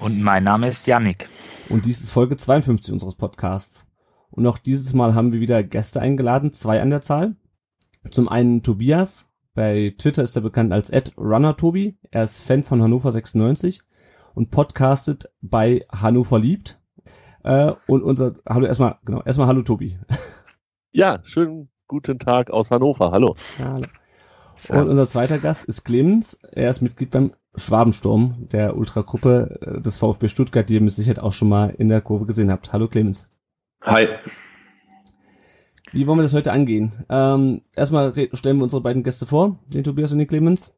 Und mein Name ist Yannick. Und dies ist Folge 52 unseres Podcasts. Und auch dieses Mal haben wir wieder Gäste eingeladen, zwei an der Zahl. Zum einen Tobias. Bei Twitter ist er bekannt als @runnertobi. Er ist Fan von Hannover 96 und podcastet bei Hannover liebt. Äh, und unser Hallo erstmal, genau, erstmal Hallo Tobi. Ja, schönen guten Tag aus Hannover. Hallo. Hallo. Und unser zweiter Gast ist Clemens. Er ist Mitglied beim Schwabensturm, der Ultragruppe äh, des VfB Stuttgart, die ihr mit Sicherheit auch schon mal in der Kurve gesehen habt. Hallo Clemens. Hi. Wie wollen wir das heute angehen? Ähm, erstmal stellen wir unsere beiden Gäste vor, den Tobias und den Clemens.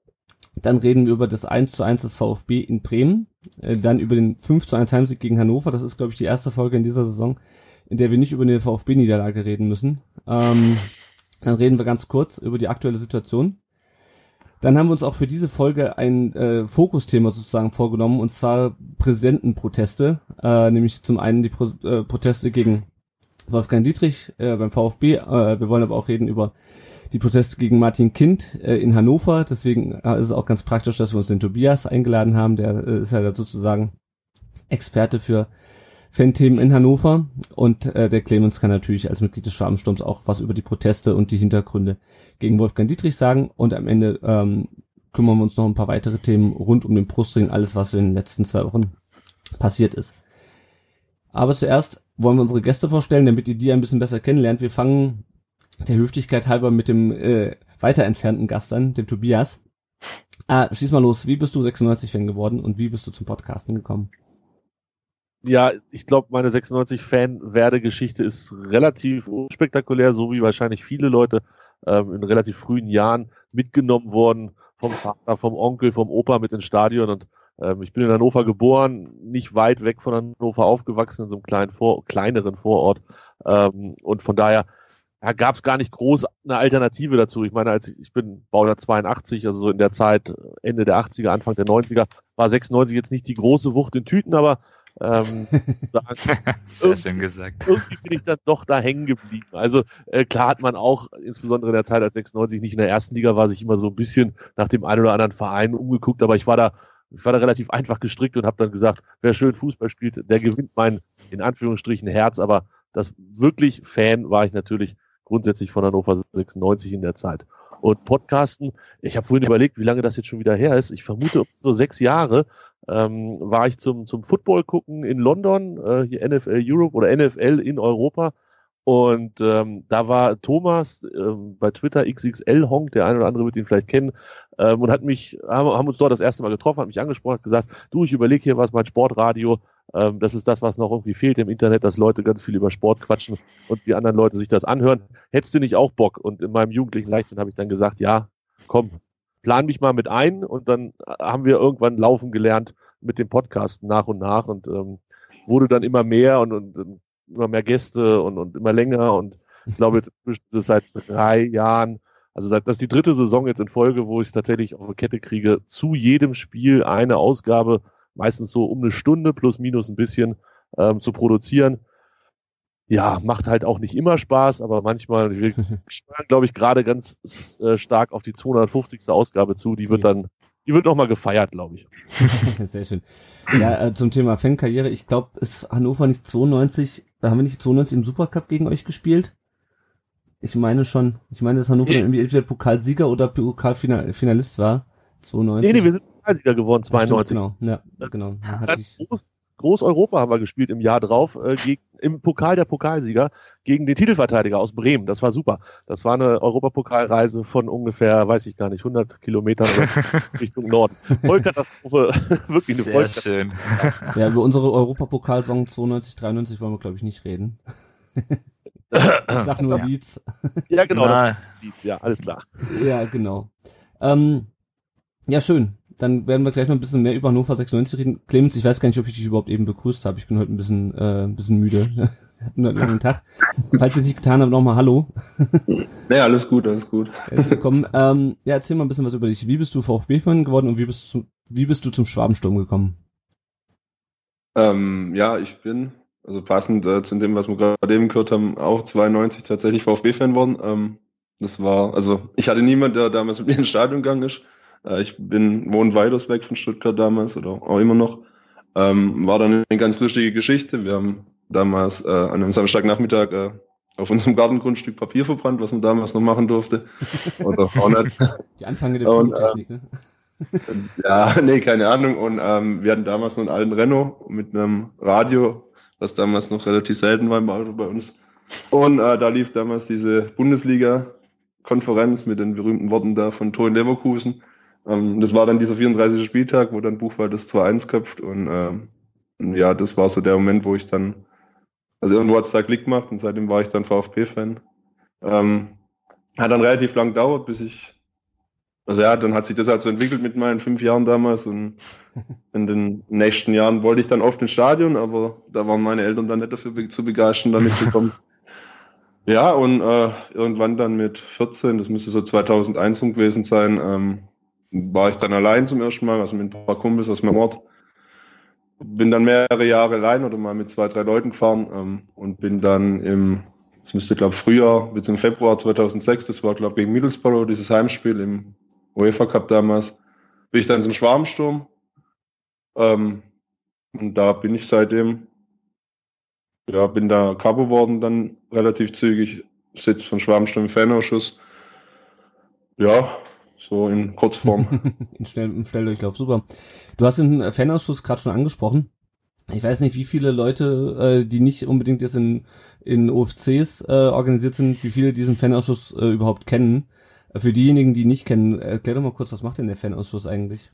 Dann reden wir über das 1 zu 1 des VfB in Bremen. Äh, dann über den 5 zu 1 Heimsieg gegen Hannover. Das ist, glaube ich, die erste Folge in dieser Saison, in der wir nicht über eine VfB-Niederlage reden müssen. Ähm, dann reden wir ganz kurz über die aktuelle Situation. Dann haben wir uns auch für diese Folge ein äh, Fokusthema sozusagen vorgenommen, und zwar Präsidentenproteste, äh, nämlich zum einen die Pro äh, Proteste gegen Wolfgang Dietrich äh, beim VfB. Äh, wir wollen aber auch reden über die Proteste gegen Martin Kind äh, in Hannover. Deswegen äh, ist es auch ganz praktisch, dass wir uns den Tobias eingeladen haben. Der äh, ist ja sozusagen Experte für Fan-Themen in Hannover. Und äh, der Clemens kann natürlich als Mitglied des Schwabensturms auch was über die Proteste und die Hintergründe gegen Wolfgang Dietrich sagen. Und am Ende ähm, kümmern wir uns noch ein paar weitere Themen rund um den Brustring, alles, was in den letzten zwei Wochen passiert ist. Aber zuerst wollen wir unsere Gäste vorstellen, damit ihr die ein bisschen besser kennenlernt. Wir fangen der Höflichkeit halber mit dem äh, weiter entfernten Gast an, dem Tobias. Ah, schieß mal los. Wie bist du 96-Fan geworden und wie bist du zum Podcasten gekommen? Ja, ich glaube, meine 96-Fan-Werdegeschichte ist relativ unspektakulär, so wie wahrscheinlich viele Leute ähm, in relativ frühen Jahren mitgenommen worden vom Vater, vom Onkel, vom Opa mit ins Stadion. Und ähm, ich bin in Hannover geboren, nicht weit weg von Hannover aufgewachsen, in so einem kleinen Vor kleineren Vorort. Ähm, und von daher ja, gab es gar nicht groß eine Alternative dazu. Ich meine, als ich, ich bin Baujahr 82, also so in der Zeit Ende der 80er, Anfang der 90er, war 96 jetzt nicht die große Wucht in Tüten, aber ähm, Sehr schön gesagt. Irgendwie bin ich dann doch da hängen geblieben. Also äh, klar hat man auch, insbesondere in der Zeit, als 96 nicht in der ersten Liga war, sich immer so ein bisschen nach dem einen oder anderen Verein umgeguckt, aber ich war da, ich war da relativ einfach gestrickt und habe dann gesagt, wer schön Fußball spielt, der gewinnt mein, in Anführungsstrichen, Herz, aber das wirklich Fan war ich natürlich grundsätzlich von Hannover 96 in der Zeit. Und Podcasten, ich habe vorhin überlegt, wie lange das jetzt schon wieder her ist. Ich vermute so sechs Jahre ähm, war ich zum, zum Football gucken in London, äh, hier NFL Europe oder NFL in Europa. Und ähm, da war Thomas ähm, bei Twitter XXL Honk, der eine oder andere wird ihn vielleicht kennen, ähm, und hat mich, haben, haben uns dort das erste Mal getroffen, hat mich angesprochen, hat gesagt, du, ich überlege hier was, mein Sportradio, ähm, das ist das, was noch irgendwie fehlt im Internet, dass Leute ganz viel über Sport quatschen und die anderen Leute sich das anhören. Hättest du nicht auch Bock? Und in meinem jugendlichen Leichtsinn habe ich dann gesagt, ja, komm, plan mich mal mit ein und dann haben wir irgendwann laufen gelernt mit dem Podcast nach und nach und ähm, wurde dann immer mehr und, und immer mehr Gäste und, und immer länger und ich glaube jetzt seit drei Jahren, also seit das ist die dritte Saison jetzt in Folge, wo ich es tatsächlich auf eine Kette kriege, zu jedem Spiel eine Ausgabe, meistens so um eine Stunde plus minus ein bisschen ähm, zu produzieren. Ja, macht halt auch nicht immer Spaß, aber manchmal, wir steuern, glaube ich, gerade ganz äh, stark auf die 250. Ausgabe zu. Die wird dann die wird noch mal gefeiert, glaube ich. Sehr schön. Ja, äh, zum Thema Fankarriere, ich glaube, ist Hannover nicht 92, da haben wir nicht 92 im Supercup gegen euch gespielt? Ich meine schon. Ich meine, dass Hannover irgendwie entweder Pokalsieger oder Pokalfinalist war. 92. Nee, nee, wir sind Pokalsieger geworden, 92. Ja, stimmt, genau, ja, genau. Ja, hatte ich Groß-Europa haben wir gespielt im Jahr drauf, äh, gegen, im Pokal der Pokalsieger gegen den Titelverteidiger aus Bremen. Das war super. Das war eine Europapokalreise von ungefähr, weiß ich gar nicht, 100 Kilometern Richtung Norden. Vollkatastrophe, wirklich eine Sehr Vollkatastrophe. schön. Ja, über unsere Europapokalsaison 92, 93 wollen wir, glaube ich, nicht reden. ich sag nur Leeds. Ja, genau. Ist Leeds, ja, alles klar. Ja, genau. Ähm, ja, schön. Dann werden wir gleich noch ein bisschen mehr über Hannover 96 reden. Clemens, ich weiß gar nicht, ob ich dich überhaupt eben begrüßt habe. Ich bin heute ein bisschen, äh, ein bisschen müde. Hatten einen langen Tag. Falls ihr nicht getan habt, nochmal Hallo. Ja, alles gut, alles gut. Herzlich willkommen. Ähm, ja, erzähl mal ein bisschen was über dich. Wie bist du VfB-Fan geworden und wie bist du, wie bist du zum Schwabensturm gekommen? Ähm, ja, ich bin, also passend äh, zu dem, was wir gerade eben gehört haben, auch 92 tatsächlich VfB-Fan worden. Ähm, das war, also ich hatte niemand, der damals mit mir ins Stadion gegangen ist. Äh, ich bin, wohne weiters weg von Stuttgart damals oder auch immer noch. Ähm, war dann eine ganz lustige Geschichte. Wir haben damals äh, an einem Samstagnachmittag äh, auf unserem Gartengrundstück Papier verbrannt, was man damals noch machen durfte. Oder auch nicht. Die Anfänge der Und, Pyrotechnik, ne? Ja, nee, keine Ahnung. Und ähm, wir hatten damals noch einen alten Renault mit einem Radio, was damals noch relativ selten war im Auto bei uns. Und äh, da lief damals diese Bundesliga-Konferenz mit den berühmten Worten da von Ton Leverkusen. Ähm, das war dann dieser 34. Spieltag, wo dann Buchwald das 2-1 köpft. Und ähm, ja, das war so der Moment, wo ich dann, also irgendwo hat es da Klick gemacht und seitdem war ich dann VfB-Fan. Ähm, hat dann relativ lang gedauert, bis ich also ja, dann hat sich das halt so entwickelt mit meinen fünf Jahren damals und in den nächsten Jahren wollte ich dann oft ins Stadion, aber da waren meine Eltern dann nicht dafür be zu begeistern, da mitzukommen. ja, und äh, irgendwann dann mit 14, das müsste so 2001 rum gewesen sein, ähm, war ich dann allein zum ersten Mal, also mit ein paar Kumpels aus meinem Ort. Bin dann mehrere Jahre allein oder mal mit zwei, drei Leuten gefahren ähm, und bin dann im, das müsste glaube Frühjahr bis im Februar 2006, das war glaube gegen Middlesbrough, dieses Heimspiel im UEFA Cup damals, bin ich dann zum Schwarmsturm. Ähm, und da bin ich seitdem, ja, bin da Kapo worden dann relativ zügig, sitze von Schwarmsturm im Fanausschuss. Ja, so in Kurzform. in, Schnell, Im Schnelldurchlauf, super. Du hast den Fanausschuss gerade schon angesprochen. Ich weiß nicht, wie viele Leute, äh, die nicht unbedingt jetzt in, in OFCs äh, organisiert sind, wie viele diesen Fanausschuss äh, überhaupt kennen. Für diejenigen, die nicht kennen, erklär doch mal kurz, was macht denn der Fanausschuss eigentlich?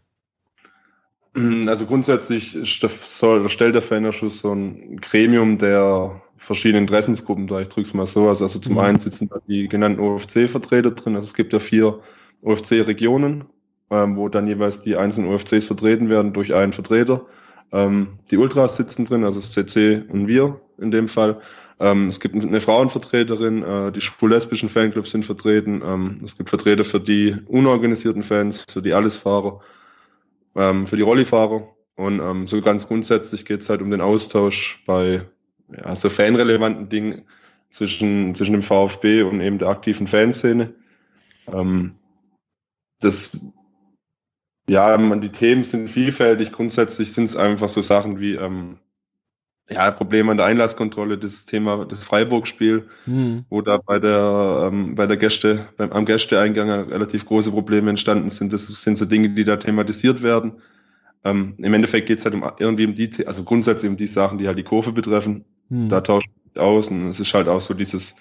Also grundsätzlich soll, stellt der Fanausschuss so ein Gremium der verschiedenen Interessensgruppen da, ich drücke es mal so aus. Also zum mhm. einen sitzen da die genannten OFC-Vertreter drin, also es gibt ja vier OFC-Regionen, ähm, wo dann jeweils die einzelnen OFCs vertreten werden durch einen Vertreter. Ähm, die Ultras sitzen drin, also das CC und wir in dem Fall. Ähm, es gibt eine Frauenvertreterin, äh, die schwul-lesbischen Fanclubs sind vertreten. Ähm, es gibt Vertreter für die unorganisierten Fans, für die Allesfahrer, ähm, für die Rollifahrer. Und ähm, so ganz grundsätzlich geht es halt um den Austausch bei ja, so fanrelevanten Dingen zwischen, zwischen dem VfB und eben der aktiven Fanszene. Ähm, das ja, die Themen sind vielfältig. Grundsätzlich sind es einfach so Sachen wie ähm, ja, Problem an der Einlasskontrolle, das Thema das Freiburg-Spiel, mhm. wo da bei der, ähm, bei der Gäste, beim, am Gästeeingang relativ große Probleme entstanden sind. Das sind so Dinge, die da thematisiert werden. Ähm, Im Endeffekt geht es halt um irgendwie um die, also grundsätzlich um die Sachen, die halt die Kurve betreffen. Mhm. Da tauscht sich aus und es ist halt auch so dieses,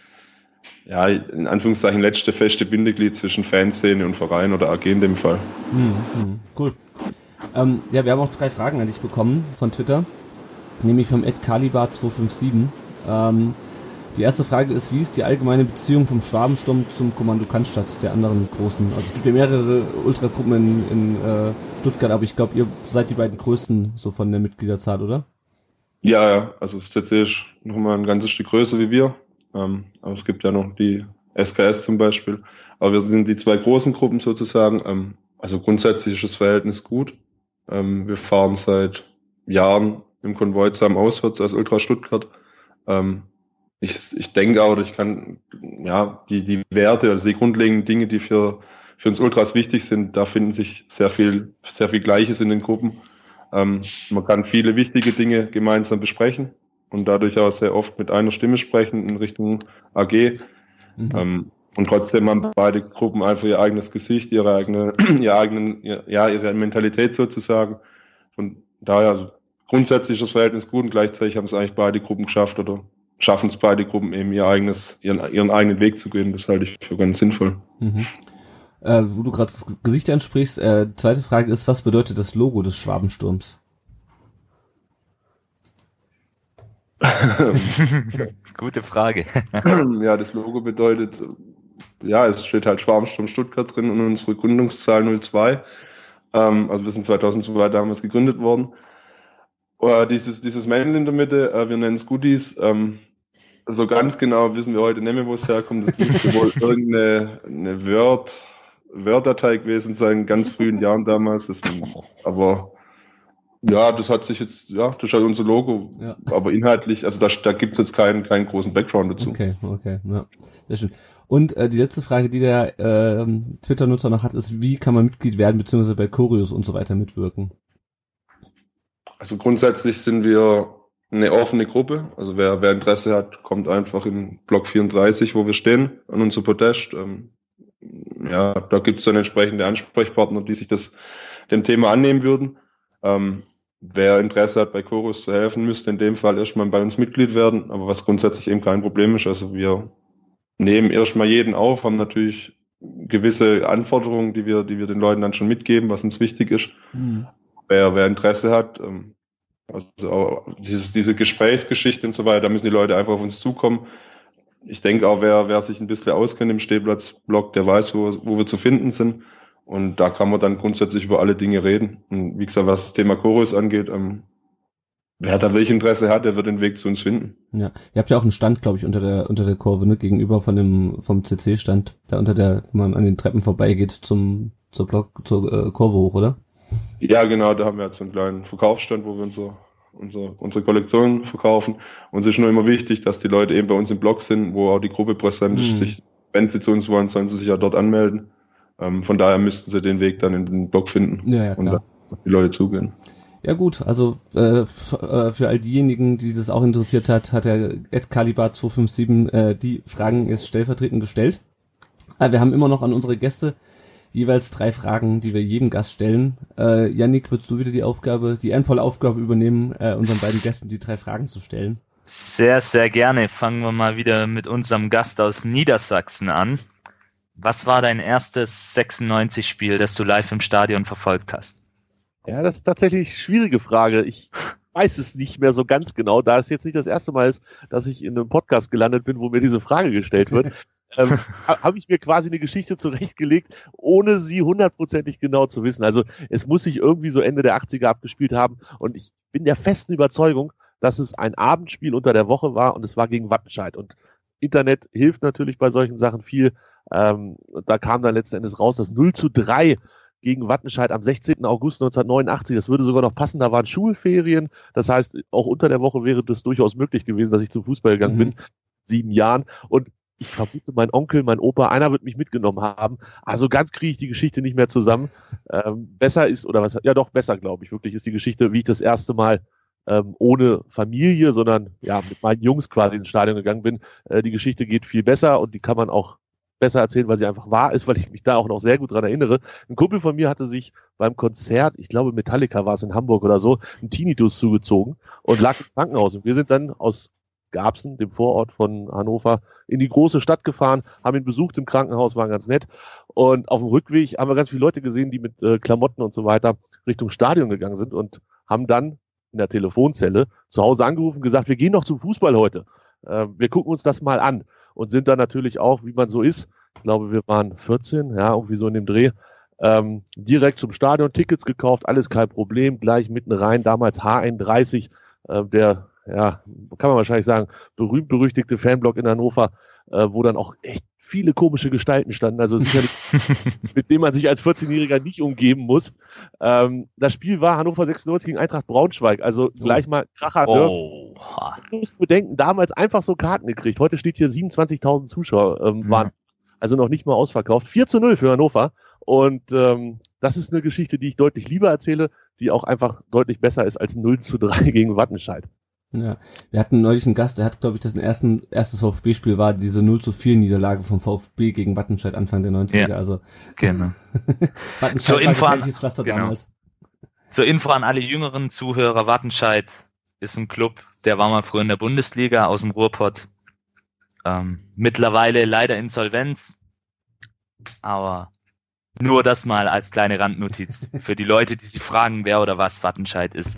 ja, in Anführungszeichen letzte feste Bindeglied zwischen Fanszene und Verein oder AG in dem Fall. Mhm. Cool. Ähm, ja, wir haben auch drei Fragen an dich bekommen von Twitter nämlich vom Ed Calibar 257. Ähm, die erste Frage ist, wie ist die allgemeine Beziehung vom Schwabensturm zum Kommando Cannstatt, der anderen großen? Also es gibt ja mehrere Ultragruppen in, in äh, Stuttgart, aber ich glaube, ihr seid die beiden größten so von der Mitgliederzahl, oder? Ja, ja, also CC ist nochmal ein ganzes Stück größer wie wir. Ähm, aber es gibt ja noch die SKS zum Beispiel. Aber wir sind die zwei großen Gruppen sozusagen. Ähm, also grundsätzlich ist das Verhältnis gut. Ähm, wir fahren seit Jahren im Konvoi zusammen auswärts als Ultra Stuttgart. Ähm, ich, ich denke auch, ich kann, ja, die, die Werte, also die grundlegenden Dinge, die für, für uns Ultras wichtig sind, da finden sich sehr viel, sehr viel Gleiches in den Gruppen. Ähm, man kann viele wichtige Dinge gemeinsam besprechen und dadurch auch sehr oft mit einer Stimme sprechen in Richtung AG. Mhm. Ähm, und trotzdem haben beide Gruppen einfach ihr eigenes Gesicht, ihre eigene, ihr eigenen, ja, ihre Mentalität sozusagen. Von daher, also grundsätzlich das Verhältnis gut und gleichzeitig haben es eigentlich beide Gruppen geschafft oder schaffen es beide Gruppen eben ihr eigenes, ihren, ihren eigenen Weg zu gehen. Das halte ich für ganz sinnvoll. Mhm. Äh, wo du gerade das Gesicht ansprichst, äh, zweite Frage ist, was bedeutet das Logo des Schwabensturms? Gute Frage. ja, das Logo bedeutet, ja, es steht halt Schwarmsturm Stuttgart drin und unsere Gründungszahl 02. Ähm, also wir sind 2002 damals gegründet worden. Äh, dieses, dieses Mail in der Mitte, äh, wir nennen es Goodies. Ähm, so ganz genau wissen wir heute nicht mehr, wo es herkommt. Das müsste wohl irgendeine eine Word, Word-Datei gewesen sein, in ganz frühen Jahren damals. Das, aber ja, das hat sich jetzt, ja, das ist halt unser Logo. Ja. Aber inhaltlich, also da, da gibt es jetzt keinen, keinen großen Background dazu. Okay, okay, ja. Sehr schön. Und äh, die letzte Frage, die der äh, Twitter-Nutzer noch hat, ist, wie kann man Mitglied werden, beziehungsweise bei Choreos und so weiter mitwirken? Also grundsätzlich sind wir eine offene Gruppe. Also wer, wer Interesse hat, kommt einfach in Block 34, wo wir stehen, an unser Podest. Ähm, ja, da gibt es dann entsprechende Ansprechpartner, die sich das dem Thema annehmen würden. Ähm, wer Interesse hat, bei Chorus zu helfen, müsste in dem Fall erstmal bei uns Mitglied werden, aber was grundsätzlich eben kein Problem ist. Also wir nehmen erstmal jeden auf, haben natürlich gewisse Anforderungen, die wir, die wir den Leuten dann schon mitgeben, was uns wichtig ist. Mhm. Wer, wer Interesse hat, ähm, also auch diese, diese Gesprächsgeschichte und so weiter, da müssen die Leute einfach auf uns zukommen. Ich denke auch, wer, wer sich ein bisschen auskennt im Stehplatzblock, der weiß, wo, wo wir zu finden sind. Und da kann man dann grundsätzlich über alle Dinge reden. Und wie gesagt, was das Thema Chorus angeht, ähm, wer da welches Interesse hat, der wird den Weg zu uns finden. Ja, ihr habt ja auch einen Stand, glaube ich, unter der unter der Kurve, ne? gegenüber von dem vom CC-Stand, da unter der, wenn man an den Treppen vorbeigeht zum zur Block zur äh, Kurve hoch, oder? Ja, genau, da haben wir jetzt so einen kleinen Verkaufsstand, wo wir unser, unser, unsere Kollektion verkaufen. Und es ist nur immer wichtig, dass die Leute eben bei uns im Blog sind, wo auch die Gruppe präsent ist. Mhm. Sich, wenn sie zu uns wollen, sollen sie sich ja dort anmelden. Ähm, von daher müssten sie den Weg dann in den Blog finden Ja, ja, und klar. dann auf die Leute zugehen. Ja gut, also äh, äh, für all diejenigen, die das auch interessiert hat, hat der Ed Calibar 257 äh, die Fragen jetzt stellvertretend gestellt. Äh, wir haben immer noch an unsere Gäste jeweils drei Fragen, die wir jedem Gast stellen. Äh, Yannick, würdest du wieder die Aufgabe, die ehrenvolle Aufgabe übernehmen, äh, unseren beiden Gästen die drei Fragen zu stellen? Sehr, sehr gerne. Fangen wir mal wieder mit unserem Gast aus Niedersachsen an. Was war dein erstes 96-Spiel, das du live im Stadion verfolgt hast? Ja, das ist tatsächlich eine schwierige Frage. Ich weiß es nicht mehr so ganz genau, da es jetzt nicht das erste Mal ist, dass ich in einem Podcast gelandet bin, wo mir diese Frage gestellt wird. ähm, ha- habe ich mir quasi eine Geschichte zurechtgelegt, ohne sie hundertprozentig genau zu wissen. Also es muss sich irgendwie so Ende der 80er abgespielt haben und ich bin der festen Überzeugung, dass es ein Abendspiel unter der Woche war und es war gegen Wattenscheid. Und Internet hilft natürlich bei solchen Sachen viel. Ähm, da kam dann letzten Endes raus, dass 0 zu 3 gegen Wattenscheid am 16. August 1989. Das würde sogar noch passen. Da waren Schulferien. Das heißt, auch unter der Woche wäre das durchaus möglich gewesen, dass ich zum Fußball gegangen Mhm. bin. Sieben Jahren. Und ich vermute, mein Onkel, mein Opa, einer wird mich mitgenommen haben. Also ganz kriege ich die Geschichte nicht mehr zusammen. Ähm, besser ist, oder was, ja doch, besser, glaube ich, wirklich ist die Geschichte, wie ich das erste Mal ähm, ohne Familie, sondern ja, mit meinen Jungs quasi ins Stadion gegangen bin. Äh, die Geschichte geht viel besser und die kann man auch besser erzählen, weil sie einfach wahr ist, weil ich mich da auch noch sehr gut dran erinnere. Ein Kumpel von mir hatte sich beim Konzert, ich glaube Metallica war es in Hamburg oder so, einen Tinnitus zugezogen und lag im Krankenhaus. Und wir sind dann aus Garbsen, dem Vorort von Hannover, in die große Stadt gefahren, haben ihn besucht im Krankenhaus, waren ganz nett. Und auf dem Rückweg haben wir ganz viele Leute gesehen, die mit äh, Klamotten und so weiter Richtung Stadion gegangen sind und haben dann in der Telefonzelle zu Hause angerufen gesagt, wir gehen noch zum Fußball heute. Äh, wir gucken uns das mal an und sind dann natürlich auch, wie man so ist, ich glaube, wir waren 14, ja, irgendwie so in dem Dreh, ähm, direkt zum Stadion, Tickets gekauft, alles kein Problem, gleich mitten rein, damals H31, äh, der, ja, kann man wahrscheinlich sagen, berühmt-berüchtigte Fanblock in Hannover, äh, wo dann auch echt viele komische Gestalten standen, also sicherlich mit dem man sich als 14-Jähriger nicht umgeben muss. Ähm, das Spiel war Hannover 96 gegen Eintracht Braunschweig, also gleich mal Kracher. Oh. Du musst bedenken, damals einfach so Karten gekriegt. Heute steht hier 27.000 Zuschauer ähm, waren also noch nicht mal ausverkauft. 4 zu 0 für Hannover. Und ähm, das ist eine Geschichte, die ich deutlich lieber erzähle, die auch einfach deutlich besser ist als 0 zu 3 gegen Wattenscheid. Ja, wir hatten neulich einen Gast, der hat, glaube ich, das ersten, erstes VfB-Spiel war diese 0 zu 4 Niederlage vom VfB gegen Wattenscheid Anfang der 90er. Ja. Also Genau. Wattenscheid Zur Info an- Pflaster genau. damals. Zur Info an alle jüngeren Zuhörer, Wattenscheid ist ein Club, der war mal früher in der Bundesliga aus dem Ruhrpott. Ähm, mittlerweile leider Insolvenz, aber nur das mal als kleine Randnotiz für die Leute, die sich fragen, wer oder was Wattenscheid ist.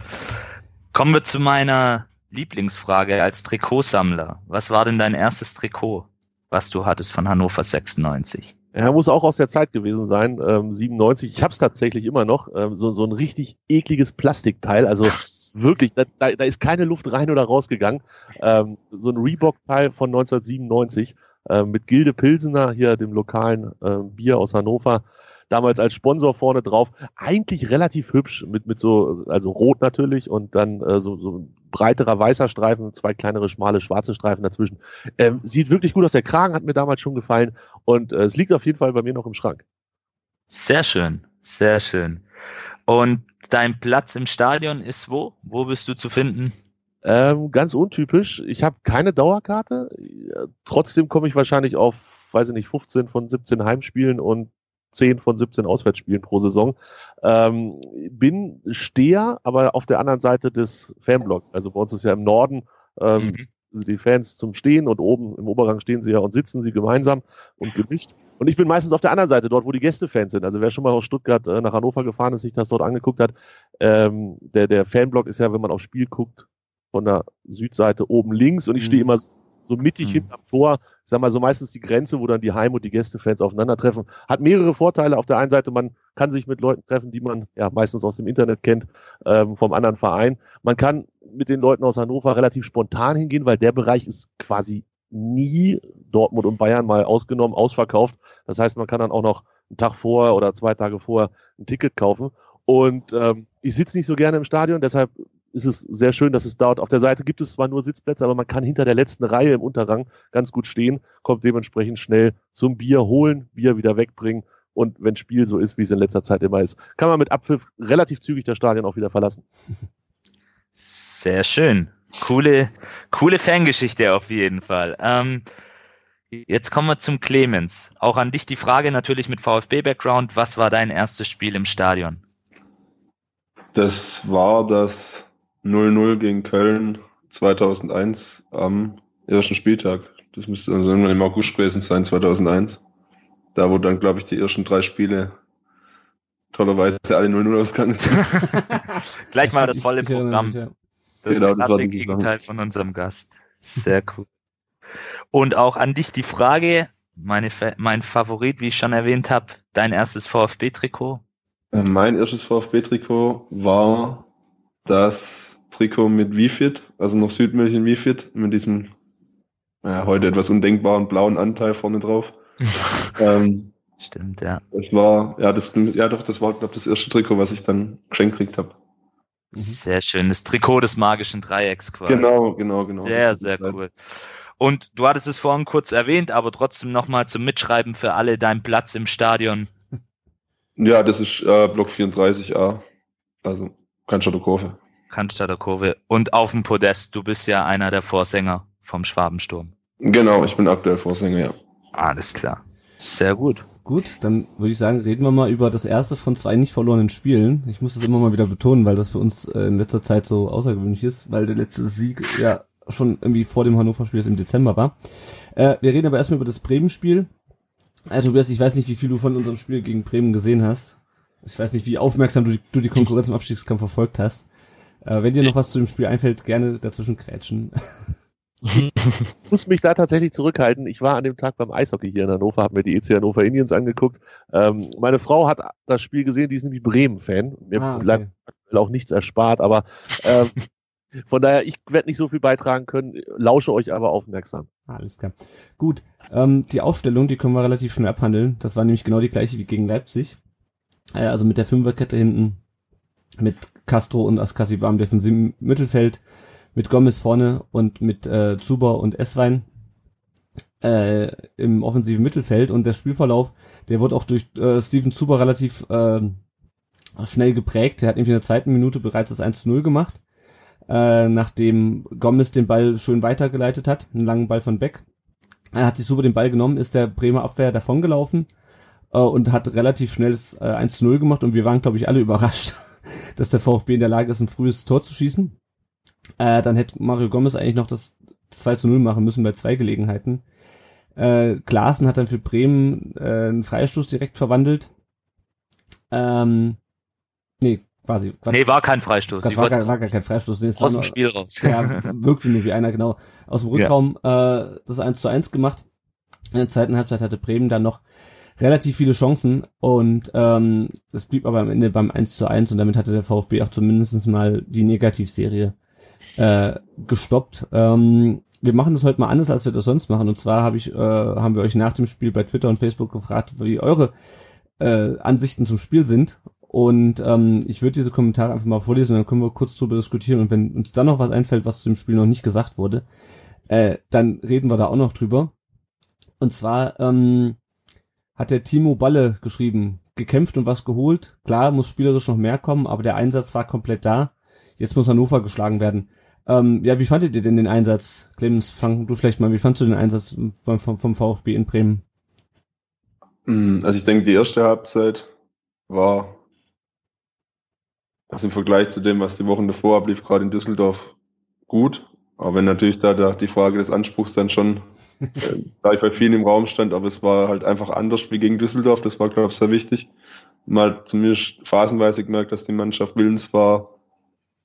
Kommen wir zu meiner Lieblingsfrage als Trikotsammler. Was war denn dein erstes Trikot, was du hattest von Hannover 96? Er muss auch aus der Zeit gewesen sein, ähm, 97. Ich habe es tatsächlich immer noch. Ähm, so, so ein richtig ekliges Plastikteil. Also wirklich, da, da ist keine Luft rein oder rausgegangen. Ähm, so ein Reebok-Teil von 1997 ähm, mit Gilde Pilsener, hier dem lokalen ähm, Bier aus Hannover. Damals als Sponsor vorne drauf. Eigentlich relativ hübsch, mit, mit so, also rot natürlich und dann äh, so, so ein breiterer weißer Streifen, zwei kleinere, schmale, schwarze Streifen dazwischen. Ähm, sieht wirklich gut aus. Der Kragen hat mir damals schon gefallen und äh, es liegt auf jeden Fall bei mir noch im Schrank. Sehr schön, sehr schön. Und dein Platz im Stadion ist wo? Wo bist du zu finden? Ähm, ganz untypisch. Ich habe keine Dauerkarte. Trotzdem komme ich wahrscheinlich auf, weiß ich nicht, 15 von 17 Heimspielen und 10 von 17 Auswärtsspielen pro Saison. Ähm, bin Steher, aber auf der anderen Seite des Fanblocks. Also bei uns ist ja im Norden ähm, Mhm. die Fans zum Stehen und oben im Oberrang stehen sie ja und sitzen sie gemeinsam und gemischt. Und ich bin meistens auf der anderen Seite, dort, wo die Gästefans sind. Also wer schon mal aus Stuttgart äh, nach Hannover gefahren ist, sich das dort angeguckt hat, ähm, der, der Fanblock ist ja, wenn man aufs Spiel guckt, von der Südseite oben links und ich Mhm. stehe immer so mittig Mhm. hinterm Tor, ich sag mal so meistens die Grenze, wo dann die Heim- und die Gästefans aufeinandertreffen. Hat mehrere Vorteile. Auf der einen Seite, man kann sich mit Leuten treffen, die man ja meistens aus dem Internet kennt, ähm, vom anderen Verein. Man kann mit den Leuten aus Hannover relativ spontan hingehen, weil der Bereich ist quasi nie Dortmund und Bayern mal ausgenommen, ausverkauft. Das heißt, man kann dann auch noch einen Tag vorher oder zwei Tage vorher ein Ticket kaufen. Und ähm, ich sitze nicht so gerne im Stadion, deshalb ist es sehr schön, dass es dort auf der Seite gibt es zwar nur Sitzplätze, aber man kann hinter der letzten Reihe im Unterrang ganz gut stehen, kommt dementsprechend schnell zum Bier holen, Bier wieder wegbringen und wenn Spiel so ist, wie es in letzter Zeit immer ist, kann man mit Abpfiff relativ zügig das Stadion auch wieder verlassen. Sehr schön. Coole, coole Fangeschichte auf jeden Fall. Ähm, jetzt kommen wir zum Clemens. Auch an dich die Frage natürlich mit VfB-Background. Was war dein erstes Spiel im Stadion? Das war das 0-0 gegen Köln 2001 am ersten Spieltag. Das müsste also irgendwann im August gewesen sein, 2001. Da, wo dann, glaube ich, die ersten drei Spiele tollerweise alle 0-0 ausgegangen sind. Gleich mal das volle Programm. Das Genau, das war klasse. Gegenteil von unserem Gast. Sehr cool. Und auch an dich die Frage, meine, Fa- mein Favorit, wie ich schon erwähnt habe, dein erstes VfB-Trikot. Äh, Mein erstes VfB-Trikot war das Trikot mit Wifit, also noch Südmünchen Wifit, mit diesem ja, heute etwas undenkbaren blauen Anteil vorne drauf. ähm, Stimmt, ja. das war, ja, das, ja doch, das war, glaube das erste Trikot, was ich dann geschenkt gekriegt habe. Sehr schön. Das Trikot des magischen Dreiecks quasi. Genau, genau, genau. Sehr, sehr cool. Und du hattest es vorhin kurz erwähnt, aber trotzdem nochmal zum Mitschreiben für alle dein Platz im Stadion. Ja, das ist äh, Block 34a, also Cannstatter Kurve. Cannstatter Kurve. Und auf dem Podest, du bist ja einer der Vorsänger vom Schwabensturm. Genau, ich bin aktuell Vorsänger, ja. Alles klar. Sehr gut. Gut, dann würde ich sagen, reden wir mal über das erste von zwei nicht verlorenen Spielen. Ich muss das immer mal wieder betonen, weil das für uns äh, in letzter Zeit so außergewöhnlich ist, weil der letzte Sieg ja schon irgendwie vor dem Hannover-Spiel jetzt im Dezember war. Äh, wir reden aber erstmal über das Bremen-Spiel. Äh, Tobias, ich weiß nicht, wie viel du von unserem Spiel gegen Bremen gesehen hast. Ich weiß nicht, wie aufmerksam du die, du die Konkurrenz im Abstiegskampf verfolgt hast. Äh, wenn dir noch was zu dem Spiel einfällt, gerne dazwischen krätschen. Ich muss mich da tatsächlich zurückhalten. Ich war an dem Tag beim Eishockey hier in Hannover, habe mir die EC Hannover Indians angeguckt. Ähm, meine Frau hat das Spiel gesehen, die ist nämlich Bremen-Fan. Mir Ah, okay. bleibt auch nichts erspart, aber ähm, von daher, ich werde nicht so viel beitragen können, lausche euch aber aufmerksam. Alles klar. Gut. Ähm, die Aufstellung, die können wir relativ schnell abhandeln. Das war nämlich genau die gleiche wie gegen Leipzig. Äh, also mit der Fünferkette hinten, mit Castro und Askasi war im defensiven Mittelfeld, mit Gomez vorne und mit äh, Zuber und Esswein äh, im offensiven Mittelfeld. Und der Spielverlauf, der wurde auch durch äh, Steven Zuber relativ äh, schnell geprägt. Der hat nämlich in der zweiten Minute bereits das 1 zu 0 gemacht äh, nachdem Gomez den Ball schön weitergeleitet hat, einen langen Ball von Beck. Er hat sich super den Ball genommen, ist der Bremer Abwehr davongelaufen äh, und hat relativ schnell das äh, 1 zu 0 gemacht und wir waren, glaube ich, alle überrascht, dass der VfB in der Lage ist, ein frühes Tor zu schießen. Äh, dann hätte Mario Gomez eigentlich noch das 2 zu 0 machen müssen bei zwei Gelegenheiten. Äh, Klaassen hat dann für Bremen äh, einen Freistoß direkt verwandelt. Ähm, nee, quasi. Quatsch. Nee, war kein Freistoß. Das war gar, war gar kein Freistoß. Nee, aus dem nur- Spiel raus. ja, wirkte nur wie einer, genau. Aus dem Rückraum äh, das 1 zu 1 gemacht. In der zweiten Halbzeit hatte Bremen dann noch relativ viele Chancen und ähm, das blieb aber am Ende beim 1 zu 1 und damit hatte der VfB auch zumindest mal die Negativserie äh, gestoppt. Ähm, wir machen das heute mal anders, als wir das sonst machen. Und zwar hab ich, äh, haben wir euch nach dem Spiel bei Twitter und Facebook gefragt, wie eure äh, Ansichten zum Spiel sind. Und ähm, ich würde diese Kommentare einfach mal vorlesen dann können wir kurz drüber diskutieren. Und wenn uns dann noch was einfällt, was zu dem Spiel noch nicht gesagt wurde, äh, dann reden wir da auch noch drüber. Und zwar ähm, hat der Timo Balle geschrieben, gekämpft und was geholt. Klar, muss spielerisch noch mehr kommen, aber der Einsatz war komplett da. Jetzt muss Hannover geschlagen werden. Ähm, ja, wie fandet ihr denn den Einsatz? Clemens, fang du vielleicht mal, wie fandst du den Einsatz vom, vom, vom VfB in Bremen? Hm, Also ich denke, die erste Halbzeit war also im Vergleich zu dem, was die Wochen davor ablief, gerade in Düsseldorf gut. Aber wenn natürlich da, da die Frage des Anspruchs dann schon äh, gleich bei vielen im Raum stand, aber es war halt einfach anders wie gegen Düsseldorf. Das war, glaube ich, sehr wichtig. Mal zumindest phasenweise gemerkt, dass die Mannschaft willens war,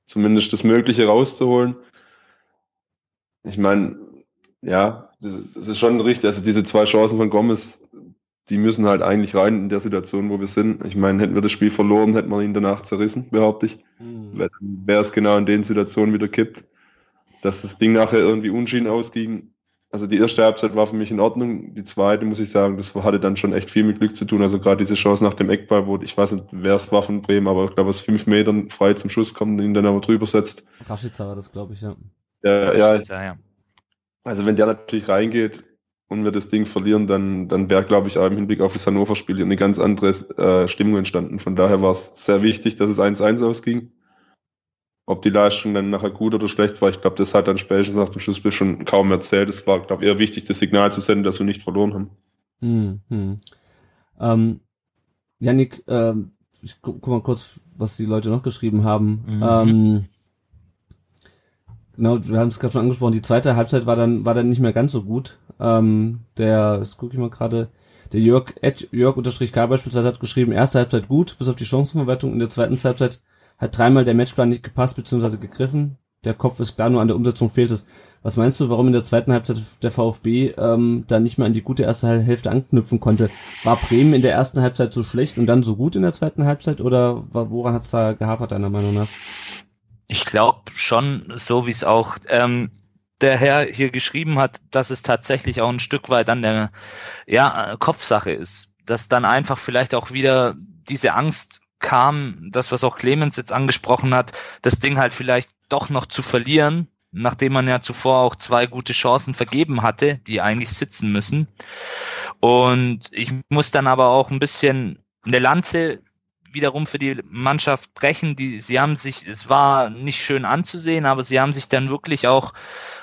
zumindest das Mögliche rauszuholen. Ich meine, ja, das, das ist schon richtig. Also diese zwei Chancen von Gomez, die müssen halt eigentlich rein in der Situation, wo wir sind. Ich meine, hätten wir das Spiel verloren, hätten wir ihn danach zerrissen, behaupte ich. Hm. Weil Wäre es genau in den Situationen wieder kippt, dass das Ding nachher irgendwie unschieden ausging. Also die erste Halbzeit war für mich in Ordnung. Die zweite, muss ich sagen, das hatte dann schon echt viel mit Glück zu tun. Also gerade diese Chance nach dem Eckball, wo ich weiß nicht, wer es war von Bremen, aber ich glaube, aus fünf Metern frei zum Schuss kommt und ihn dann aber drüber setzt. Rashica war das, glaube ich, ja. Ja, ja, ja, ja. also wenn der natürlich reingeht und wir das Ding verlieren, dann, dann wäre, glaube ich, auch im Hinblick auf das Hannover-Spiel eine ganz andere äh, Stimmung entstanden. Von daher war es sehr wichtig, dass es 1-1 ausging. Ob die Leistung dann nachher gut oder schlecht war, ich glaube, das hat dann spätestens nach dem Schlussspiel schon kaum erzählt. Es war, glaube ich, eher wichtig, das Signal zu senden, dass wir nicht verloren haben. Hm, hm. Ähm, Yannick, ähm, ich gu guck mal kurz, was die Leute noch geschrieben haben. Mhm. Ähm, genau, wir haben es gerade schon angesprochen, die zweite Halbzeit war dann, war dann nicht mehr ganz so gut. Ähm, der, das gucke ich mal gerade, der Jörg, Jörg unterstrich K beispielsweise hat geschrieben, erste Halbzeit gut, bis auf die Chancenverwertung. In der zweiten Halbzeit hat dreimal der Matchplan nicht gepasst bzw. gegriffen. Der Kopf ist klar, nur an der Umsetzung fehlt es. Was meinst du, warum in der zweiten Halbzeit der VfB ähm, da nicht mehr an die gute erste Hälfte anknüpfen konnte? War Bremen in der ersten Halbzeit so schlecht und dann so gut in der zweiten Halbzeit oder woran hat es da gehapert, deiner Meinung nach? Ich glaube schon, so wie es auch ähm, der Herr hier geschrieben hat, dass es tatsächlich auch ein Stück weit an der ja, Kopfsache ist. Dass dann einfach vielleicht auch wieder diese Angst kam, das, was auch Clemens jetzt angesprochen hat, das Ding halt vielleicht doch noch zu verlieren, nachdem man ja zuvor auch zwei gute Chancen vergeben hatte, die eigentlich sitzen müssen. Und ich muss dann aber auch ein bisschen eine Lanze wiederum für die Mannschaft brechen. Die, sie haben sich, es war nicht schön anzusehen, aber sie haben sich dann wirklich auch,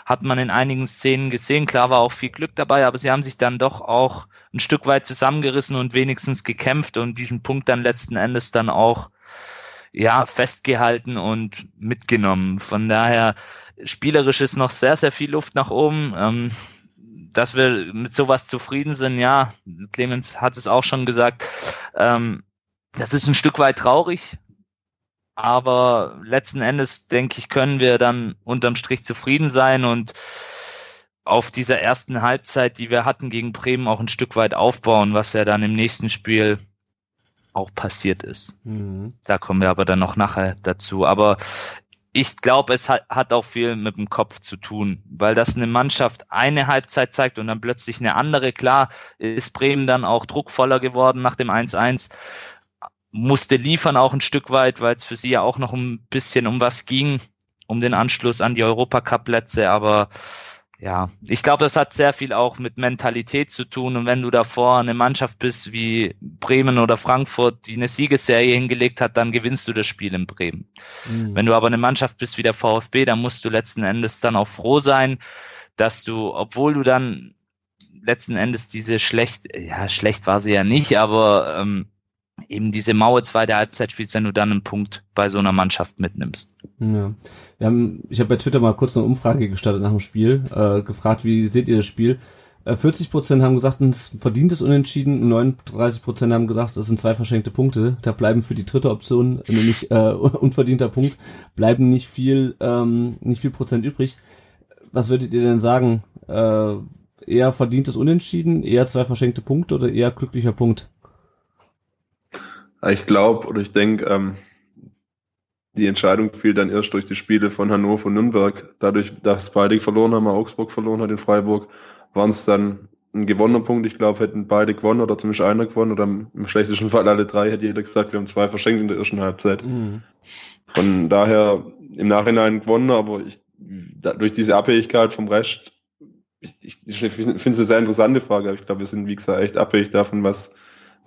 hat man in einigen Szenen gesehen, klar war auch viel Glück dabei, aber sie haben sich dann doch auch ein Stück weit zusammengerissen und wenigstens gekämpft und diesen Punkt dann letzten Endes dann auch ja festgehalten und mitgenommen. Von daher spielerisch ist noch sehr sehr viel Luft nach oben. Ähm, dass wir mit sowas zufrieden sind, ja, Clemens hat es auch schon gesagt. Ähm, das ist ein Stück weit traurig, aber letzten Endes denke ich, können wir dann unterm Strich zufrieden sein und auf dieser ersten Halbzeit, die wir hatten gegen Bremen, auch ein Stück weit aufbauen, was ja dann im nächsten Spiel auch passiert ist. Mhm. Da kommen wir aber dann noch nachher dazu. Aber ich glaube, es hat, hat auch viel mit dem Kopf zu tun, weil das eine Mannschaft eine Halbzeit zeigt und dann plötzlich eine andere. Klar ist Bremen dann auch druckvoller geworden nach dem 1-1, musste liefern auch ein Stück weit, weil es für sie ja auch noch ein bisschen um was ging, um den Anschluss an die Europacup-Plätze, aber ja, ich glaube, das hat sehr viel auch mit Mentalität zu tun. Und wenn du davor eine Mannschaft bist wie Bremen oder Frankfurt, die eine Siegesserie hingelegt hat, dann gewinnst du das Spiel in Bremen. Mhm. Wenn du aber eine Mannschaft bist wie der VfB, dann musst du letzten Endes dann auch froh sein, dass du, obwohl du dann letzten Endes diese schlecht, ja, schlecht war sie ja nicht, aber ähm, eben diese Mauer zweite Halbzeit spielst, wenn du dann einen Punkt bei so einer Mannschaft mitnimmst. Ja. Wir haben, ich habe bei Twitter mal kurz eine Umfrage gestartet nach dem Spiel, äh, gefragt, wie seht ihr das Spiel? Äh, 40 Prozent haben gesagt, es ist verdientes Unentschieden, und 39 Prozent haben gesagt, es sind zwei verschenkte Punkte. Da bleiben für die dritte Option, nämlich äh, unverdienter Punkt, bleiben nicht viel, ähm, nicht viel Prozent übrig. Was würdet ihr denn sagen? Äh, eher verdientes Unentschieden, eher zwei verschenkte Punkte oder eher glücklicher Punkt? Ich glaube oder ich denke, ähm, die Entscheidung fiel dann erst durch die Spiele von Hannover und Nürnberg. Dadurch, dass beide verloren haben, Augsburg verloren hat in Freiburg, waren es dann ein gewonnener Punkt. Ich glaube, hätten beide gewonnen oder zumindest einer gewonnen oder im schlechtesten Fall alle drei, hätte jeder gesagt, wir haben zwei verschenkt in der ersten Halbzeit. Mhm. Von daher im Nachhinein gewonnen, aber ich, da, durch diese Abhängigkeit vom Rest, ich, ich, ich finde es eine sehr interessante Frage, aber ich glaube, wir sind, wie gesagt, echt abhängig davon, was,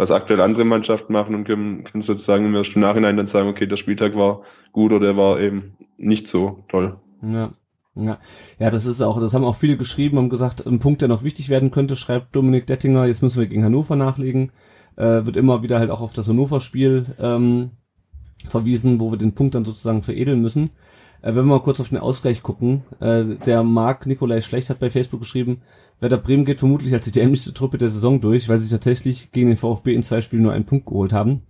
was aktuell andere Mannschaften machen und können, können sozusagen im ersten Nachhinein dann sagen, okay, der Spieltag war gut oder der war eben nicht so toll. Ja. Ja, ja, das ist auch, das haben auch viele geschrieben, haben gesagt, ein Punkt, der noch wichtig werden könnte, schreibt Dominik Dettinger, jetzt müssen wir gegen Hannover nachlegen, äh, wird immer wieder halt auch auf das Hannover-Spiel ähm, verwiesen, wo wir den Punkt dann sozusagen veredeln müssen. Äh, wenn wir mal kurz auf den Ausgleich gucken, äh, der Marc Nikolai Schlecht hat bei Facebook geschrieben, Werder Bremen geht vermutlich als die dämlichste Truppe der Saison durch, weil sie tatsächlich gegen den VfB in zwei Spielen nur einen Punkt geholt haben.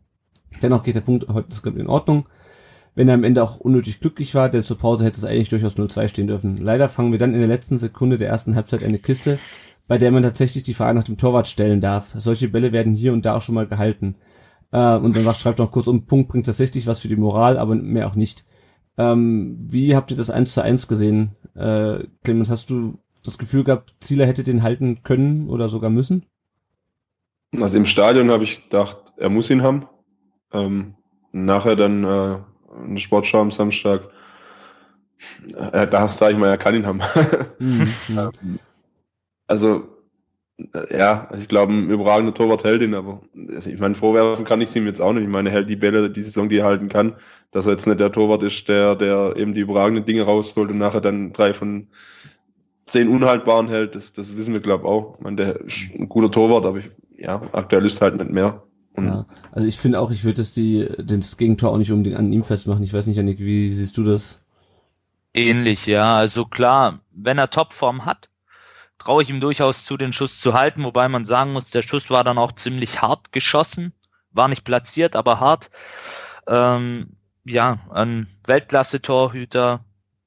Dennoch geht der Punkt heute in Ordnung wenn er am Ende auch unnötig glücklich war, denn zur Pause hätte es eigentlich durchaus 0-2 stehen dürfen. Leider fangen wir dann in der letzten Sekunde der ersten Halbzeit eine Kiste, bei der man tatsächlich die Frage nach dem Torwart stellen darf. Solche Bälle werden hier und da auch schon mal gehalten. Äh, und dann schreibt noch kurz um, Punkt bringt tatsächlich was für die Moral, aber mehr auch nicht. Ähm, wie habt ihr das 1 zu 1 gesehen? Äh, Clemens, hast du das Gefühl gehabt, Zieler hätte den halten können oder sogar müssen? Also im Stadion habe ich gedacht, er muss ihn haben. Ähm, nachher dann äh, eine Sportschau am Samstag. Äh, da sage ich mal, er kann ihn haben. Mhm. Also, äh, ja, ich glaube, ein überragender Torwart hält ihn, aber also ich meine, vorwerfen kann ich ihm jetzt auch nicht. Ich meine, er hält die Bälle, die Saison, die er halten kann, dass er jetzt nicht der Torwart ist, der, der eben die überragenden Dinge rausholt und nachher dann drei von zehn unhaltbaren hält, das, das wissen wir, glaube ich, auch. Ich meine, der ist ein guter Torwart, aber ich, ja, aktuell ist halt nicht mehr. Ja, also ich finde auch, ich würde das die das Gegentor auch nicht unbedingt an ihm festmachen. Ich weiß nicht, Janik, wie siehst du das? Ähnlich, ja. Also klar, wenn er Topform hat, traue ich ihm durchaus zu, den Schuss zu halten, wobei man sagen muss, der Schuss war dann auch ziemlich hart geschossen, war nicht platziert, aber hart. Ähm, ja, ein Weltklasse-Torhüter,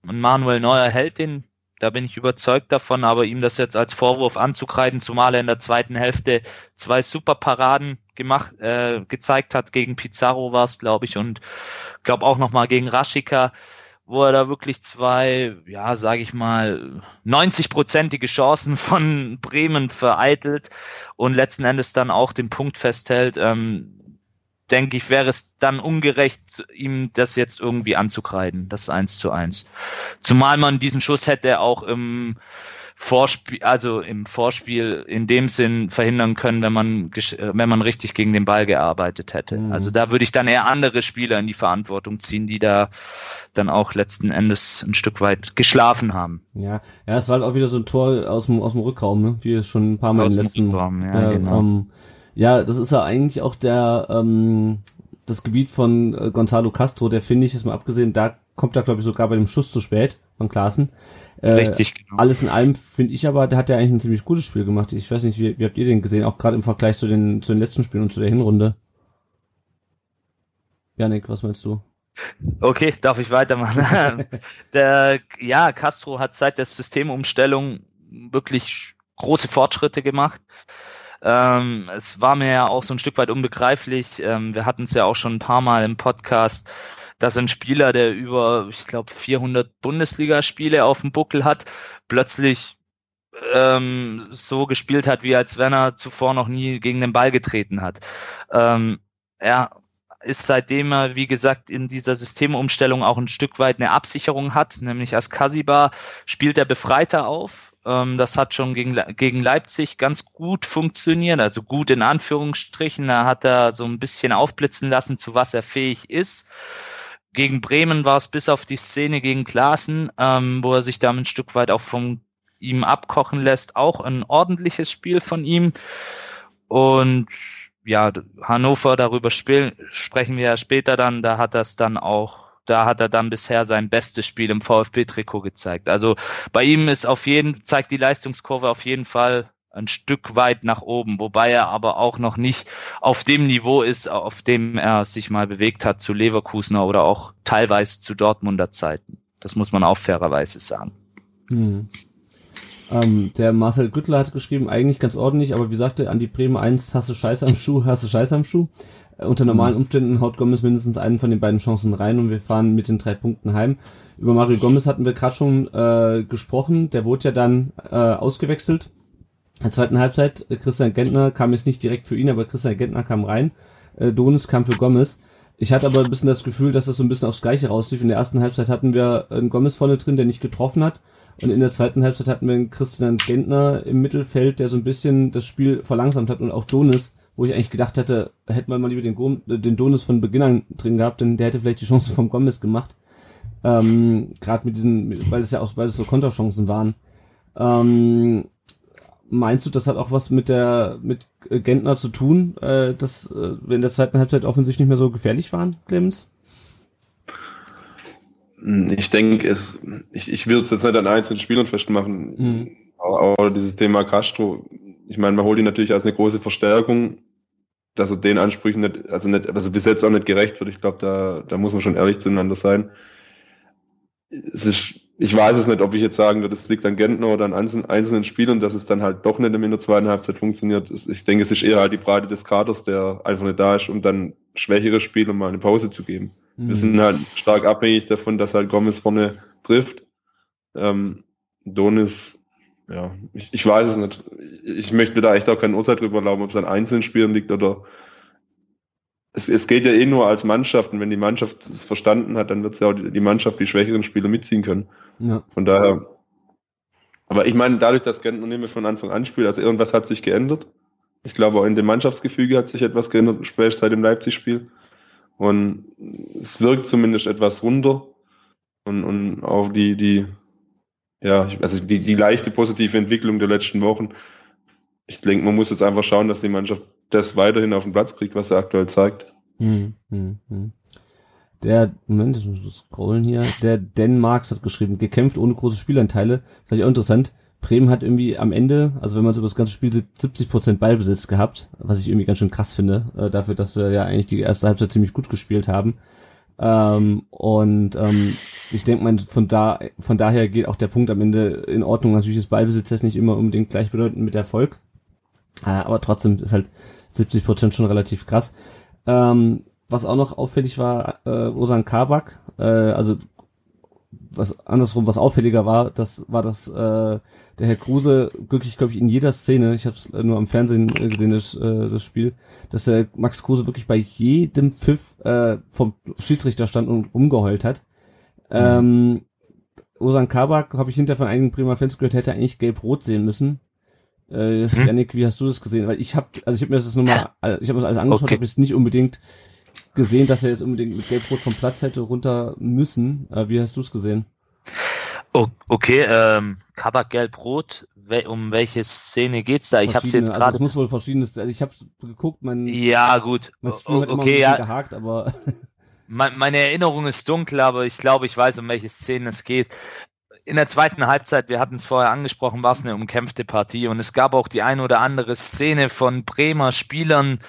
ein Manuel Neuer hält den da bin ich überzeugt davon, aber ihm das jetzt als Vorwurf anzukreiden, zumal er in der zweiten Hälfte zwei Superparaden gemacht, äh, gezeigt hat gegen Pizarro war es, glaube ich, und glaube auch nochmal gegen Raschika, wo er da wirklich zwei, ja, sage ich mal, 90-prozentige Chancen von Bremen vereitelt und letzten Endes dann auch den Punkt festhält. Ähm, denke ich, wäre es dann ungerecht, ihm das jetzt irgendwie anzukreiden, das eins zu eins. Zumal man diesen Schuss hätte auch im Vorspiel, also im Vorspiel in dem Sinn verhindern können, wenn man, wenn man richtig gegen den Ball gearbeitet hätte. Mhm. Also da würde ich dann eher andere Spieler in die Verantwortung ziehen, die da dann auch letzten Endes ein Stück weit geschlafen haben. Ja, ja, es war halt auch wieder so ein Tor aus dem, aus dem Rückraum, ne? wie es schon ein paar Mal aus im letzten, Rückraum, ja, äh, genau. Um, ja, das ist ja eigentlich auch der ähm, das Gebiet von äh, Gonzalo Castro, der finde ich, ist mal abgesehen, da kommt er, glaube ich, sogar bei dem Schuss zu spät von Klaassen. Äh, Richtig, genau. Alles in allem finde ich aber, der hat ja eigentlich ein ziemlich gutes Spiel gemacht. Ich weiß nicht, wie, wie habt ihr den gesehen, auch gerade im Vergleich zu den, zu den letzten Spielen und zu der Hinrunde? Janik, was meinst du? Okay, darf ich weitermachen? der, ja, Castro hat seit der Systemumstellung wirklich große Fortschritte gemacht. Ähm, es war mir ja auch so ein Stück weit unbegreiflich. Ähm, wir hatten es ja auch schon ein paar Mal im Podcast, dass ein Spieler, der über, ich glaube, 400 Bundesligaspiele auf dem Buckel hat, plötzlich ähm, so gespielt hat, wie als wenn er zuvor noch nie gegen den Ball getreten hat. Ähm, er ist seitdem er, wie gesagt, in dieser Systemumstellung auch ein Stück weit eine Absicherung hat, nämlich als Kasiba spielt er befreiter auf, ähm, das hat schon gegen, gegen Leipzig ganz gut funktioniert, also gut in Anführungsstrichen. Da hat er so ein bisschen aufblitzen lassen, zu was er fähig ist. Gegen Bremen war es bis auf die Szene gegen Klaassen, ähm, wo er sich damit ein Stück weit auch von ihm abkochen lässt, auch ein ordentliches Spiel von ihm. Und ja, Hannover, darüber spielen, sprechen wir ja später dann, da hat das dann auch da hat er dann bisher sein bestes Spiel im VfB-Trikot gezeigt. Also bei ihm ist auf jeden, zeigt die Leistungskurve auf jeden Fall ein Stück weit nach oben, wobei er aber auch noch nicht auf dem Niveau ist, auf dem er sich mal bewegt hat zu Leverkusener oder auch teilweise zu Dortmunder Zeiten. Das muss man auch fairerweise sagen. Hm. Ähm, der Marcel Güttler hat geschrieben, eigentlich ganz ordentlich, aber wie sagte an die Bremen 1, hast du Scheiße am Schuh, hast du Scheiße am Schuh. Äh, unter normalen Umständen haut Gomez mindestens einen von den beiden Chancen rein und wir fahren mit den drei Punkten heim. Über Mario Gomez hatten wir gerade schon äh, gesprochen, der wurde ja dann äh, ausgewechselt. In der zweiten Halbzeit, äh, Christian Gentner kam jetzt nicht direkt für ihn, aber Christian Gentner kam rein. Äh, Donis kam für Gomez. Ich hatte aber ein bisschen das Gefühl, dass das so ein bisschen aufs Gleiche rauslief. In der ersten Halbzeit hatten wir einen Gomez vorne drin, der nicht getroffen hat. Und in der zweiten Halbzeit hatten wir einen Christian Gentner im Mittelfeld, der so ein bisschen das Spiel verlangsamt hat und auch Donis, wo ich eigentlich gedacht hätte, hätte man mal lieber den, Gom den Donis von Beginn an drin gehabt, denn der hätte vielleicht die Chance vom Gomez gemacht. Ähm, Gerade mit diesen, weil es ja auch, weil es so Konterchancen waren. Ähm, meinst du, das hat auch was mit der mit Gentner zu tun, äh, dass äh, in der zweiten Halbzeit offensichtlich nicht mehr so gefährlich waren, Clemens? Ich denke, es, ich, ich würde es jetzt nicht an einzelnen Spielern festmachen, Mhm. aber, aber dieses Thema Castro, ich meine, man holt ihn natürlich als eine große Verstärkung, dass er den Ansprüchen nicht, also nicht, also bis jetzt auch nicht gerecht wird. Ich glaube, da, da muss man schon ehrlich zueinander sein. Es ist, ich weiß es nicht, ob ich jetzt sagen würde, es liegt an Gentner oder an einzelnen, Spielern, dass es dann halt doch nicht in der zweiten Halbzeit funktioniert. Ich denke, es ist eher halt die Breite des Kaders, der einfach nicht da ist, um dann schwächere Spieler mal eine Pause zu geben. Mhm. Wir sind halt stark abhängig davon, dass halt Gomez vorne trifft. Ähm, Donis, ja, ich, ich weiß es nicht. Ich möchte mir da echt auch kein Urteil drüber erlauben, ob es an einzelnen Spielern liegt oder es, es geht ja eh nur als Mannschaft und wenn die Mannschaft es verstanden hat, dann wird es ja auch die, Mannschaft die schwächeren Spieler mitziehen können. Ja. Von daher, aber ich meine, dadurch, dass Gentner nicht mehr von Anfang an spielt, also irgendwas hat sich geändert. Ich glaube, auch in dem Mannschaftsgefüge hat sich etwas geändert, spätestens seit dem Leipzig-Spiel. Und es wirkt zumindest etwas runter. Und, und auch die, die, ja, also die, die leichte positive Entwicklung der letzten Wochen. Ich denke, man muss jetzt einfach schauen, dass die Mannschaft das weiterhin auf den Platz kriegt, was er aktuell zeigt. Hm, hm, hm. Der, Moment, ich muss scrollen hier. Der Dan Marx hat geschrieben, gekämpft ohne große Spielanteile. Das fand ich auch interessant. Bremen hat irgendwie am Ende, also wenn man so über das ganze Spiel sieht, 70% Ballbesitz gehabt, was ich irgendwie ganz schön krass finde, äh, dafür, dass wir ja eigentlich die erste Halbzeit ziemlich gut gespielt haben. Ähm, und ähm, ich denke mal, von da, von daher geht auch der Punkt am Ende in Ordnung. Natürlich ist Ballbesitz jetzt nicht immer unbedingt gleichbedeutend mit Erfolg. Äh, aber trotzdem ist halt 70% schon relativ krass. Ähm, was auch noch auffällig war, äh, Osan Kabak, äh, also was andersrum, was auffälliger war, das war, dass äh, der Herr Kruse wirklich, glaube ich, in jeder Szene, ich habe es nur am Fernsehen äh, gesehen, das, äh, das Spiel, dass der Max Kruse wirklich bei jedem Pfiff äh, vom Schiedsrichter stand und rumgeheult hat. Ähm, Osan Kabak, habe ich hinter von einigen Bremer Fans gehört, hätte eigentlich gelb-rot sehen müssen. Äh, Hm. Janik, wie hast du das gesehen? Weil ich habe, also ich habe mir das nur mal, ich habe mir das alles angeschaut, Okay. habe jetzt nicht unbedingt gesehen, dass er jetzt unbedingt mit Gelb-Rot vom Platz hätte runter müssen. Äh, wie hast du es gesehen? Oh, okay, ähm, Kabak gelb-rot. Um welche Szene geht's da? Ich habe jetzt Also gerade. es muss wohl verschiedenes. Also ich habe geguckt, mein, ja, gut. mein Stream hat immer ein okay, ja. gehakt, aber Mein, meine Erinnerung ist dunkel, aber ich glaube, ich weiß, um welche Szenen es geht. In der zweiten Halbzeit, wir hatten es vorher angesprochen, war es eine umkämpfte Partie und es gab auch die ein oder andere Szene von Bremer Spielern,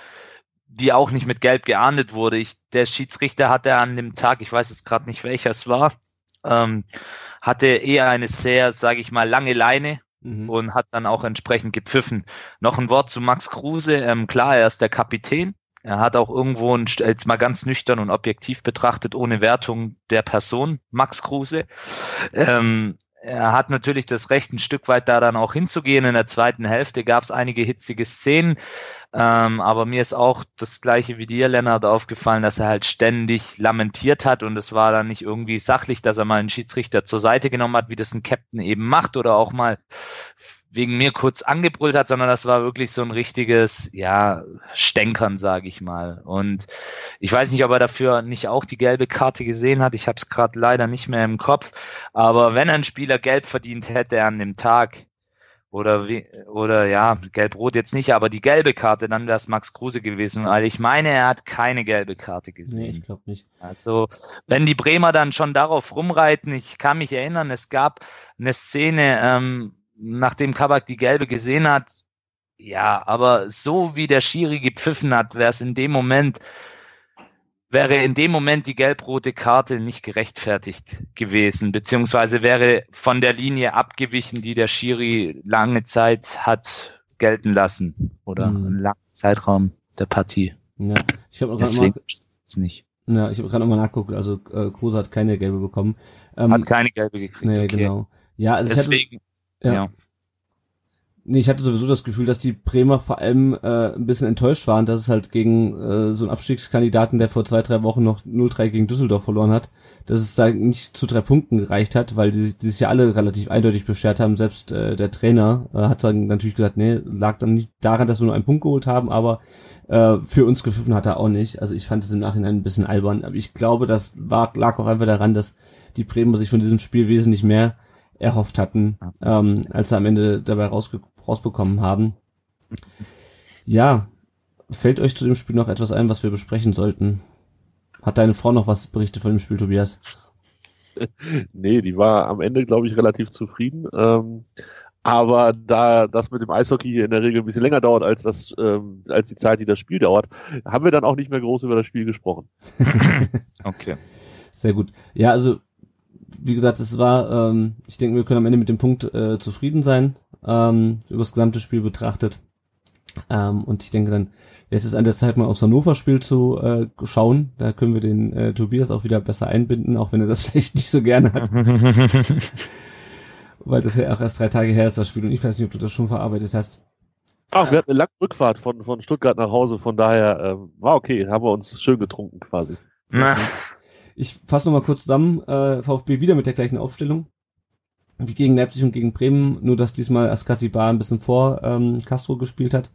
die auch nicht mit Gelb geahndet wurde. Ich, der Schiedsrichter hatte an dem Tag, ich weiß jetzt gerade nicht welcher es war, ähm, hatte eher eine sehr, sage ich mal, lange Leine mhm. und hat dann auch entsprechend gepfiffen. Noch ein Wort zu Max Kruse. Ähm, klar, er ist der Kapitän. Er hat auch irgendwo, ein, jetzt mal ganz nüchtern und objektiv betrachtet, ohne Wertung der Person, Max Kruse. Ähm, er hat natürlich das Recht, ein Stück weit da dann auch hinzugehen. In der zweiten Hälfte gab es einige hitzige Szenen. Ähm, aber mir ist auch das gleiche wie dir, Lennart, aufgefallen, dass er halt ständig lamentiert hat und es war dann nicht irgendwie sachlich, dass er mal einen Schiedsrichter zur Seite genommen hat, wie das ein Captain eben macht oder auch mal wegen mir kurz angebrüllt hat, sondern das war wirklich so ein richtiges, ja, Stänkern, sage ich mal. Und ich weiß nicht, ob er dafür nicht auch die gelbe Karte gesehen hat. Ich habe es gerade leider nicht mehr im Kopf. Aber wenn ein Spieler gelb verdient hätte an dem Tag, oder wie, oder ja, gelb-rot jetzt nicht, aber die gelbe Karte, dann wäre es Max Kruse gewesen, weil ich meine, er hat keine gelbe Karte gesehen. nee, ich glaube nicht. Also, wenn die Bremer dann schon darauf rumreiten, ich kann mich erinnern, es gab eine Szene, ähm, nachdem Kabak die gelbe gesehen hat, ja, aber so wie der Schiri gepfiffen hat, wäre es in dem Moment, wäre in dem Moment die gelb-rote Karte nicht gerechtfertigt gewesen, beziehungsweise wäre von der Linie abgewichen, die der Schiri lange Zeit hat gelten lassen oder Mhm. einen langen Zeitraum der Partie. Ja, ich habe gerade Deswegen nicht. ja, ich habe gerade mal nachgeguckt, also äh, Kruse hat keine gelbe bekommen. Ähm, Hat keine gelbe gekriegt. nee, okay. genau. Ja, also ich hatte, Deswegen, ja. ja. Nee, ich hatte sowieso das Gefühl, dass die Bremer vor allem äh, ein bisschen enttäuscht waren, dass es halt gegen äh, so einen Abstiegskandidaten, der vor zwei, drei Wochen noch 0-3 gegen Düsseldorf verloren hat, dass es da nicht zu drei Punkten gereicht hat, weil die, die sich ja alle relativ eindeutig beschert haben. Selbst äh, der Trainer äh, hat dann natürlich gesagt, nee, lag dann nicht daran, dass wir nur einen Punkt geholt haben, aber äh, für uns gepfiffen hat er auch nicht. Also ich fand es im Nachhinein ein bisschen albern, aber ich glaube, das war, lag auch einfach daran, dass die Bremer sich von diesem Spiel wesentlich mehr erhofft hatten, ähm, als sie am Ende dabei rausge rausbekommen haben. Ja, fällt euch zu dem Spiel noch etwas ein, was wir besprechen sollten? Hat deine Frau noch was berichtet von dem Spiel, Tobias? Nee, die war am Ende, glaube ich, relativ zufrieden. Ähm, aber da das mit dem Eishockey hier in der Regel ein bisschen länger dauert als das, ähm, als die Zeit, die das Spiel dauert, haben wir dann auch nicht mehr groß über das Spiel gesprochen. Okay. Sehr gut. Ja, also wie gesagt, es war, ähm, ich denke, wir können am Ende mit dem Punkt äh, zufrieden sein, ähm, über das gesamte Spiel betrachtet. Ähm, und ich denke dann, jetzt ist an der Zeit mal aufs Hannover-Spiel zu äh, schauen. Da können wir den äh, Tobias auch wieder besser einbinden, auch wenn er das vielleicht nicht so gerne hat, weil das ja auch erst drei Tage her ist, das Spiel. Und ich weiß nicht, ob du das schon verarbeitet hast. Ach, wir hatten eine lange Rückfahrt von, von Stuttgart nach Hause, von daher ähm, war okay, haben wir uns schön getrunken quasi. Ich fasse nochmal kurz zusammen. Äh, VfB wieder mit der gleichen Aufstellung. Wie gegen Leipzig und gegen Bremen, nur dass diesmal Askasi Bar ein bisschen vor ähm, Castro gespielt hat,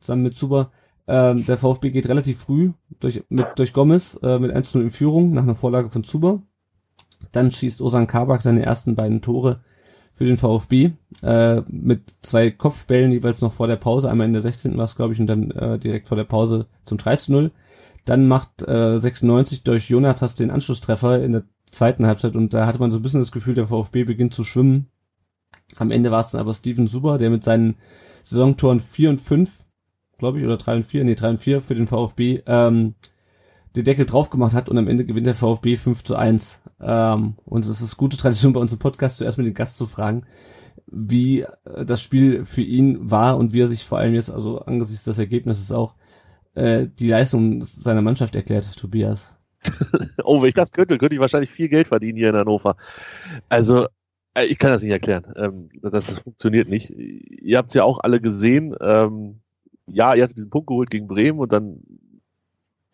zusammen mit Zuber. Ähm, der VfB geht relativ früh durch, mit, durch Gomez äh, mit 1-0 in Führung nach einer Vorlage von Zuber. Dann schießt Osan Kabak seine ersten beiden Tore für den VfB äh, mit zwei Kopfbällen jeweils noch vor der Pause. Einmal in der 16. war es, glaube ich, und dann äh, direkt vor der Pause zum 3-0. Dann macht äh, 96 durch Jonathas den Anschlusstreffer in der zweiten Halbzeit und da hatte man so ein bisschen das Gefühl, der VfB beginnt zu schwimmen. Am Ende war es dann aber Steven Suber, der mit seinen Saisontoren 4 und 5, glaube ich, oder 3 und 4, nee, 3 und 4 für den VfB, ähm, den Deckel drauf gemacht hat und am Ende gewinnt der VfB 5 zu 1. Ähm, und es ist gute Tradition bei uns im Podcast, zuerst mit den Gast zu fragen, wie äh, das Spiel für ihn war und wie er sich vor allem jetzt, also angesichts des Ergebnisses auch, äh, die Leistung seiner Mannschaft erklärt, Tobias. Oh, wenn ich das könnte, könnte ich wahrscheinlich viel Geld verdienen hier in Hannover. Also, äh, ich kann das nicht erklären. Ähm, das, das funktioniert nicht. Ihr habt es ja auch alle gesehen. Ähm, ja, ihr hattet diesen Punkt geholt gegen Bremen und dann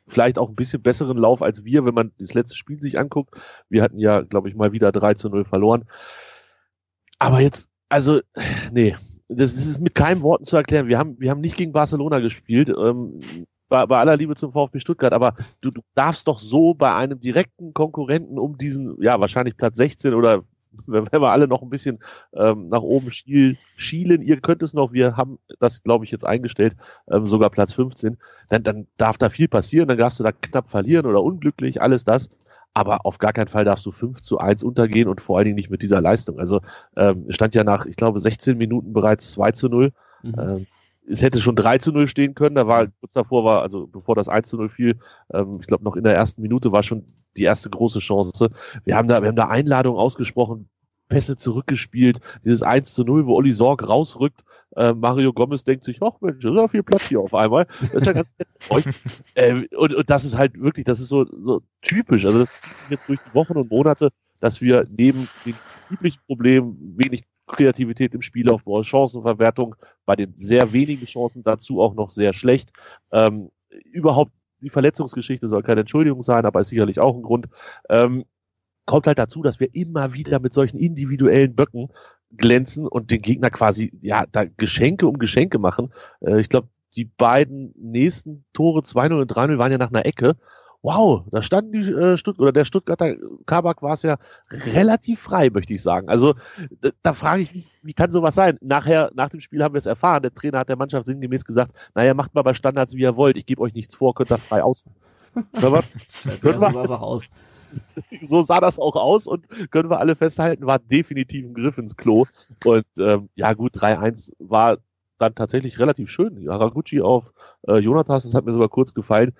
vielleicht auch ein bisschen besseren Lauf als wir, wenn man das letzte Spiel sich anguckt. Wir hatten ja, glaube ich, mal wieder 3 zu 0 verloren. Aber jetzt, also, nee, das ist mit keinen Worten zu erklären. Wir haben, wir haben nicht gegen Barcelona gespielt. Ähm, bei, bei aller Liebe zum VfB Stuttgart, aber du, du darfst doch so bei einem direkten Konkurrenten um diesen, ja, wahrscheinlich Platz 16 oder wenn wenn wir alle noch ein bisschen ähm, nach oben schiel, schielen, ihr könnt es noch, wir haben das, glaube ich, jetzt eingestellt, ähm, sogar Platz 15, dann, dann darf da viel passieren, dann darfst du da knapp verlieren oder unglücklich, alles das. Aber auf gar keinen Fall darfst du 5 zu 1 untergehen und vor allen Dingen nicht mit dieser Leistung. Also ähm, stand ja nach, ich glaube, 16 Minuten bereits 2 zu 0. Mhm. Ähm, es hätte schon 3 zu 0 stehen können, da war kurz davor war, also bevor das 1 zu 0 fiel, ähm, ich glaube noch in der ersten Minute war schon die erste große Chance. Wir haben da, wir haben da Einladungen ausgesprochen, Pässe zurückgespielt, dieses 1 zu 0, wo Olli Sorg rausrückt, äh, Mario Gomez denkt sich, ach Mensch, ist ja viel Platz hier auf einmal. Das ist ja ganz ähm, und, und das ist halt wirklich, das ist so, so typisch. Also das jetzt durch die Wochen und Monate, dass wir neben den üblichen Problemen wenig Kreativität im Spielaufbau, Chancenverwertung, bei den sehr wenigen Chancen dazu auch noch sehr schlecht. Ähm, überhaupt die Verletzungsgeschichte soll keine Entschuldigung sein, aber ist sicherlich auch ein Grund. Ähm, kommt halt dazu, dass wir immer wieder mit solchen individuellen Böcken glänzen und den Gegner quasi, ja, da Geschenke um Geschenke machen. Äh, ich glaube, die beiden nächsten Tore 2-0 und 3-0 waren ja nach einer Ecke. Wow, da standen die äh, Stutt oder der Stuttgarter Kabak war es ja relativ frei, möchte ich sagen. Also da, da frage ich mich, wie kann sowas sein? Nachher, nach dem Spiel haben wir es erfahren. Der Trainer hat der Mannschaft sinngemäß gesagt, naja, macht mal bei Standards, wie ihr wollt. Ich gebe euch nichts vor, könnt das frei aus. So sah es auch aus. so sah das auch aus und können wir alle festhalten, war definitiv ein Griff ins Klo. Und ähm, ja gut, 3-1 war dann tatsächlich relativ schön. Haraguchi auf äh, Jonathas, das hat mir sogar kurz gefallen.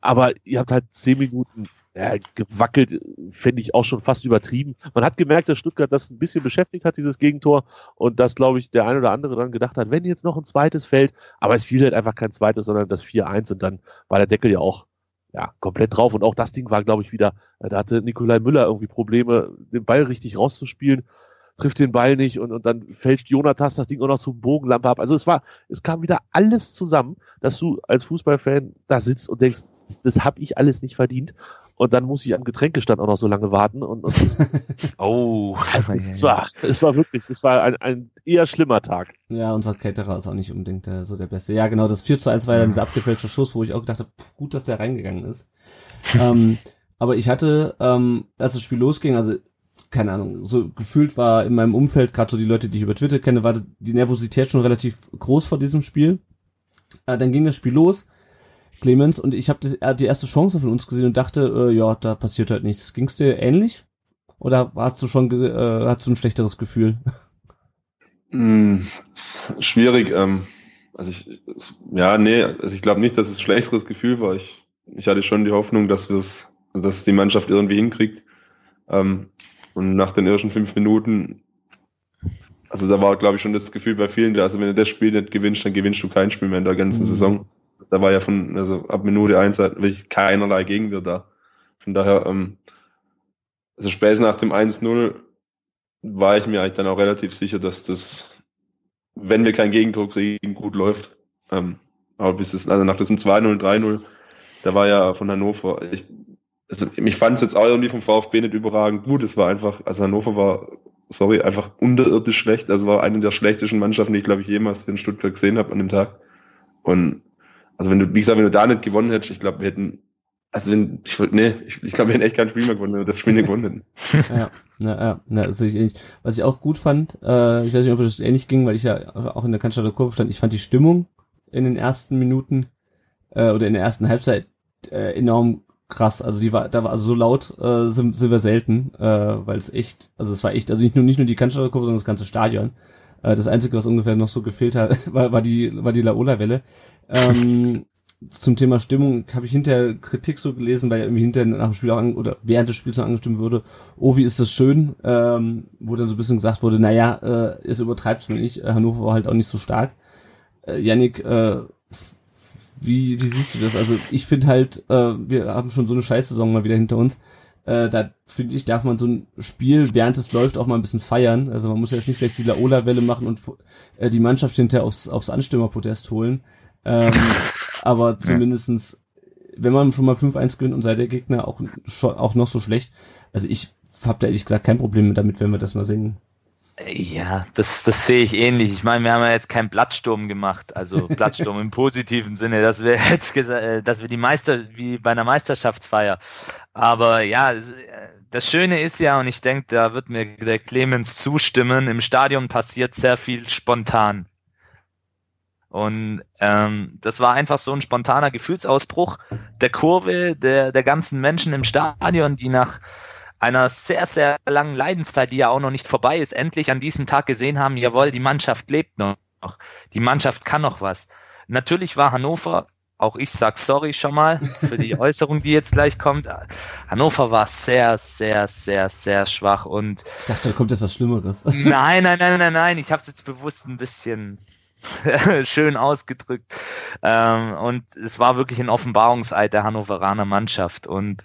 aber ihr habt halt zehn Minuten ja, gewackelt, fände ich auch schon fast übertrieben. Man hat gemerkt, dass Stuttgart das ein bisschen beschäftigt hat, dieses Gegentor, und dass, glaube ich, der ein oder andere dann gedacht hat, wenn jetzt noch ein zweites fällt, aber es fiel halt einfach kein zweites, sondern das 4-1 und dann war der Deckel ja auch ja, komplett drauf. Und auch das Ding war, glaube ich, wieder, äh, da hatte Nikolai Müller irgendwie Probleme, den Ball richtig rauszuspielen, trifft den Ball nicht und, und dann fälscht Jonatas das Ding auch noch zum Bogenlampe ab. Also es war, es kam wieder alles zusammen, dass du als Fußballfan da sitzt und denkst, das, das habe ich alles nicht verdient. Und dann muss ich am Getränkestand auch noch so lange warten. Und, und das, Oh. es, war, es war wirklich, es war ein, ein eher schlimmer Tag. Ja, unser Caterer ist auch nicht unbedingt äh, so der Beste. Ja, genau, das 4 zu 1 war ja dieser abgefälschte Schuss, wo ich auch gedacht habe, gut, dass der reingegangen ist. ähm, aber ich hatte, ähm, als das Spiel losging, also keine Ahnung, so gefühlt war in meinem Umfeld, gerade so die Leute, die ich über Twitter kenne, war die Nervosität schon relativ groß vor diesem Spiel. Äh, dann ging das Spiel los, Clemens, und ich habe die erste Chance von uns gesehen und dachte, äh, ja, da passiert halt nichts. Ging's dir ähnlich? Oder hast du schon, äh, hast du ein schlechteres Gefühl? Hm, schwierig. Ähm, also ich, ja, nee, also ich glaube nicht, dass es ein schlechteres Gefühl war. Ich, ich hatte schon die Hoffnung, dass wir es, also dass die Mannschaft irgendwie hinkriegt. Ähm, und nach den ersten fünf Minuten, also da war, glaube ich, schon das Gefühl bei vielen, also wenn du das Spiel nicht gewinnst, dann gewinnst du kein Spiel mehr in der ganzen Mhm. Saison. Da war ja von, also ab Minute eins halt wirklich keinerlei Gegenwehr da. Von daher, ähm, also spätestens nach dem 1-0 war ich mir eigentlich dann auch relativ sicher, dass das, wenn wir kein Gegentor kriegen, gut läuft. Ähm, aber bis es, also nach diesem 2-0, 3-0, da war ja von Hannover, ich, also ich fand es jetzt auch irgendwie vom VfB nicht überragend gut. Es war einfach, also Hannover war, sorry, einfach unterirdisch schlecht. Also war eine der schlechtesten Mannschaften, die ich glaube ich jemals in Stuttgart gesehen habe an dem Tag. Und also wenn du, wie gesagt, wenn du da nicht gewonnen hättest, ich glaube, wir hätten, also wenn, ich, nee, ich, ich glaube, wir hätten echt kein Spiel mehr gewonnen, wenn wir das Spiel nicht gewonnen hätten. ja, na, ja, na, sehe ich. Was ich auch gut fand, äh, ich weiß nicht, ob das ähnlich ging, weil ich ja auch in der Cannstatter Kurve stand, ich fand die Stimmung in den ersten Minuten äh, oder in der ersten Halbzeit äh, enorm krass. Also die war, da war also so laut äh, sind, sind wir selten, äh, weil es echt, also es war echt, also nicht nur nicht nur die Cannstatter Kurve, sondern das ganze Stadion. Äh, das Einzige, was ungefähr noch so gefehlt hat, war, war die war die Laola-Welle. Ähm, zum Thema Stimmung habe ich hinterher Kritik so gelesen, weil ja irgendwie hinterher nach dem Spiel auch an, oder während des Spiels noch angestimmt wurde, oh, wie ist das schön, ähm, wo dann so ein bisschen gesagt wurde, naja, äh, es übertreibt's mir nicht, Hannover war halt auch nicht so stark. Äh, Yannick, äh, wie, wie siehst du das? Also ich finde halt, äh, wir haben schon so eine Scheißsaison mal wieder hinter uns. Äh, da finde ich, darf man so ein Spiel, während es läuft, auch mal ein bisschen feiern. Also man muss jetzt nicht gleich die Laola-Welle machen und äh, die Mannschaft hinterher aufs, aufs Anstürmerprotest holen. Ähm, aber zumindestens, wenn man schon mal 5-1 gewinnt und sei der Gegner auch, schon, auch noch so schlecht, also ich habe da ehrlich gesagt kein Problem damit, wenn wir das mal singen. Ja, das, das sehe ich ähnlich. Ich meine, wir haben ja jetzt keinen Blattsturm gemacht, also Blattsturm im positiven Sinne, dass wir jetzt gesagt, äh, dass wir die Meister, wie bei einer Meisterschaftsfeier. Aber ja, äh, das Schöne ist ja, und ich denke, da wird mir der Clemens zustimmen, im Stadion passiert sehr viel spontan. Und ähm, das war einfach so ein spontaner Gefühlsausbruch der Kurve, der, der ganzen Menschen im Stadion, die nach einer sehr, sehr langen Leidenszeit, die ja auch noch nicht vorbei ist, endlich an diesem Tag gesehen haben, jawohl, die Mannschaft lebt noch. Die Mannschaft kann noch was. Natürlich war Hannover, auch ich sag sorry schon mal für die Äußerung, die jetzt gleich kommt. Hannover war sehr, sehr, sehr, sehr schwach und Ich dachte, da kommt jetzt was Schlimmeres. Nein, nein, nein, nein, nein. Ich habe es jetzt bewusst ein bisschen schön ausgedrückt. Ähm, und es war wirklich ein Offenbarungseid der Hannoveraner Mannschaft. Und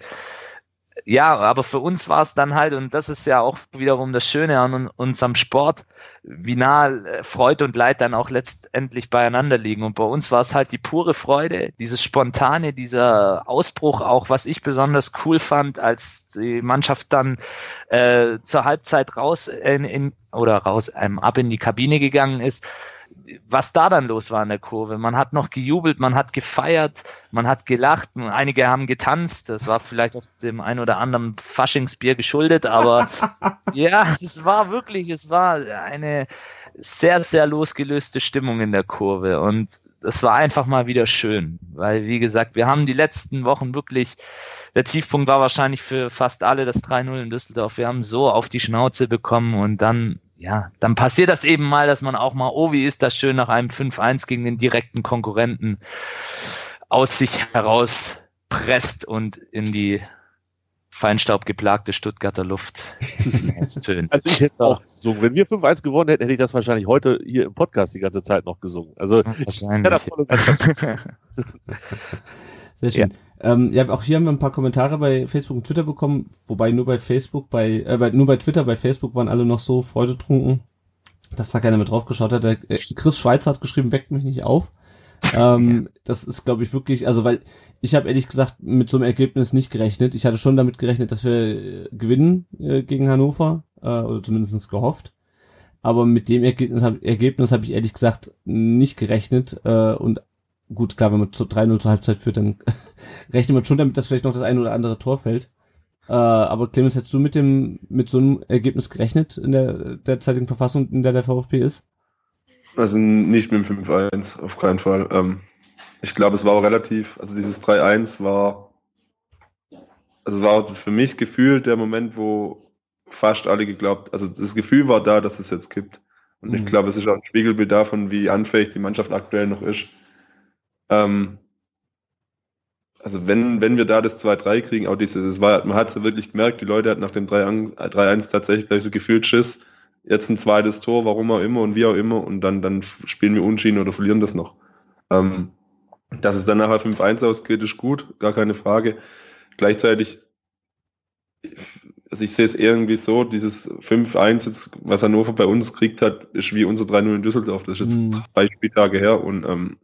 ja, aber für uns war es dann halt, und das ist ja auch wiederum das Schöne an un- unserem Sport, wie nah äh, Freude und Leid dann auch letztendlich beieinander liegen. Und bei uns war es halt die pure Freude, dieses spontane, dieser Ausbruch auch, was ich besonders cool fand, als die Mannschaft dann äh, zur Halbzeit raus in, in oder raus ähm, ab in die Kabine gegangen ist was da dann los war in der Kurve. Man hat noch gejubelt, man hat gefeiert, man hat gelacht, einige haben getanzt. Das war vielleicht auf dem ein oder anderen Faschingsbier geschuldet, aber ja, es war wirklich, es war eine sehr, sehr losgelöste Stimmung in der Kurve und es war einfach mal wieder schön, weil wie gesagt, wir haben die letzten Wochen wirklich, der Tiefpunkt war wahrscheinlich für fast alle das 3-0 in Düsseldorf. Wir haben so auf die Schnauze bekommen und dann ja, dann passiert das eben mal, dass man auch mal, oh, wie ist das schön, nach einem 5-1 gegen den direkten Konkurrenten aus sich heraus presst und in die feinstaubgeplagte Stuttgarter Luft. Also ich hätte es auch gesungen. Wenn wir 5-1 gewonnen hätten, hätte ich das wahrscheinlich heute hier im Podcast die ganze Zeit noch gesungen. Also ich Sehr schön. Ja. Ähm, ja, auch hier haben wir ein paar Kommentare bei Facebook und Twitter bekommen, wobei nur bei Facebook, bei, äh, bei, nur bei Twitter, bei Facebook waren alle noch so freudetrunken, dass da keiner mehr drauf geschaut hat. Der, äh, Chris Schweizer hat geschrieben, weckt mich nicht auf. ähm, das ist, glaube ich, wirklich, also weil ich habe ehrlich gesagt mit so einem Ergebnis nicht gerechnet. Ich hatte schon damit gerechnet, dass wir äh, gewinnen äh, gegen Hannover, äh, oder zumindestens gehofft. Aber mit dem Ergebnis habe Ergebnis hab ich ehrlich gesagt nicht gerechnet. Äh, und gut, klar, wenn man zu 3-0 zur Halbzeit führt, dann rechnet man schon damit, dass vielleicht noch das eine oder andere Tor fällt. Äh, aber Clemens, hättest du mit dem, mit so einem Ergebnis gerechnet in der derzeitigen Verfassung, in der der VfB ist? Also nicht mit dem 5-1, auf keinen Fall. Ähm, ich glaube, es war auch relativ, also dieses 3-1 war, also es war für mich gefühlt der Moment, wo fast alle geglaubt, also das Gefühl war da, dass es jetzt gibt. Und mhm. ich glaube, es ist auch ein Spiegelbild davon, wie anfällig die Mannschaft aktuell noch ist. Ähm, also wenn, wenn wir da das 2-3 kriegen, auch dieses, es war, man hat so wirklich gemerkt, die Leute hatten nach dem 3-1 tatsächlich so gefühlt Schiss, jetzt ein zweites Tor, warum auch immer und wie auch immer, und dann, dann spielen wir Unschienen oder verlieren das noch. Ähm, dass es dann nachher 5-1 ausgeht, ist gut, gar keine Frage. Gleichzeitig, also ich sehe es irgendwie so, dieses 5-1, was Hannover bei uns kriegt hat, ist wie unser 3-0 in Düsseldorf. Das ist jetzt mhm. drei Spieltage her und ähm,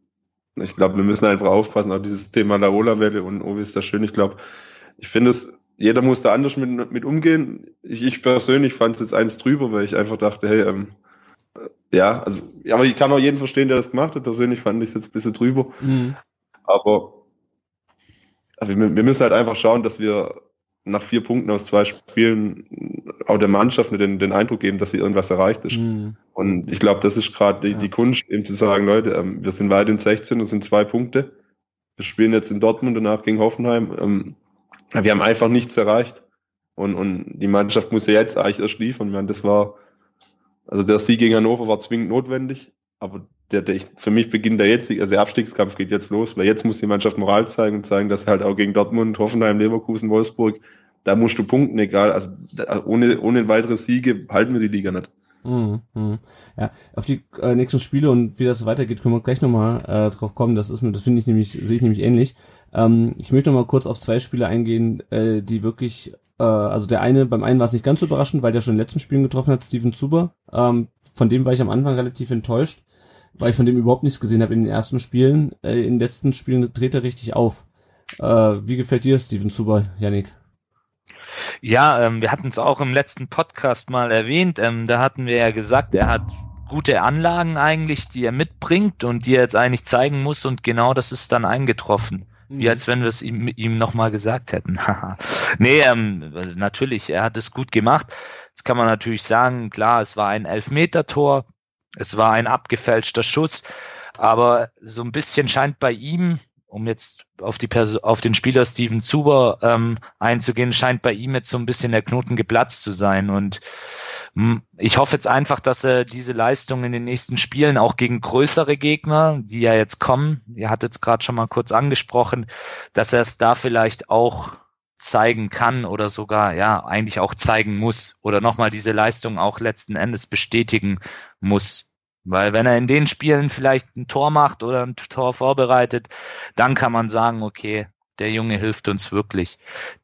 ich glaube, wir müssen einfach aufpassen, auch dieses Thema Laola-Welle und Ovi ist das schön. Ich glaube, ich finde es, jeder muss da anders mit, mit umgehen. Ich, ich persönlich fand es jetzt eins drüber, weil ich einfach dachte, hey, ähm, ja, also, ja, aber ich kann auch jeden verstehen, der das gemacht hat. Persönlich fand ich es jetzt ein bisschen drüber. Mhm. Aber also wir, wir müssen halt einfach schauen, dass wir nach vier Punkten aus zwei Spielen auch der Mannschaft den, den Eindruck geben, dass sie irgendwas erreicht ist. Mhm. Und ich glaube, das ist gerade die, ja. die Kunst, eben zu sagen, Leute, ähm, wir sind weit in 16 und sind zwei Punkte. Wir spielen jetzt in Dortmund danach gegen Hoffenheim. Ähm, wir haben einfach nichts erreicht. Und, und die Mannschaft muss ja jetzt eigentlich erst liefern. Meine, das war, also der Sieg gegen Hannover war zwingend notwendig, aber der, der ich, für mich beginnt der jetzige, also der Abstiegskampf geht jetzt los, weil jetzt muss die Mannschaft Moral zeigen und zeigen, dass halt auch gegen Dortmund, Hoffenheim, Leverkusen, Wolfsburg, da musst du punkten, egal, also ohne, ohne weitere Siege halten wir die Liga nicht. Mhm, mhm. Ja, auf die äh, nächsten Spiele und wie das weitergeht, können wir gleich nochmal äh, drauf kommen. Das ist mir, das finde ich nämlich, sehe ich nämlich ähnlich. Ähm, ich möchte nochmal kurz auf zwei Spiele eingehen, äh, die wirklich, äh, also der eine, beim einen war es nicht ganz so überraschend, weil der schon in den letzten Spielen getroffen hat, Steven Zuber. Ähm, von dem war ich am Anfang relativ enttäuscht, weil ich von dem überhaupt nichts gesehen habe in den ersten Spielen. Äh, in den letzten Spielen dreht er richtig auf. Äh, wie gefällt dir Steven Zuber, Yannick? Ja, ähm, wir hatten es auch im letzten Podcast mal erwähnt. Ähm, da hatten wir ja gesagt, er hat gute Anlagen eigentlich, die er mitbringt und die er jetzt eigentlich zeigen muss und genau das ist dann eingetroffen. Mhm. Wie als wenn wir es ihm, ihm nochmal gesagt hätten. nee, ähm, natürlich, er hat es gut gemacht. Jetzt kann man natürlich sagen, klar, es war ein Elfmeter-Tor, es war ein abgefälschter Schuss, aber so ein bisschen scheint bei ihm um jetzt auf die Perso auf den Spieler Steven Zuber ähm, einzugehen, scheint bei ihm jetzt so ein bisschen der Knoten geplatzt zu sein. Und mh, hm, ich hoffe jetzt einfach, dass er diese Leistung in den nächsten Spielen auch gegen größere Gegner, die ja jetzt kommen, ihr hattet es gerade schon mal kurz angesprochen, dass er es da vielleicht auch zeigen kann oder sogar ja eigentlich auch zeigen muss oder nochmal diese Leistung auch letzten Endes bestätigen muss. Weil wenn er in den Spielen vielleicht ein Tor macht oder ein Tor vorbereitet, dann kann man sagen, okay, der Junge hilft uns wirklich.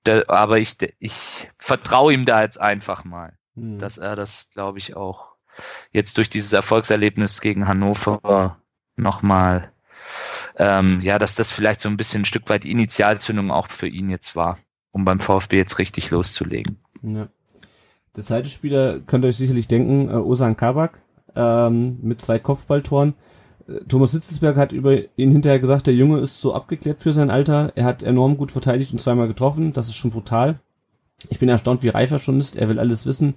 Der, aber ich, ich vertraue ihm da jetzt einfach mal, hm. dass er das, glaube ich, auch jetzt durch dieses Erfolgserlebnis gegen Hannover nochmal, ähm, ja, dass das vielleicht so ein bisschen ein Stück weit Initialzündung auch für ihn jetzt war, um beim VfB jetzt richtig loszulegen. Ja. Der zweite Spieler könnt ihr euch sicherlich denken, äh, Osan Kabak, ähm, mit zwei Kopfballtoren. Äh, Thomas Hitzelsberg hat über ihn hinterher gesagt, der Junge ist so abgeklärt für sein Alter. Er hat enorm gut verteidigt und zweimal getroffen. Das ist schon brutal. Ich bin erstaunt, wie reif er schon ist. Er will alles wissen,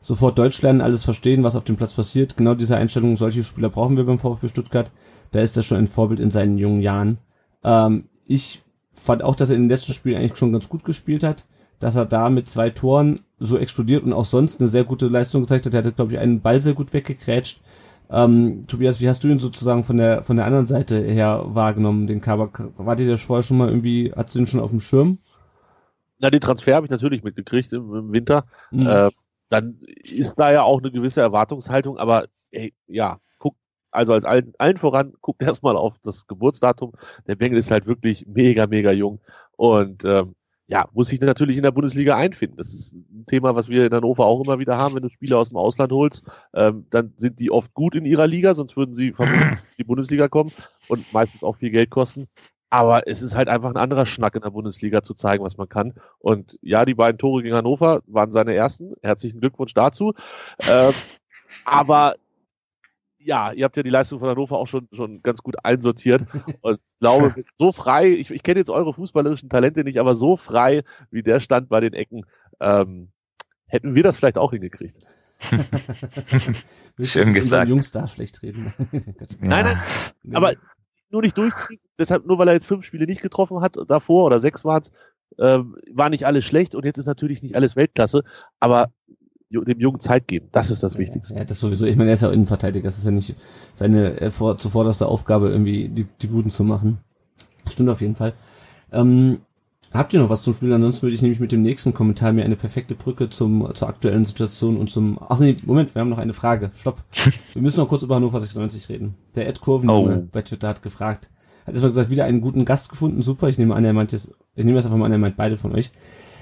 sofort Deutsch lernen, alles verstehen, was auf dem Platz passiert. Genau diese Einstellung, solche Spieler brauchen wir beim VfB Stuttgart. Da ist er schon ein Vorbild in seinen jungen Jahren. Ähm, ich fand auch, dass er in den letzten Spielen eigentlich schon ganz gut gespielt hat dass er da mit zwei Toren so explodiert und auch sonst eine sehr gute Leistung gezeigt hat. Er hat, glaube ich, einen Ball sehr gut weggekrätscht. Ähm, Tobias, wie hast du ihn sozusagen von der von der anderen Seite her wahrgenommen, den Kabak? War dir der vorher schon mal irgendwie, hat du den schon auf dem Schirm? Na, den Transfer habe ich natürlich mitgekriegt im, im Winter. Mhm. Äh, dann ist da ja auch eine gewisse Erwartungshaltung, aber ey, ja, also als allen, allen voran, guckt erstmal auf das Geburtsdatum. Der Bengel ist halt wirklich mega, mega jung und ähm, ja, muss sich natürlich in der Bundesliga einfinden. Das ist ein Thema, was wir in Hannover auch immer wieder haben. Wenn du Spieler aus dem Ausland holst, ähm, dann sind die oft gut in ihrer Liga, sonst würden sie vermutlich in die Bundesliga kommen und meistens auch viel Geld kosten. Aber es ist halt einfach ein anderer Schnack in der Bundesliga zu zeigen, was man kann. Und ja, die beiden Tore gegen Hannover waren seine ersten. Herzlichen Glückwunsch dazu. Ähm, aber ja, ihr habt ja die Leistung von Hannover auch schon, schon ganz gut einsortiert. Und ich glaube, so frei, ich, ich kenne jetzt eure fußballerischen Talente nicht, aber so frei, wie der stand bei den Ecken, ähm, hätten wir das vielleicht auch hingekriegt. Schön gesagt. Jungs da schlecht reden? Nein, nein, aber nur nicht durchkriegen. Deshalb, nur weil er jetzt fünf Spiele nicht getroffen hat davor oder sechs waren es, ähm, war nicht alles schlecht und jetzt ist natürlich nicht alles Weltklasse, aber dem Jungen Zeit geben, das ist das Wichtigste. Ja, das sowieso. Ich meine, er ist ja auch Innenverteidiger. Das ist ja nicht seine äh, vor, zuvorderste Aufgabe, irgendwie die, die Buden zu machen. Stimmt auf jeden Fall. Ähm, habt ihr noch was zum Spiel? Ansonsten würde ich nämlich mit dem nächsten Kommentar mir eine perfekte Brücke zum, zur aktuellen Situation und zum... Ach nee, Moment, wir haben noch eine Frage. Stopp. Wir müssen noch kurz über Hannover 96 reden. Der Ed Kurvenjunge Oh. bei Twitter hat gefragt, hat erstmal gesagt, wieder einen guten Gast gefunden. Super, ich nehme an, er meint jetzt, ich nehme das einfach mal an, er meint beide von euch.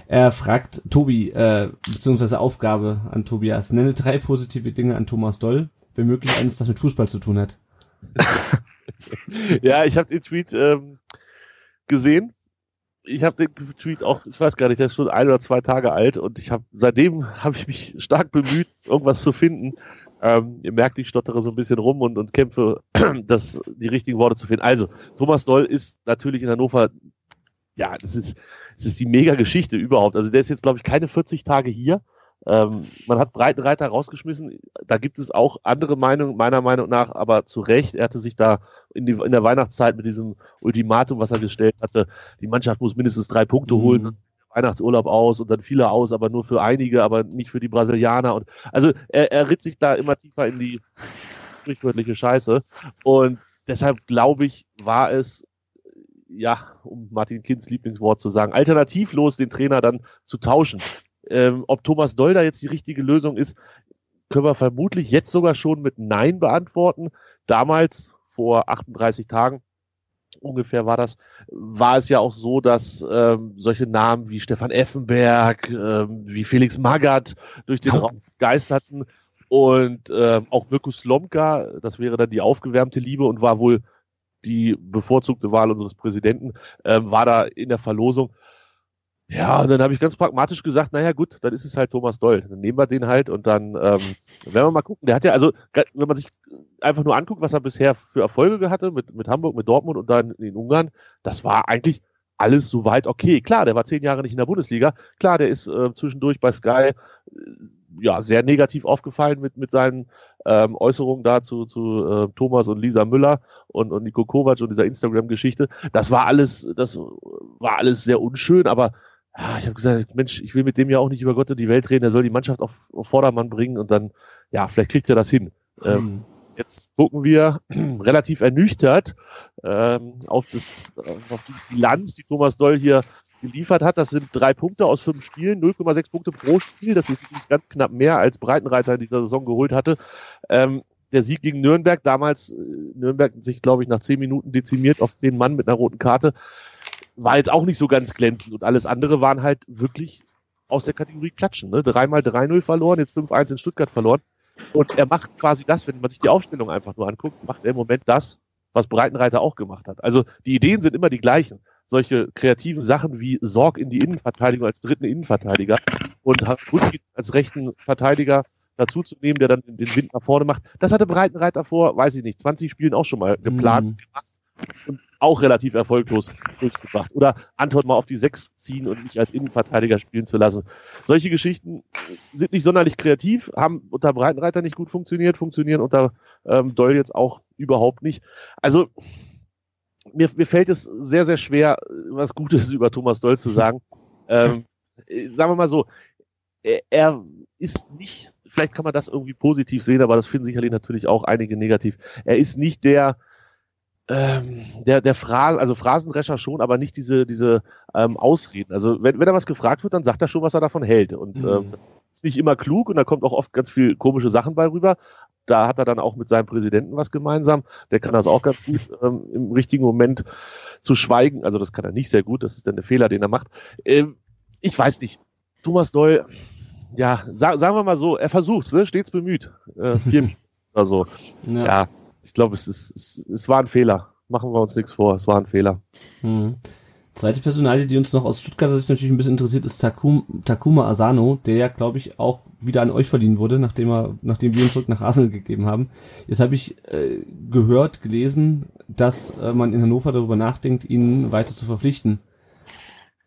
Er fragt Tobi, äh, beziehungsweise Aufgabe an Tobias, nenne drei positive Dinge an Thomas Doll, wenn möglich eines, das mit Fußball zu tun hat. Ja, ich habe den Tweet ähm, gesehen. Ich habe den Tweet auch, ich weiß gar nicht, der ist schon ein oder zwei Tage alt und ich habe seitdem habe ich mich stark bemüht, irgendwas zu finden. Ähm, ihr merkt, ich stottere so ein bisschen rum und, und kämpfe, das, die richtigen Worte zu finden. Also, Thomas Doll ist natürlich in Hannover, ja, das ist, das ist die mega Geschichte überhaupt. Also der ist jetzt, glaube ich, keine 40 Tage hier. Ähm, man hat Breitenreiter rausgeschmissen. Da gibt es auch andere Meinungen, meiner Meinung nach, aber zu Recht. Er hatte sich da in, die, in der Weihnachtszeit mit diesem Ultimatum, was er gestellt hatte, die Mannschaft muss mindestens drei Punkte holen, Mhm. der Weihnachtsurlaub aus und dann fiel er aus, aber nur für einige, aber nicht für die Brasilianer. Und also er, er ritt sich da immer tiefer in die sprichwörtliche Scheiße. Und deshalb glaube ich, war es ja, um Martin Kinds Lieblingswort zu sagen, alternativlos den Trainer dann zu tauschen. Ähm, ob Thomas Doll da jetzt die richtige Lösung ist, können wir vermutlich jetzt sogar schon mit Nein beantworten. Damals, vor 38 Tagen ungefähr war das, war es ja auch so, dass ähm, solche Namen wie Stefan Effenberg, ähm, wie Felix Magath durch den Raum geisterten und ähm, auch Mirko Slomka, das wäre dann die aufgewärmte Liebe und war wohl die bevorzugte Wahl unseres Präsidenten, ähm, war da in der Verlosung. Ja, und dann habe ich ganz pragmatisch gesagt, naja gut, dann ist es halt Thomas Doll. Dann nehmen wir den halt und dann ähm, werden wir mal gucken. Der hat ja, also, wenn man sich einfach nur anguckt, was er bisher für Erfolge hatte mit, mit Hamburg, mit Dortmund und dann in Ungarn, das war eigentlich alles soweit okay. Klar, der war zehn Jahre nicht in der Bundesliga. Klar, der ist äh, zwischendurch bei Sky äh, ja sehr negativ aufgefallen mit, mit seinen ähm, Äußerungen da zu, zu äh, Thomas und Lisa Müller und, und Nico Kovac und dieser Instagram-Geschichte. Das war alles, das war alles sehr unschön, aber ja, ich habe gesagt, Mensch, ich will mit dem ja auch nicht über Gott und die Welt reden, er soll die Mannschaft auf, auf Vordermann bringen und dann, ja, vielleicht kriegt er das hin. Ähm, Hm. Jetzt gucken wir relativ ernüchtert ähm, auf, das, auf die Bilanz, die Thomas Doll hier geliefert hat. Das sind drei Punkte aus fünf Spielen, 0,6 Punkte pro Spiel. Das ist ganz knapp mehr als Breitenreiter in dieser Saison geholt hatte. Ähm, der Sieg gegen Nürnberg, damals äh, Nürnberg sich, glaube ich, nach zehn Minuten dezimiert auf den Mann mit einer roten Karte, war jetzt auch nicht so ganz glänzend. Und alles andere waren halt wirklich aus der Kategorie Klatschen. Ne? Dreimal 3-0 verloren, jetzt 5-1 in Stuttgart verloren. Und er macht quasi das, wenn man sich die Aufstellung einfach nur anguckt, macht er im Moment das, was Breitenreiter auch gemacht hat. Also die Ideen sind immer die gleichen. Solche kreativen Sachen wie Sorg in die Innenverteidigung als dritten Innenverteidiger und Rutschki als rechten Verteidiger dazu zu nehmen, der dann den Wind nach vorne macht. Das hatte Breitenreiter vor, weiß ich nicht, 20 Spielen auch schon mal geplant Mhm. gemacht und auch relativ erfolglos durchgebracht. Oder Anton mal auf die Sechs ziehen und nicht als Innenverteidiger spielen zu lassen. Solche Geschichten sind nicht sonderlich kreativ, haben unter Breitenreiter nicht gut funktioniert, funktionieren unter ähm, Doll jetzt auch überhaupt nicht. Also mir, mir fällt es sehr, sehr schwer, was Gutes über Thomas Doll zu sagen. ähm, äh, sagen wir mal so, er, er ist nicht vielleicht kann man das irgendwie positiv sehen, aber das finden sicherlich natürlich auch einige negativ. Er ist nicht der, ähm, der, der Phrasen, also Phrasendrescher schon, aber nicht diese, diese ähm, Ausreden. Also wenn, wenn er was gefragt wird, dann sagt er schon, was er davon hält. Und Mhm. ähm, das ist nicht immer klug und da kommt auch oft ganz viel komische Sachen bei rüber. Da hat er dann auch mit seinem Präsidenten was gemeinsam. Der kann das auch ganz gut ähm, im richtigen Moment zu schweigen. Also das kann er nicht sehr gut. Das ist dann der Fehler, den er macht. Ähm, ich weiß nicht. Thomas Doll, ja, sa sagen wir mal so, er versucht, ne? stets bemüht. Äh, oder so. Ja. Ja, ich glaube, es, ist, es, es war ein Fehler. Machen wir uns nichts vor, es war ein Fehler. Mhm. Zweite Personalie, die uns noch aus Stuttgarter Sicht natürlich ein bisschen interessiert, ist Takum, Takuma Asano, der ja, glaube ich, auch wieder an euch verliehen wurde, nachdem er, nachdem wir ihn zurück nach Arsenal gegeben haben. Jetzt habe ich äh, gehört, gelesen, dass äh, man in Hannover darüber nachdenkt, ihn weiter zu verpflichten.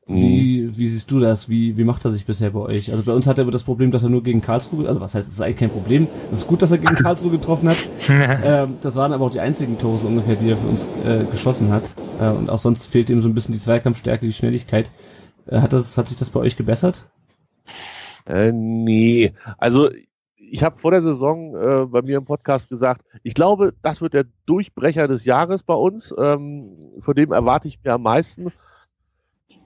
Wie, wie siehst du das? Wie, wie macht er sich bisher bei euch? Also bei uns hat er aber das Problem, dass er nur gegen Karlsruhe, also was heißt, es ist eigentlich kein Problem. Es ist gut, dass er gegen Karlsruhe getroffen hat. ähm, das waren aber auch die einzigen Tore so ungefähr, die er für uns äh, geschossen hat. Äh, und auch sonst fehlt ihm so ein bisschen die Zweikampfstärke, die Schnelligkeit. Äh, hat, das, hat sich das bei euch gebessert? Äh, nee, also ich habe vor der Saison äh, bei mir im Podcast gesagt, ich glaube, das wird der Durchbrecher des Jahres bei uns. Ähm, vor dem erwarte ich mir am meisten.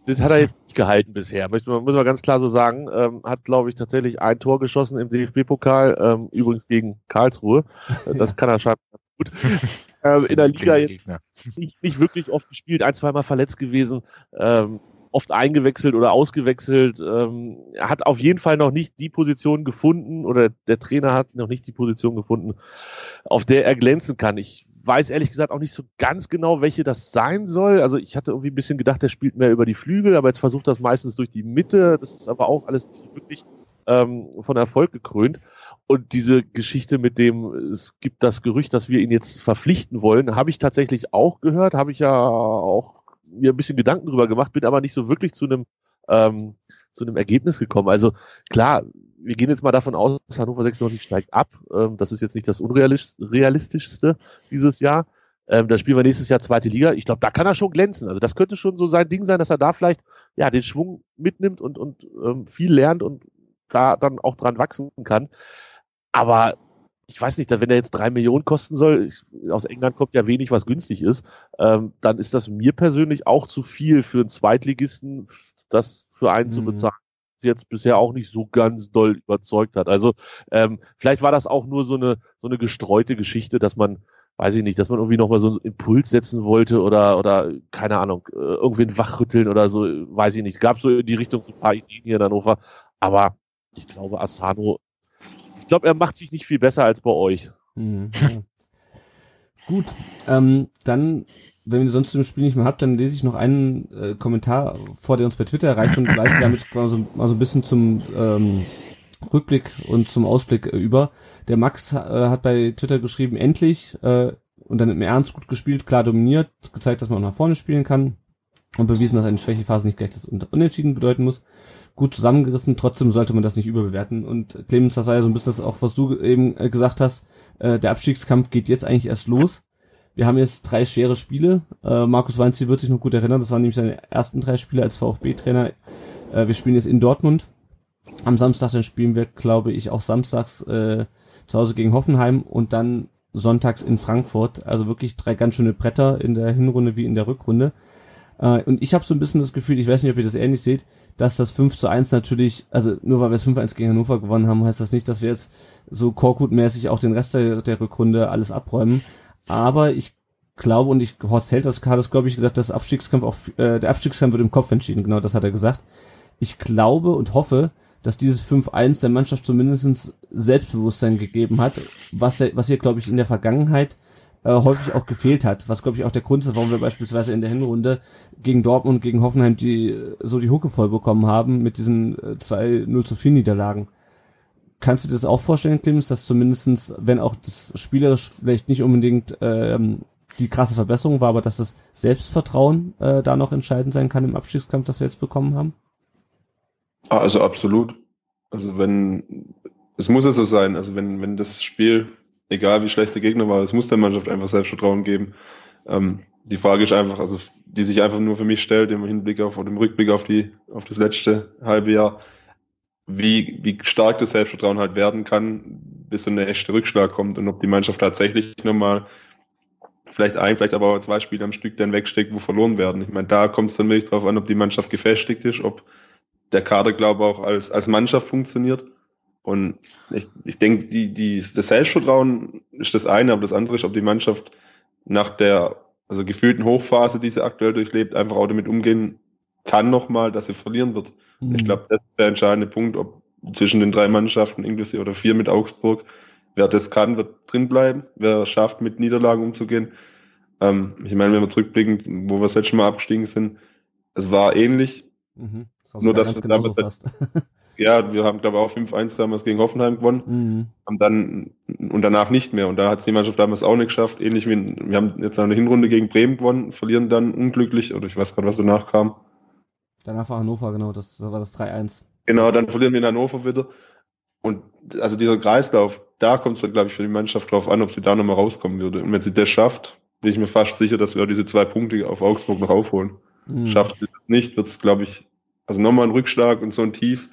Das hat er jetzt nicht gehalten bisher, möchte man, muss man ganz klar so sagen. Ähm, hat, glaube ich, tatsächlich ein Tor geschossen im DFB-Pokal, ähm, übrigens gegen Karlsruhe. Äh, Das kann er scheinbar gut. ähm, in der Liga jetzt nicht, nicht wirklich oft gespielt, ein, zweimal verletzt gewesen, ähm, oft eingewechselt oder ausgewechselt. Ähm, er hat auf jeden Fall noch nicht die Position gefunden oder der Trainer hat noch nicht die Position gefunden, auf der er glänzen kann. Ich weiß ehrlich gesagt auch nicht so ganz genau, welche das sein soll. Also ich hatte irgendwie ein bisschen gedacht, er spielt mehr über die Flügel, aber jetzt versucht das meistens durch die Mitte. Das ist aber auch alles nicht so wirklich ähm, von Erfolg gekrönt. Und diese Geschichte mit dem, es gibt das Gerücht, dass wir ihn jetzt verpflichten wollen, habe ich tatsächlich auch gehört, habe ich ja auch mir ein bisschen Gedanken drüber gemacht, bin aber nicht so wirklich zu einem ähm, zu einem Ergebnis gekommen. Also klar, wir gehen jetzt mal davon aus, dass Hannover 96 steigt ab. Ähm, das ist jetzt nicht das unrealistischste dieses Jahr. Ähm, da spielen wir nächstes Jahr zweite Liga. Ich glaube, da kann er schon glänzen. Also das könnte schon so sein Ding sein, dass er da vielleicht ja den Schwung mitnimmt und, und ähm, viel lernt und da dann auch dran wachsen kann. Aber ich weiß nicht, wenn er jetzt drei Millionen kosten soll, ich, aus England kommt ja wenig, was günstig ist, ähm, dann ist das mir persönlich auch zu viel für einen Zweitligisten, das für einen zu Mhm. bezahlen jetzt bisher auch nicht so ganz doll überzeugt hat. Also ähm, vielleicht war das auch nur so eine so eine gestreute Geschichte, dass man, weiß ich nicht, dass man irgendwie nochmal so einen Impuls setzen wollte oder oder keine Ahnung, äh, irgendwen wachrütteln oder so, weiß ich nicht. Gab so in die Richtung so ein paar Ideen hier in Hannover, aber ich glaube Asano, ich glaube, er macht sich nicht viel besser als bei euch. Mhm. Gut, ähm, dann, wenn ihr sonst im Spiel nicht mehr habt, dann lese ich noch einen äh, Kommentar vor, der uns bei Twitter erreicht und gleich damit mal so, mal so ein bisschen zum ähm, Rückblick und zum Ausblick äh, über. Der Max äh, hat bei Twitter geschrieben, endlich äh, und dann im Ernst gut gespielt, klar dominiert, gezeigt, dass man nach vorne spielen kann und bewiesen, dass eine Schwächephase nicht gleich das Un- Unentschieden bedeuten muss. Gut zusammengerissen, trotzdem sollte man das nicht überbewerten. Und Clemens, das war ja so ein bisschen das auch, was du eben äh, gesagt hast, äh, der Abstiegskampf geht jetzt eigentlich erst los. Wir haben jetzt drei schwere Spiele. Äh, Markus Weinziel wird sich noch gut erinnern, das waren nämlich seine ersten drei Spiele als VfB-Trainer. Äh, wir spielen jetzt in Dortmund. Am Samstag dann spielen wir, glaube ich, auch samstags äh, zu Hause gegen Hoffenheim und dann sonntags in Frankfurt. Also wirklich drei ganz schöne Bretter in der Hinrunde wie in der Rückrunde. Äh, und ich habe so ein bisschen das Gefühl, ich weiß nicht, ob ihr das ähnlich seht, dass das 5 zu 1 natürlich, also nur weil wir es 5-1 gegen Hannover gewonnen haben, heißt das nicht, dass wir jetzt so Korkut-mäßig auch den Rest der, der Rückrunde alles abräumen. Aber ich glaube, und ich, Horst Held hat das, glaube ich, gesagt, dass Abstiegskampf auch, äh, der Abstiegskampf wird im Kopf entschieden, genau das hat er gesagt. Ich glaube und hoffe, dass dieses 5-1 der Mannschaft zumindest Selbstbewusstsein gegeben hat, was, was hier, glaube ich, in der Vergangenheit äh, häufig auch gefehlt hat, was glaube ich auch der Grund ist, warum wir beispielsweise in der Hinrunde gegen Dortmund und gegen Hoffenheim die so die Hucke voll bekommen haben mit diesen äh, zwei 0 zu 4 Niederlagen. Kannst du dir das auch vorstellen, Clemens, dass zumindestens, wenn auch das spielerisch vielleicht nicht unbedingt ähm, die krasse Verbesserung war, aber dass das Selbstvertrauen äh, da noch entscheidend sein kann im Abstiegskampf, das wir jetzt bekommen haben? Ah, Also absolut. Also wenn, es muss es so sein. Also wenn, wenn das Spiel, egal wie schlecht der Gegner war, es muss der Mannschaft einfach Selbstvertrauen geben. Ähm, die Frage ist einfach, also die sich einfach nur für mich stellt, im Hinblick auf oder im Rückblick auf die, auf das letzte halbe Jahr. Wie, wie stark das Selbstvertrauen halt werden kann, bis so ein echter Rückschlag kommt und ob die Mannschaft tatsächlich nochmal vielleicht ein, vielleicht aber zwei Spiele am Stück dann wegsteckt, wo verloren werden. Ich meine, da kommt es dann wirklich darauf an, ob die Mannschaft gefestigt ist, ob der Kader, glaube ich, auch als, als Mannschaft funktioniert. Und ich, ich denke, die, die, das Selbstvertrauen ist das eine, aber das andere ist, ob die Mannschaft nach der also gefühlten Hochphase, die sie aktuell durchlebt, einfach auch damit umgehen kann nochmal, dass sie verlieren wird. Mhm. Ich glaube, das ist der entscheidende Punkt, ob zwischen den drei Mannschaften, inklusive oder vier mit Augsburg, wer das kann, wird drin bleiben, wer schafft, mit Niederlagen umzugehen. Ähm, ich meine, wenn wir zurückblicken, wo wir das letzte Mal abgestiegen sind, es war ähnlich. Mhm. Das nur, dass wir damit, ja, wir haben, glaube ich, auch 5-1 damals gegen Hoffenheim gewonnen, mhm. haben dann und danach nicht mehr. Und da hat es die Mannschaft damals auch nicht geschafft. Ähnlich wie wir haben jetzt eine Hinrunde gegen Bremen gewonnen, verlieren dann unglücklich, oder ich weiß gerade, was danach kam. Danach war Hannover, genau, das, das war das 3-1. Genau, dann verlieren wir in Hannover wieder. Und also dieser Kreislauf, da kommt es dann, glaube ich, für die Mannschaft drauf an, ob sie da nochmal rauskommen würde. Und wenn sie das schafft, bin ich mir fast sicher, dass wir auch diese zwei Punkte auf Augsburg noch aufholen. Mhm. Schafft sie das nicht, wird es, glaube ich, also nochmal ein Rückschlag und so ein Tief.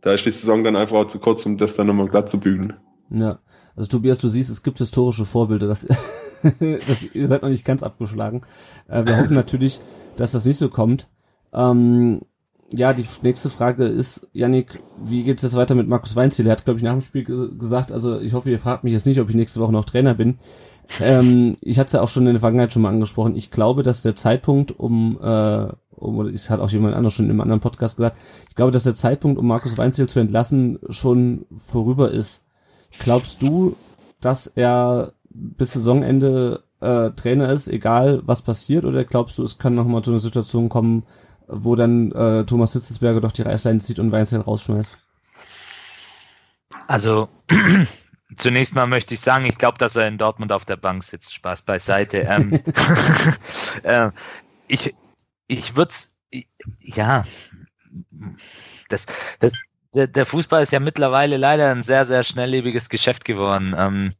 Da ist die Saison dann einfach auch zu kurz, um das dann nochmal glatt zu bügeln. Ja, also Tobias, du siehst, es gibt historische Vorbilder, das, das ihr seid noch nicht ganz abgeschlagen. Äh, wir hoffen natürlich, dass das nicht so kommt. Ähm, ja, die nächste Frage ist, Yannick, wie geht es jetzt weiter mit Markus Weinziel? Er hat, glaube ich, nach dem Spiel gesagt, also ich hoffe, ihr fragt mich jetzt nicht, ob ich nächste Woche noch Trainer bin. Ähm, ich hatte es ja auch schon in der Vergangenheit schon mal angesprochen. Ich glaube, dass der Zeitpunkt, um, äh, um oder es hat auch jemand anderes schon im anderen Podcast gesagt, ich glaube, dass der Zeitpunkt, um Markus Weinziel zu entlassen, schon vorüber ist. Glaubst du, dass er bis Saisonende äh, Trainer ist, egal was passiert, oder glaubst du, es kann nochmal zu einer Situation kommen, wo dann äh, Thomas Hitzelsberger doch die Reißleine zieht und Weinzel rausschmeißt? Also zunächst mal möchte ich sagen, ich glaube, dass er in Dortmund auf der Bank sitzt. Spaß beiseite. ähm, äh, ich ich würde ja, das, das, der, der Fußball ist ja mittlerweile leider ein sehr, sehr schnelllebiges Geschäft geworden. Ähm,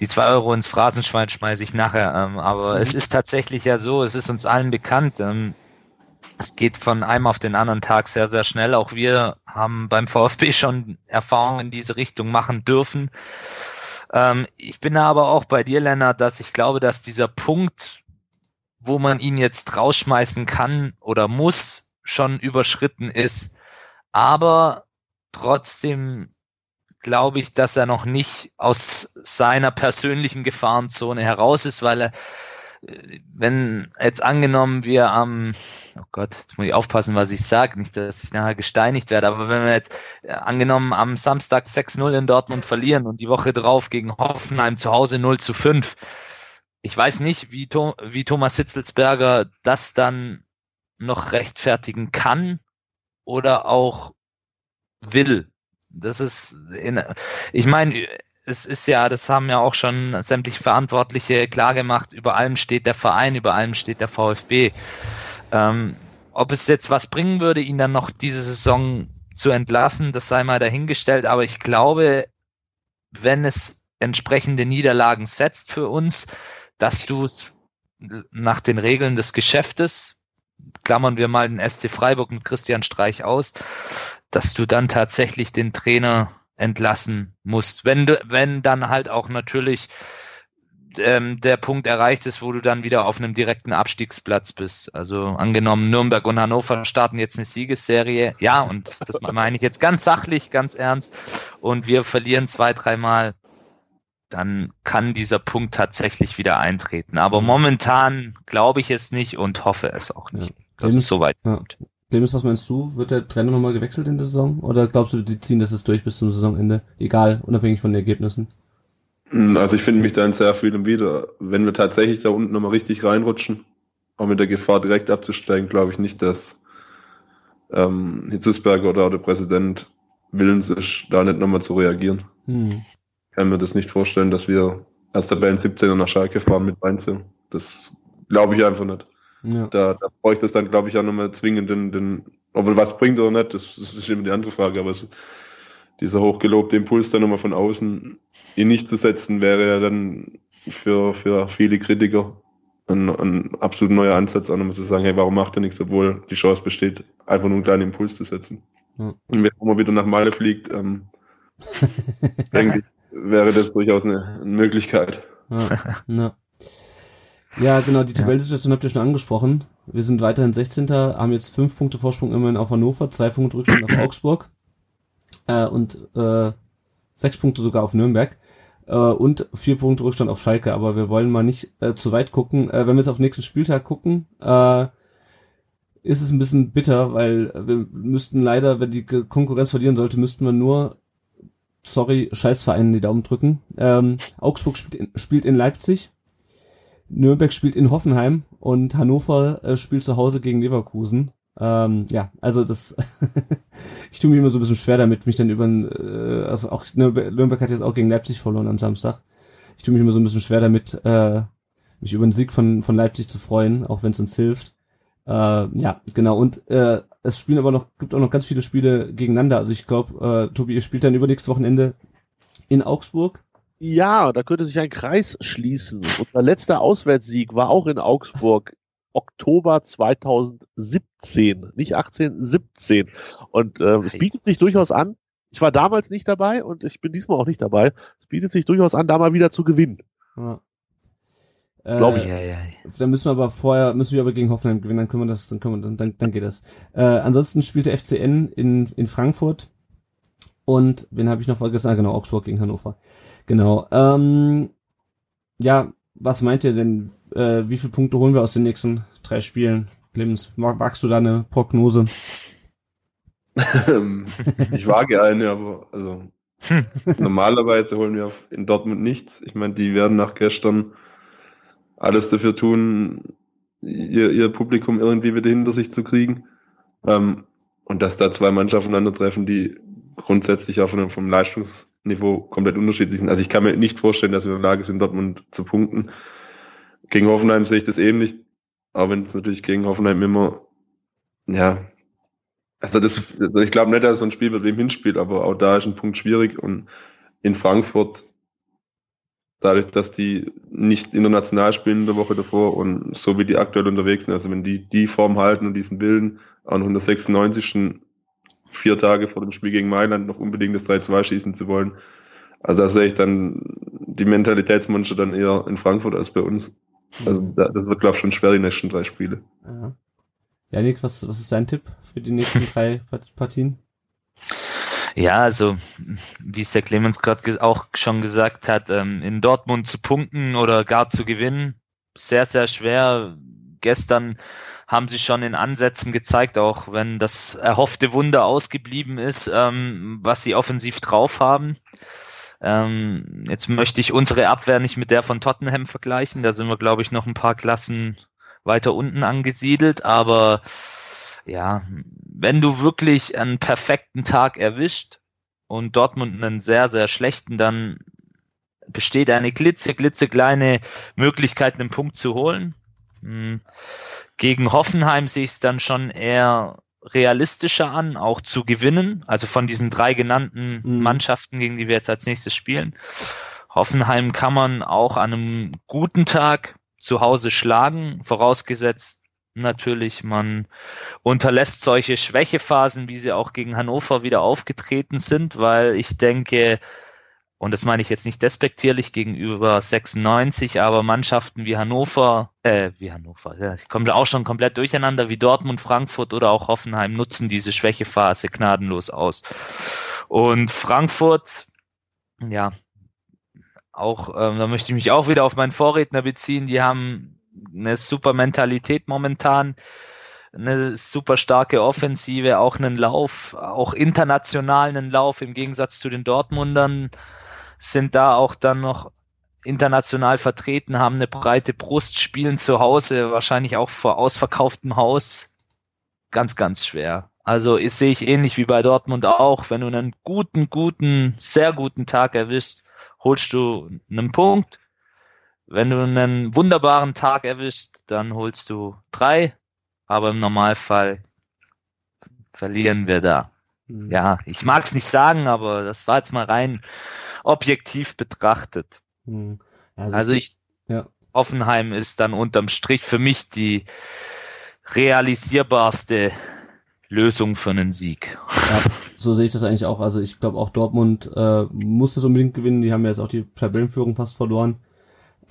die zwei Euro ins Phrasenschwein schmeiße ich nachher. Ähm, aber mhm. es ist tatsächlich ja so, es ist uns allen bekannt. Ähm, es geht von einem auf den anderen Tag sehr, sehr schnell. Auch wir haben beim VfB schon Erfahrungen in diese Richtung machen dürfen. Ähm, ich bin aber auch bei dir, Lennart, dass ich glaube, dass dieser Punkt, wo man ihn jetzt rausschmeißen kann oder muss, schon überschritten ist. Aber trotzdem glaube ich, dass er noch nicht aus seiner persönlichen Gefahrenzone heraus ist, weil er wenn jetzt angenommen wir am, oh Gott, jetzt muss ich aufpassen, was ich sage, nicht, dass ich nachher gesteinigt werde, aber wenn wir jetzt äh, angenommen am Samstag 6-0 in Dortmund verlieren und die Woche drauf gegen Hoffenheim zu Hause 0 zu 5, ich weiß nicht, wie, wie Thomas Hitzelsberger das dann noch rechtfertigen kann oder auch will. Das ist, in, ich meine, es ist ja, das haben ja auch schon sämtliche Verantwortliche klar gemacht, über allem steht der Verein, über allem steht der VfB. Ähm, ob es jetzt was bringen würde, ihn dann noch diese Saison zu entlassen, das sei mal dahingestellt, aber ich glaube, wenn es entsprechende Niederlagen setzt für uns, dass du es nach den Regeln des Geschäftes, klammern wir mal den SC Freiburg mit Christian Streich aus, dass du dann tatsächlich den Trainer entlassen musst. Wenn du, wenn dann halt auch natürlich ähm, der Punkt erreicht ist, wo du dann wieder auf einem direkten Abstiegsplatz bist. Also angenommen, Nürnberg und Hannover starten jetzt eine Siegesserie. Ja, und das meine ich jetzt ganz sachlich, ganz ernst. Und wir verlieren zwei, dreimal. Dann kann dieser Punkt tatsächlich wieder eintreten. Aber momentan glaube ich es nicht und hoffe es auch nicht, dass es soweit ja. Clemens, was meinst du? Wird der Trainer nochmal gewechselt in der Saison? Oder glaubst du, die ziehen das jetzt durch bis zum Saisonende? Egal, unabhängig von den Ergebnissen. Hm, also ich finde mich da in sehr vielem wieder. Wenn wir tatsächlich da unten nochmal richtig reinrutschen, auch mit der Gefahr direkt abzusteigen, glaube ich nicht, dass ähm, Hitzesberger oder der Präsident willens ist, da nicht nochmal zu reagieren. Hm. Kann mir das nicht vorstellen, dass wir erst der Band 17er nach Schalke fahren mit Weinzel. Das glaube ich einfach nicht. Ja. Da, da bräuchte es dann, glaube ich, auch nochmal zwingend den, den, obwohl was bringt oder nicht, das, das ist immer die andere Frage, aber so, dieser hochgelobte Impuls dann nochmal von außen ihn nicht zu setzen, wäre ja dann für, für viele Kritiker ein, ein absolut neuer Ansatz, auch nochmal zu sagen, hey, warum macht er nichts, obwohl die Chance besteht, einfach nur einen kleinen Impuls zu setzen. Und bevor man wieder nach Malle fliegt, ähm, denke ich, wäre das durchaus eine, eine Möglichkeit. Ja, ja. Ja, genau, die Tabellensituation habt ihr schon angesprochen. Wir sind weiterhin 16. haben jetzt fünf Punkte Vorsprung immerhin auf Hannover, zwei Punkte Rückstand auf Augsburg äh, und äh, sechs Punkte sogar auf Nürnberg äh, und vier Punkte Rückstand auf Schalke. Aber wir wollen mal nicht äh, zu weit gucken. Äh, wenn wir jetzt auf den nächsten Spieltag gucken, äh, ist es ein bisschen bitter, weil wir müssten leider, wenn die Konkurrenz verlieren sollte, müssten wir nur, sorry, Scheißvereinen die Daumen drücken. Ähm, Augsburg spielt in, spielt in Leipzig, Nürnberg spielt in Hoffenheim und Hannover äh, spielt zu Hause gegen Leverkusen. Ähm, ja, also das, ich tue mir immer so ein bisschen schwer damit, mich dann über, äh, also auch Nürnberg hat jetzt auch gegen Leipzig verloren am Samstag. Ich tue mich immer so ein bisschen schwer damit, äh, mich über den Sieg von, von Leipzig zu freuen, auch wenn es uns hilft. Äh, ja, genau. Und äh, es spielen aber noch, gibt auch noch ganz viele Spiele gegeneinander. Also ich glaube, äh, Tobi, ihr spielt dann übernächstes Wochenende in Augsburg. Ja, da könnte sich ein Kreis schließen. Unser letzter Auswärtssieg war auch in Augsburg. Oktober 2017, nicht 18, 17. Und äh, es bietet sich durchaus an. Ich war damals nicht dabei und ich bin diesmal auch nicht dabei. Es bietet sich durchaus an, da mal wieder zu gewinnen. Ja. Glaube ich. Äh, ja, ja. Dann müssen wir aber vorher, müssen wir aber gegen Hoffenheim gewinnen, dann können wir das, dann können wir, dann, dann geht das. Äh, ansonsten spielt der FCN in, in Frankfurt und wen habe ich noch vergessen? Ah, genau, Augsburg gegen Hannover. Genau. Ähm, ja, was meint ihr denn? Äh, wie viele Punkte holen wir aus den nächsten drei Spielen? Clemens, wagst du da eine Prognose? ich wage eine, aber also normalerweise holen wir in Dortmund nichts. Ich meine, die werden nach gestern alles dafür tun, ihr, ihr Publikum irgendwie wieder hinter sich zu kriegen. Ähm, und dass da zwei Mannschaften aufeinandertreffen, die grundsätzlich auch von, vom Leistungsniveau komplett unterschiedlich sind. Also ich kann mir nicht vorstellen, dass wir in der Lage sind, Dortmund zu punkten. Gegen Hoffenheim sehe ich das ähnlich, auch wenn es natürlich gegen Hoffenheim immer, ja, also das, also ich glaube nicht, dass so ein Spiel wird wie im aber auch da ist ein Punkt schwierig und in Frankfurt dadurch, dass die nicht international spielen in der Woche davor und so wie die aktuell unterwegs sind, also wenn die die Form halten und diesen bilden, auch noch in der 96. vier Tage vor dem Spiel gegen Mailand noch unbedingt das 3-2 schießen zu wollen. Also da sehe ich dann die Mentalitätsmonster dann eher in Frankfurt als bei uns. Also das wird, glaube ich, schon schwer, die nächsten drei Spiele. Ja. Janik, was, was ist dein Tipp für die nächsten drei Partien? Ja, also wie es der Clemens gerade auch schon gesagt hat, ähm, in Dortmund zu punkten oder gar zu gewinnen, sehr, sehr schwer. Gestern haben sie schon in Ansätzen gezeigt, auch wenn das erhoffte Wunder ausgeblieben ist, ähm, was sie offensiv drauf haben. Ähm, jetzt möchte ich unsere Abwehr nicht mit der von Tottenham vergleichen. Da sind wir, glaube ich, noch ein paar Klassen weiter unten angesiedelt. Aber ja, wenn du wirklich einen perfekten Tag erwischt und Dortmund einen sehr, sehr schlechten, dann besteht eine glitze, klitzekleine Möglichkeit, einen Punkt zu holen. Hm. Gegen Hoffenheim sehe ich es dann schon eher realistischer an, auch zu gewinnen. Also von diesen drei genannten mhm. Mannschaften, gegen die wir jetzt als nächstes spielen. Hoffenheim kann man auch an einem guten Tag zu Hause schlagen, vorausgesetzt natürlich, man unterlässt solche Schwächephasen, wie sie auch gegen Hannover wieder aufgetreten sind, weil ich denke, und das meine ich jetzt nicht despektierlich gegenüber 96, aber Mannschaften wie Hannover, äh, wie Hannover, ja, ich komme auch schon komplett durcheinander, wie Dortmund, Frankfurt oder auch Hoffenheim nutzen diese Schwächephase gnadenlos aus. Und Frankfurt, ja, auch, ähm, da möchte ich mich auch wieder auf meinen Vorredner beziehen, die haben eine super Mentalität momentan, eine super starke Offensive, auch einen Lauf, auch international einen Lauf im Gegensatz zu den Dortmundern sind da auch dann noch international vertreten, haben eine breite Brust, spielen zu Hause, wahrscheinlich auch vor ausverkauftem Haus. Ganz, ganz schwer. Also ich sehe ich ähnlich wie bei Dortmund auch. Wenn du einen guten, guten, sehr guten Tag erwischst, holst du einen Punkt. Wenn du einen wunderbaren Tag erwischst, dann holst du drei. Aber im Normalfall verlieren wir da. Mhm. Ja, ich mag es nicht sagen, aber das war jetzt mal rein objektiv betrachtet. Hm. Also, also ich, ja. Offenheim ist dann unterm Strich für mich die realisierbarste Lösung für einen Sieg. Ja, so sehe ich das eigentlich auch. Also ich glaube auch Dortmund äh, muss es unbedingt gewinnen. Die haben ja jetzt auch die Tabellenführung fast verloren.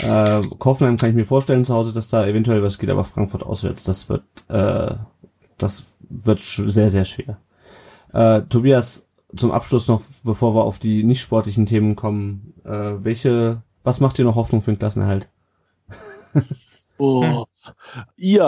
Äh, Hoffenheim kann ich mir vorstellen zu Hause, dass da eventuell was geht, aber Frankfurt auswärts, das wird, äh, das wird sehr, sehr schwer. Äh, Tobias, zum Abschluss noch, bevor wir auf die nicht sportlichen Themen kommen, äh, welche, was macht dir noch Hoffnung für den Klassenerhalt? Oh, ihr.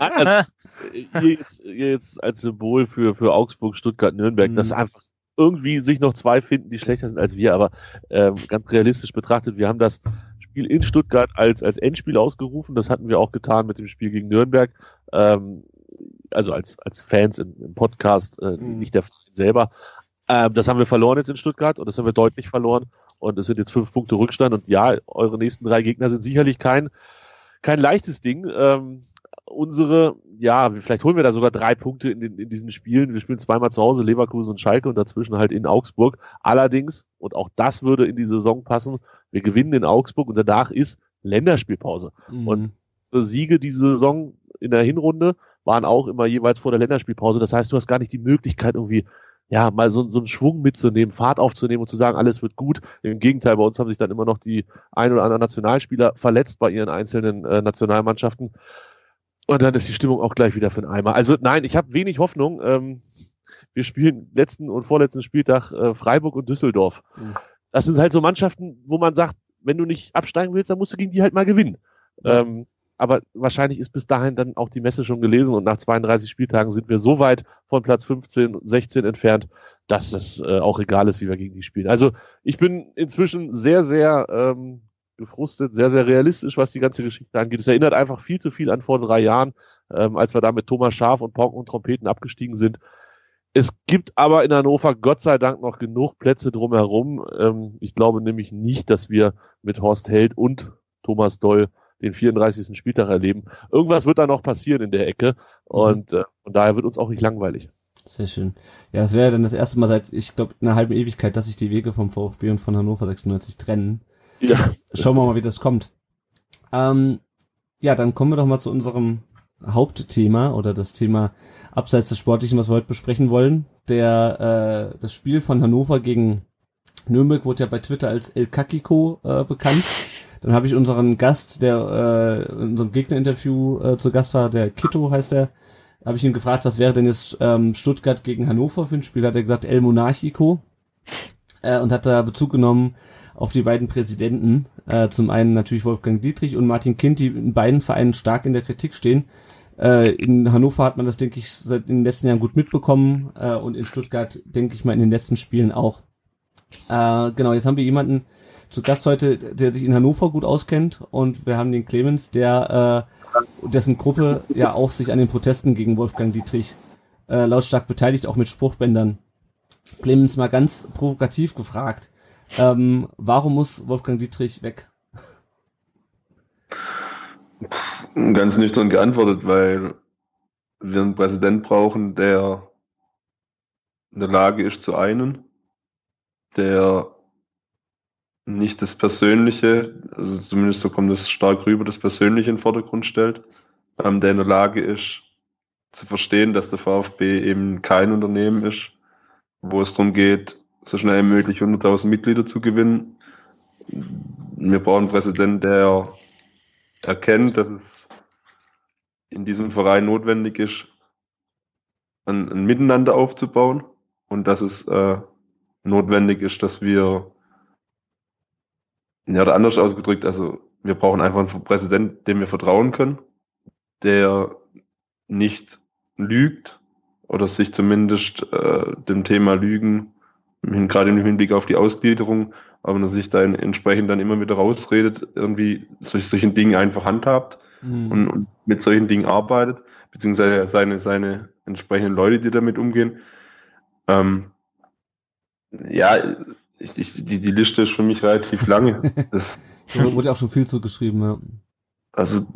also, ihr, jetzt, ihr jetzt als Symbol für, für Augsburg, Stuttgart, Nürnberg, mhm. das einfach irgendwie sich noch zwei finden, die schlechter sind als wir, aber ähm, ganz realistisch betrachtet, wir haben das Spiel in Stuttgart als, als Endspiel ausgerufen. Das hatten wir auch getan mit dem Spiel gegen Nürnberg. Ähm, also als, als Fans im, im Podcast, äh, mhm. nicht der Verein selber. Ähm, das haben wir verloren jetzt in Stuttgart und das haben wir deutlich verloren. Und es sind jetzt fünf Punkte Rückstand. Und ja, eure nächsten drei Gegner sind sicherlich kein, kein leichtes Ding. Ähm, unsere, ja, vielleicht holen wir da sogar drei Punkte in, den, in diesen Spielen. Wir spielen zweimal zu Hause, Leverkusen und Schalke und dazwischen halt in Augsburg. Allerdings, und auch das würde in die Saison passen, wir gewinnen in Augsburg und danach ist Länderspielpause. Mhm. Und Siege diese Saison in der Hinrunde waren auch immer jeweils vor der Länderspielpause. Das heißt, du hast gar nicht die Möglichkeit, irgendwie ja, mal so, so einen Schwung mitzunehmen, Fahrt aufzunehmen und zu sagen, alles wird gut. Im Gegenteil, bei uns haben sich dann immer noch die ein oder anderen Nationalspieler verletzt bei ihren einzelnen äh, Nationalmannschaften. Und dann ist die Stimmung auch gleich wieder für den Eimer. Also nein, ich habe wenig Hoffnung. Ähm, wir spielen letzten und vorletzten Spieltag äh, Freiburg und Düsseldorf. Mhm. Das sind halt so Mannschaften, wo man sagt, wenn du nicht absteigen willst, dann musst du gegen die halt mal gewinnen. Ähm, aber wahrscheinlich ist bis dahin dann auch die Messe schon gelesen und nach 32 Spieltagen sind wir so weit von Platz 15, 16 entfernt, dass es äh, auch egal ist, wie wir gegen die spielen. Also ich bin inzwischen sehr, sehr ähm, gefrustet, sehr, sehr realistisch, was die ganze Geschichte angeht. Es erinnert einfach viel zu viel an vor drei Jahren, ähm, als wir da mit Thomas Schaf und Pauken und Trompeten abgestiegen sind. Es gibt aber in Hannover Gott sei Dank noch genug Plätze drumherum. Ähm, ich glaube nämlich nicht, dass wir mit Horst Held und Thomas Doll den 34. Spieltag erleben. Irgendwas wird da noch passieren in der Ecke und, mhm. äh, und daher wird uns auch nicht langweilig. Sehr schön. Ja, es wäre dann das erste Mal seit, ich glaube, einer halben Ewigkeit, dass sich die Wege vom VfB und von Hannover 96 trennen. Ja. Schauen wir mal, wie das kommt. Ähm, ja, dann kommen wir doch mal zu unserem Hauptthema oder das Thema abseits des Sportlichen, was wir heute besprechen wollen. Der, äh, das Spiel von Hannover gegen Nürnberg wurde ja bei Twitter als El Kakiko äh, bekannt. Dann habe ich unseren Gast, der äh, in unserem Gegnerinterview äh, zu Gast war, der Kito heißt er, habe ich ihn gefragt, was wäre denn jetzt ähm, Stuttgart gegen Hannover für ein Spiel? Hat er gesagt El Monarchico äh, und hat da Bezug genommen auf die beiden Präsidenten. Äh, zum einen natürlich Wolfgang Dietrich und Martin Kind, die in beiden Vereinen stark in der Kritik stehen. Äh, in Hannover hat man das, denke ich, seit den letzten Jahren gut mitbekommen äh, und in Stuttgart, denke ich mal, in den letzten Spielen auch. Äh, genau, jetzt haben wir jemanden, zu Gast heute, der sich in Hannover gut auskennt und wir haben den Clemens, der äh, dessen Gruppe ja auch sich an den Protesten gegen Wolfgang Dietrich äh, lautstark beteiligt, auch mit Spruchbändern. Clemens mal ganz provokativ gefragt, ähm, warum muss Wolfgang Dietrich weg? Ganz nüchtern geantwortet, weil wir einen Präsident brauchen, der in der Lage ist zu einen, der nicht das Persönliche, also zumindest so kommt es stark rüber, das Persönliche in den Vordergrund stellt, ähm, der in der Lage ist zu verstehen, dass der VfB eben kein Unternehmen ist, wo es darum geht, so schnell wie möglich 100.000 Mitglieder zu gewinnen. Wir brauchen einen Präsidenten, der erkennt, dass es in diesem Verein notwendig ist, ein, ein Miteinander aufzubauen und dass es äh, notwendig ist, dass wir ja, oder anders ausgedrückt, also wir brauchen einfach einen Präsidenten, dem wir vertrauen können, der nicht lügt oder sich zumindest äh, dem Thema Lügen, gerade im Hinblick auf die Ausgliederung, aber dass sich da entsprechend dann immer wieder rausredet, irgendwie solch, solchen Dingen einfach handhabt mhm. und, und, mit solchen Dingen arbeitet, beziehungsweise seine, seine entsprechenden Leute, die damit umgehen. Ähm, ja, ich, ich, die, die Liste ist für mich relativ lange. Das, da wurde auch schon viel zugeschrieben, ja. Also,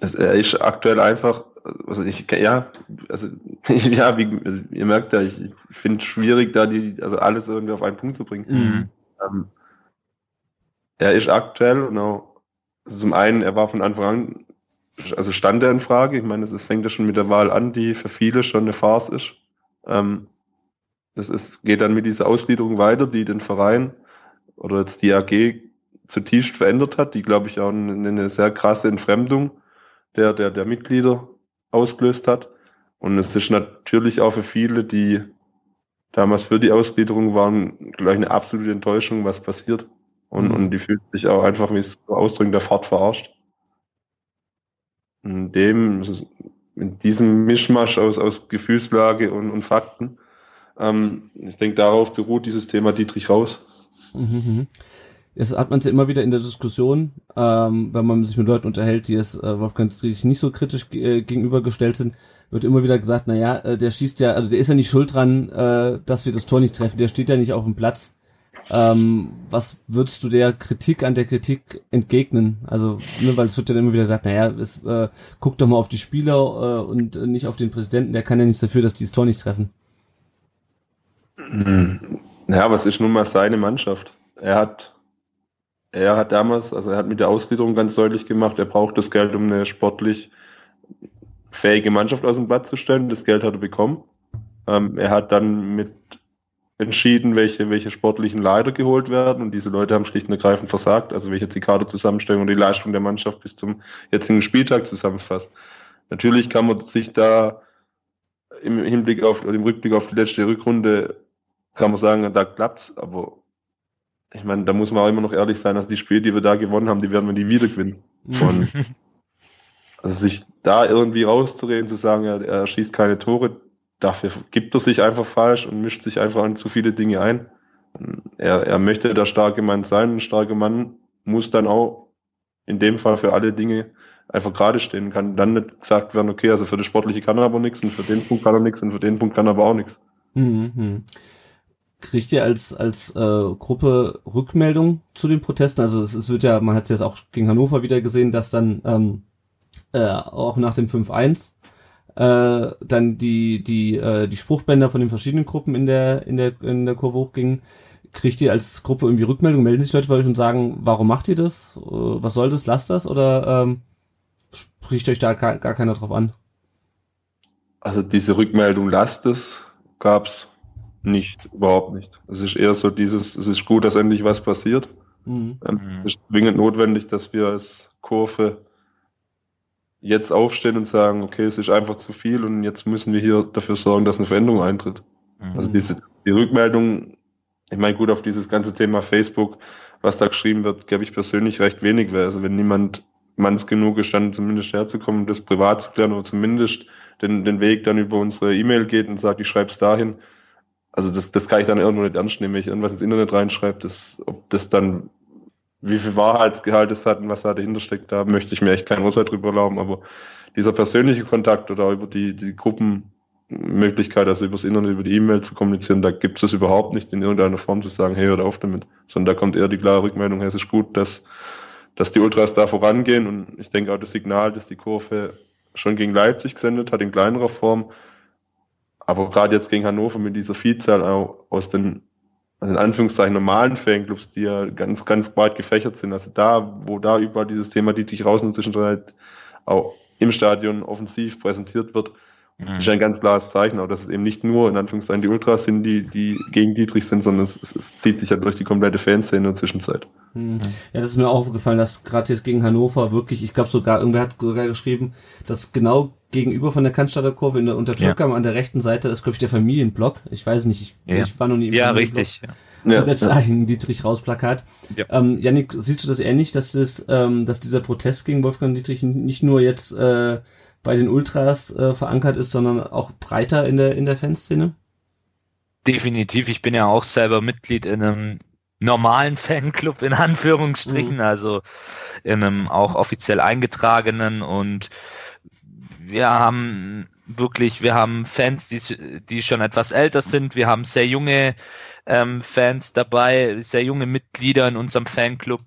er ist aktuell einfach, also ich, ja, also, ja, wie, also ihr merkt ja, ich, ich finde es schwierig, da die, also alles irgendwie auf einen Punkt zu bringen. Mhm. Ähm, er ist aktuell, genau, also zum einen, er war von Anfang an also stand er in Frage. Ich meine, es fängt ja schon mit der Wahl an, die für viele schon eine Farce ist. Ähm, das ist, geht dann mit dieser Ausgliederung weiter, die den Verein oder jetzt die AG zutiefst verändert hat, die, glaube ich, auch eine, eine sehr krasse Entfremdung der, der, der Mitglieder ausgelöst hat. Und es ist natürlich auch für viele, die damals für die Ausgliederung waren, gleich eine absolute Enttäuschung, was passiert. Und, mhm. und die fühlt sich auch einfach, wie es so ausdrücken, der Fahrt verarscht. In dem, in diesem Mischmasch aus, aus Gefühlslage und, und Fakten, ähm, ich denke, darauf beruht dieses Thema Dietrich raus. Mhm. mhm. Jetzt hat man es ja immer wieder in der Diskussion, ähm, wenn man sich mit Leuten unterhält, die es äh, Wolfgang Dietrich nicht so kritisch äh, gegenübergestellt sind, wird immer wieder gesagt, na ja, äh, der schießt ja, also der ist ja nicht schuld dran, äh, dass wir das Tor nicht treffen, der steht ja nicht auf dem Platz. Ähm, was würdest du der Kritik an der Kritik entgegnen? Also, ne, weil es wird ja immer wieder gesagt, naja, es, äh, guck doch mal auf die Spieler äh, und nicht auf den Präsidenten, der kann ja nichts dafür, dass die das Tor nicht treffen. Hm. Ja, es ist nun mal seine Mannschaft. Er hat, er hat damals, also er hat mit der Ausgliederung ganz deutlich gemacht, er braucht das Geld, um eine sportlich fähige Mannschaft aus dem Blatt zu stellen. Das Geld hat er bekommen. Ähm, er hat dann mit entschieden, welche, welche sportlichen Leiter geholt werden und diese Leute haben schlicht und ergreifend versagt, also welche die Kaderzusammenstellung und die Leistung der Mannschaft bis zum jetzigen Spieltag zusammenfasst. Natürlich kann man sich da im Hinblick auf, oder im Rückblick auf die letzte Rückrunde, kann man sagen, da klappt's, aber ich meine, da muss man auch immer noch ehrlich sein, dass die Spiele, die wir da gewonnen haben, die werden wir nie wieder gewinnen. Und also sich da irgendwie rauszureden, zu sagen, er, er schießt keine Tore, dafür gibt er sich einfach falsch und mischt sich einfach an zu viele Dinge ein. Er, er möchte der starke Mann sein. Ein starker Mann muss dann auch in dem Fall für alle Dinge einfach gerade stehen. Kann dann nicht gesagt werden, okay, also für das Sportliche kann er aber nichts und für den Punkt kann er nichts und für den Punkt kann er aber auch nichts. Mhm. Kriegt ihr als, als äh, Gruppe Rückmeldung zu den Protesten? Also es, es wird ja, man hat es jetzt auch gegen Hannover wieder gesehen, dass dann ähm, äh, auch nach dem 5-1 äh, dann die die äh, die Spruchbänder von den verschiedenen Gruppen in der in der in der Kurve hochgingen. Kriegt ihr als Gruppe irgendwie Rückmeldung? Melden sich Leute bei euch und sagen, warum macht ihr das? Äh, was soll das? Lasst das? Oder ähm, spricht euch da gar, gar keiner drauf an? Also diese Rückmeldung lasst es gab's nicht, überhaupt nicht. Es ist eher so dieses, es ist gut, dass endlich was passiert. Mhm. Ähm, es ist zwingend notwendig, dass wir als Kurve jetzt aufstehen und sagen, okay, es ist einfach zu viel und jetzt müssen wir hier dafür sorgen, dass eine Veränderung eintritt. Mhm. Also diese, die Rückmeldung, ich meine, gut, auf dieses ganze Thema Facebook, was da geschrieben wird, gebe ich persönlich recht wenig, weil also wenn niemand manns genug ist, dann zumindest herzukommen, das privat zu klären oder zumindest den, den Weg dann über unsere E-Mail geht und sagt, ich schreibe es dahin. Also das, das kann ich dann irgendwo nicht ernst nehmen, wenn ich irgendwas ins Internet reinschreibe, das, ob das dann wie viel Wahrheitsgehalt es hat und was da dahinter steckt, da möchte ich mir echt kein Urteil drüber erlauben, aber dieser persönliche Kontakt oder über die, die Gruppenmöglichkeit, also übers Internet, über die E-Mail zu kommunizieren, da gibt es überhaupt nicht in irgendeiner Form zu sagen, hey, hört auf damit, sondern da kommt eher die klare Rückmeldung, hey, es ist gut, dass, dass die Ultras da vorangehen und ich denke auch das Signal, dass die Kurve schon gegen Leipzig gesendet hat, in kleinerer Form, aber gerade jetzt gegen Hannover mit dieser Vielzahl auch aus den also in Anführungszeichen normalen Fanclubs, die ja ganz, ganz breit gefächert sind. Also da, wo da über dieses Thema die dich raus inzwischen halt auch im Stadion offensiv präsentiert wird, mhm. ist ein ganz klares Zeichen, auch dass es eben nicht nur in Anführungszeichen die Ultras sind, die, die gegen Dietrich sind, sondern es, es, es zieht sich ja durch die komplette Fanszene in der Zwischenzeit. Mhm. Ja, das ist mir auch aufgefallen, dass gerade jetzt gegen Hannover wirklich, ich glaube sogar, irgendwer hat sogar geschrieben, dass genau gegenüber von der Cannstatter Kurve in der Untertürkheim ja. an der rechten Seite ist, glaube ich, der Familienblock. Ich weiß nicht, ich, ja. ich war noch nie im Ja, richtig. Ja. Und ja, selbst ja. da hing Dietrich Raus-Plakat. Ja. Ähm, Janik, siehst du das ähnlich, dass das, ähm, dass dieser Protest gegen Wolfgang Dietrich nicht nur jetzt äh, bei den Ultras äh, verankert ist, sondern auch breiter in der in der Fanszene? Definitiv. Ich bin ja auch selber Mitglied in einem normalen Fanclub in Anführungsstrichen, mhm. also in einem auch offiziell eingetragenen und wir haben wirklich, wir haben Fans, die, die schon etwas älter sind, wir haben sehr junge ähm, Fans dabei, sehr junge Mitglieder in unserem Fanclub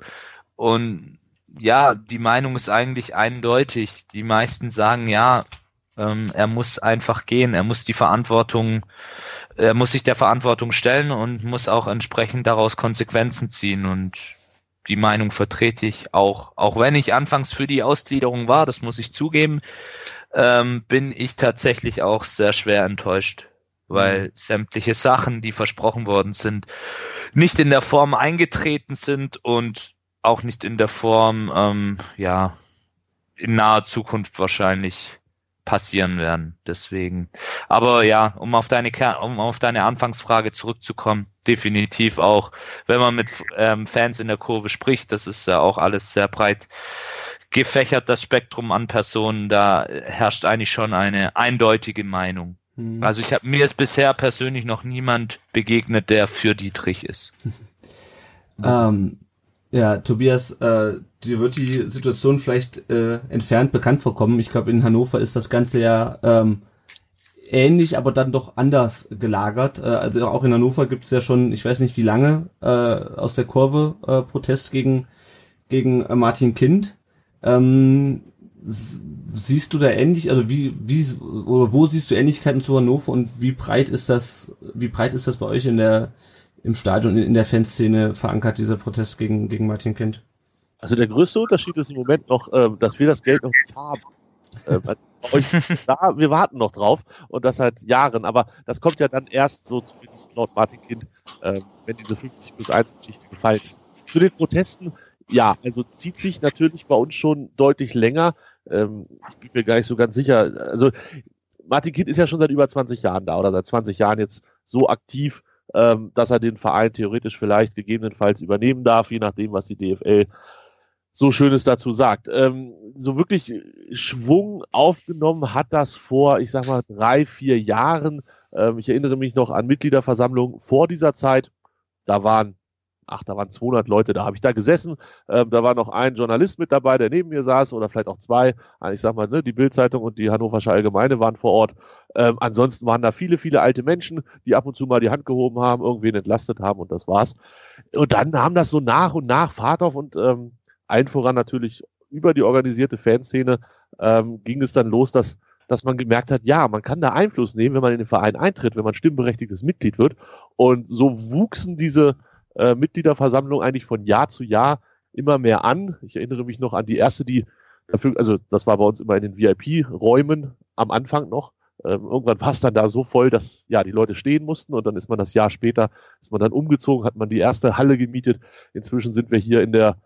und ja, die Meinung ist eigentlich eindeutig. Die meisten sagen, ja, ähm, er muss einfach gehen, er muss die Verantwortung, er muss sich der Verantwortung stellen und muss auch entsprechend daraus Konsequenzen ziehen und die Meinung vertrete ich auch, auch wenn ich anfangs für die Ausgliederung war, das muss ich zugeben, ähm, bin ich tatsächlich auch sehr schwer enttäuscht, weil mhm. sämtliche Sachen, die versprochen worden sind, nicht in der Form eingetreten sind und auch nicht in der Form, ähm, ja, in naher Zukunft wahrscheinlich passieren werden. Deswegen. Aber ja, um auf deine Kern, um auf deine Anfangsfrage zurückzukommen, definitiv auch, wenn man mit ähm, Fans in der Kurve spricht, das ist ja auch alles sehr breit gefächert, das Spektrum an Personen, da herrscht eigentlich schon eine eindeutige Meinung. Hm. Also ich habe mir ist bisher persönlich noch niemand begegnet, der für Dietrich ist. ähm, ja, Tobias, äh, dir wird die Situation vielleicht äh, entfernt bekannt vorkommen. Ich glaube, in Hannover ist das Ganze ja ähm, ähnlich, aber dann doch anders gelagert. Äh, also auch in Hannover gibt es ja schon, ich weiß nicht wie lange, äh, aus der Kurve äh, Protest gegen, gegen äh, Martin Kind. Ähm, siehst du da ähnlich, also wie, wie, oder wo siehst du Ähnlichkeiten zu Hannover und wie breit ist das, wie breit ist das bei euch in der, im Stadion, in der Fanszene verankert, dieser Protest gegen, gegen Martin Kind? Also der größte Unterschied ist im Moment noch, äh, dass wir das Geld noch nicht haben. Äh, euch, da, wir warten noch drauf und das seit Jahren, aber das kommt ja dann erst so, zumindest laut Martin Kind, äh, wenn diese 50 plus 1 Geschichte gefallen ist. Zu den Protesten, ja, also zieht sich natürlich bei uns schon deutlich länger. Ähm, ich bin mir gar nicht so ganz sicher. Also Martin Kind ist ja schon seit über 20 Jahren da oder seit 20 Jahren jetzt so aktiv ähm, dass er den Verein theoretisch vielleicht gegebenenfalls übernehmen darf, je nachdem, was die DFL so Schönes dazu sagt. Ähm, so wirklich Schwung aufgenommen hat das vor, ich sag mal, drei, vier Jahren. Ähm, ich erinnere mich noch an Mitgliederversammlungen vor dieser Zeit. Da waren ach, da waren 200 Leute, da habe ich da gesessen. Ähm, da war noch ein Journalist mit dabei, der neben mir saß, oder vielleicht auch zwei. Ah, ich sag mal, ne, die Bildzeitung und die Hannoversche Allgemeine waren vor Ort. Ähm, ansonsten waren da viele, viele alte Menschen, die ab und zu mal die Hand gehoben haben, irgendwen entlastet haben und das war's. Und dann nahm das so nach und nach Fahrt auf und ähm, allen voran natürlich über die organisierte Fanszene ähm, ging es dann los, dass dass man gemerkt hat, ja, man kann da Einfluss nehmen, wenn man in den Verein eintritt, wenn man stimmberechtigtes Mitglied wird. Und so wuchsen diese, äh, Mitgliederversammlung eigentlich von Jahr zu Jahr immer mehr an. Ich erinnere mich noch an die erste, die dafür, also das war bei uns immer in den VIP-Räumen am Anfang noch. Ähm, irgendwann war es dann da so voll, dass ja die Leute stehen mussten und dann ist man das Jahr später, ist man dann umgezogen, hat man die erste Halle gemietet. Inzwischen sind wir hier in der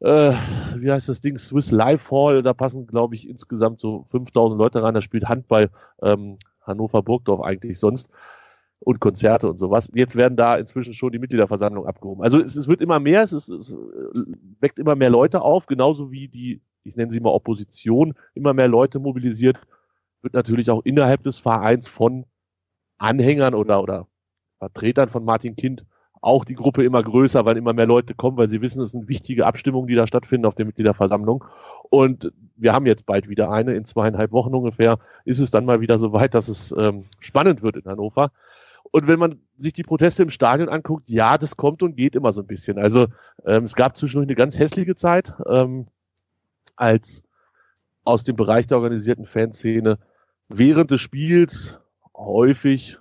äh, wie heißt das Ding, Swiss Life Hall, da passen, glaube ich, insgesamt so 5000 Leute rein, da spielt Handball ähm, Hannover Burgdorf eigentlich sonst und Konzerte und sowas. Jetzt werden da inzwischen schon die Mitgliederversammlungen abgehoben. Also es, es wird immer mehr, es, ist, es weckt immer mehr Leute auf, genauso wie die, ich nenne sie mal Opposition, immer mehr Leute mobilisiert, wird natürlich auch innerhalb des Vereins von Anhängern oder, oder Vertretern von Martin Kind auch die Gruppe immer größer, weil immer mehr Leute kommen, weil sie wissen, es sind wichtige Abstimmungen, die da stattfinden auf der Mitgliederversammlung. Und wir haben jetzt bald wieder eine, in zweieinhalb Wochen ungefähr, ist es dann mal wieder so weit, dass es ähm, spannend wird in Hannover. Und wenn man sich die Proteste im Stadion anguckt, ja, das kommt und geht immer so ein bisschen. Also ähm, es gab zwischendurch eine ganz hässliche Zeit, ähm, als aus dem Bereich der organisierten Fanszene während des Spiels häufig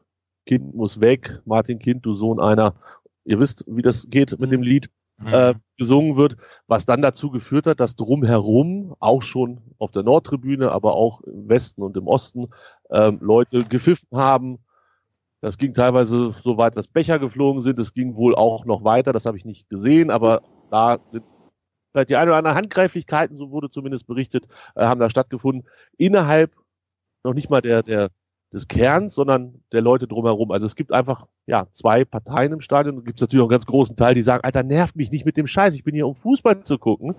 Kind muss weg, Martin Kind, du Sohn einer. Ihr wisst, wie das geht mit dem Lied. Mhm. Äh, gesungen wird, was dann dazu geführt hat, dass drumherum, auch schon auf der Nordtribüne, aber auch im Westen und im Osten, ähm, Leute gepfiffen haben, das ging teilweise so weit, dass Becher geflogen sind. Es ging wohl auch noch weiter. Das habe ich nicht gesehen, aber da sind vielleicht die eine oder andere Handgreiflichkeiten, so wurde zumindest berichtet, äh, haben da stattgefunden. Innerhalb noch nicht mal der, der, des Kerns, sondern der Leute drumherum. Also es gibt einfach ja zwei Parteien im Stadion. Es gibt natürlich auch einen ganz großen Teil, die sagen, Alter, nervt mich nicht mit dem Scheiß. Ich bin hier, um Fußball zu gucken.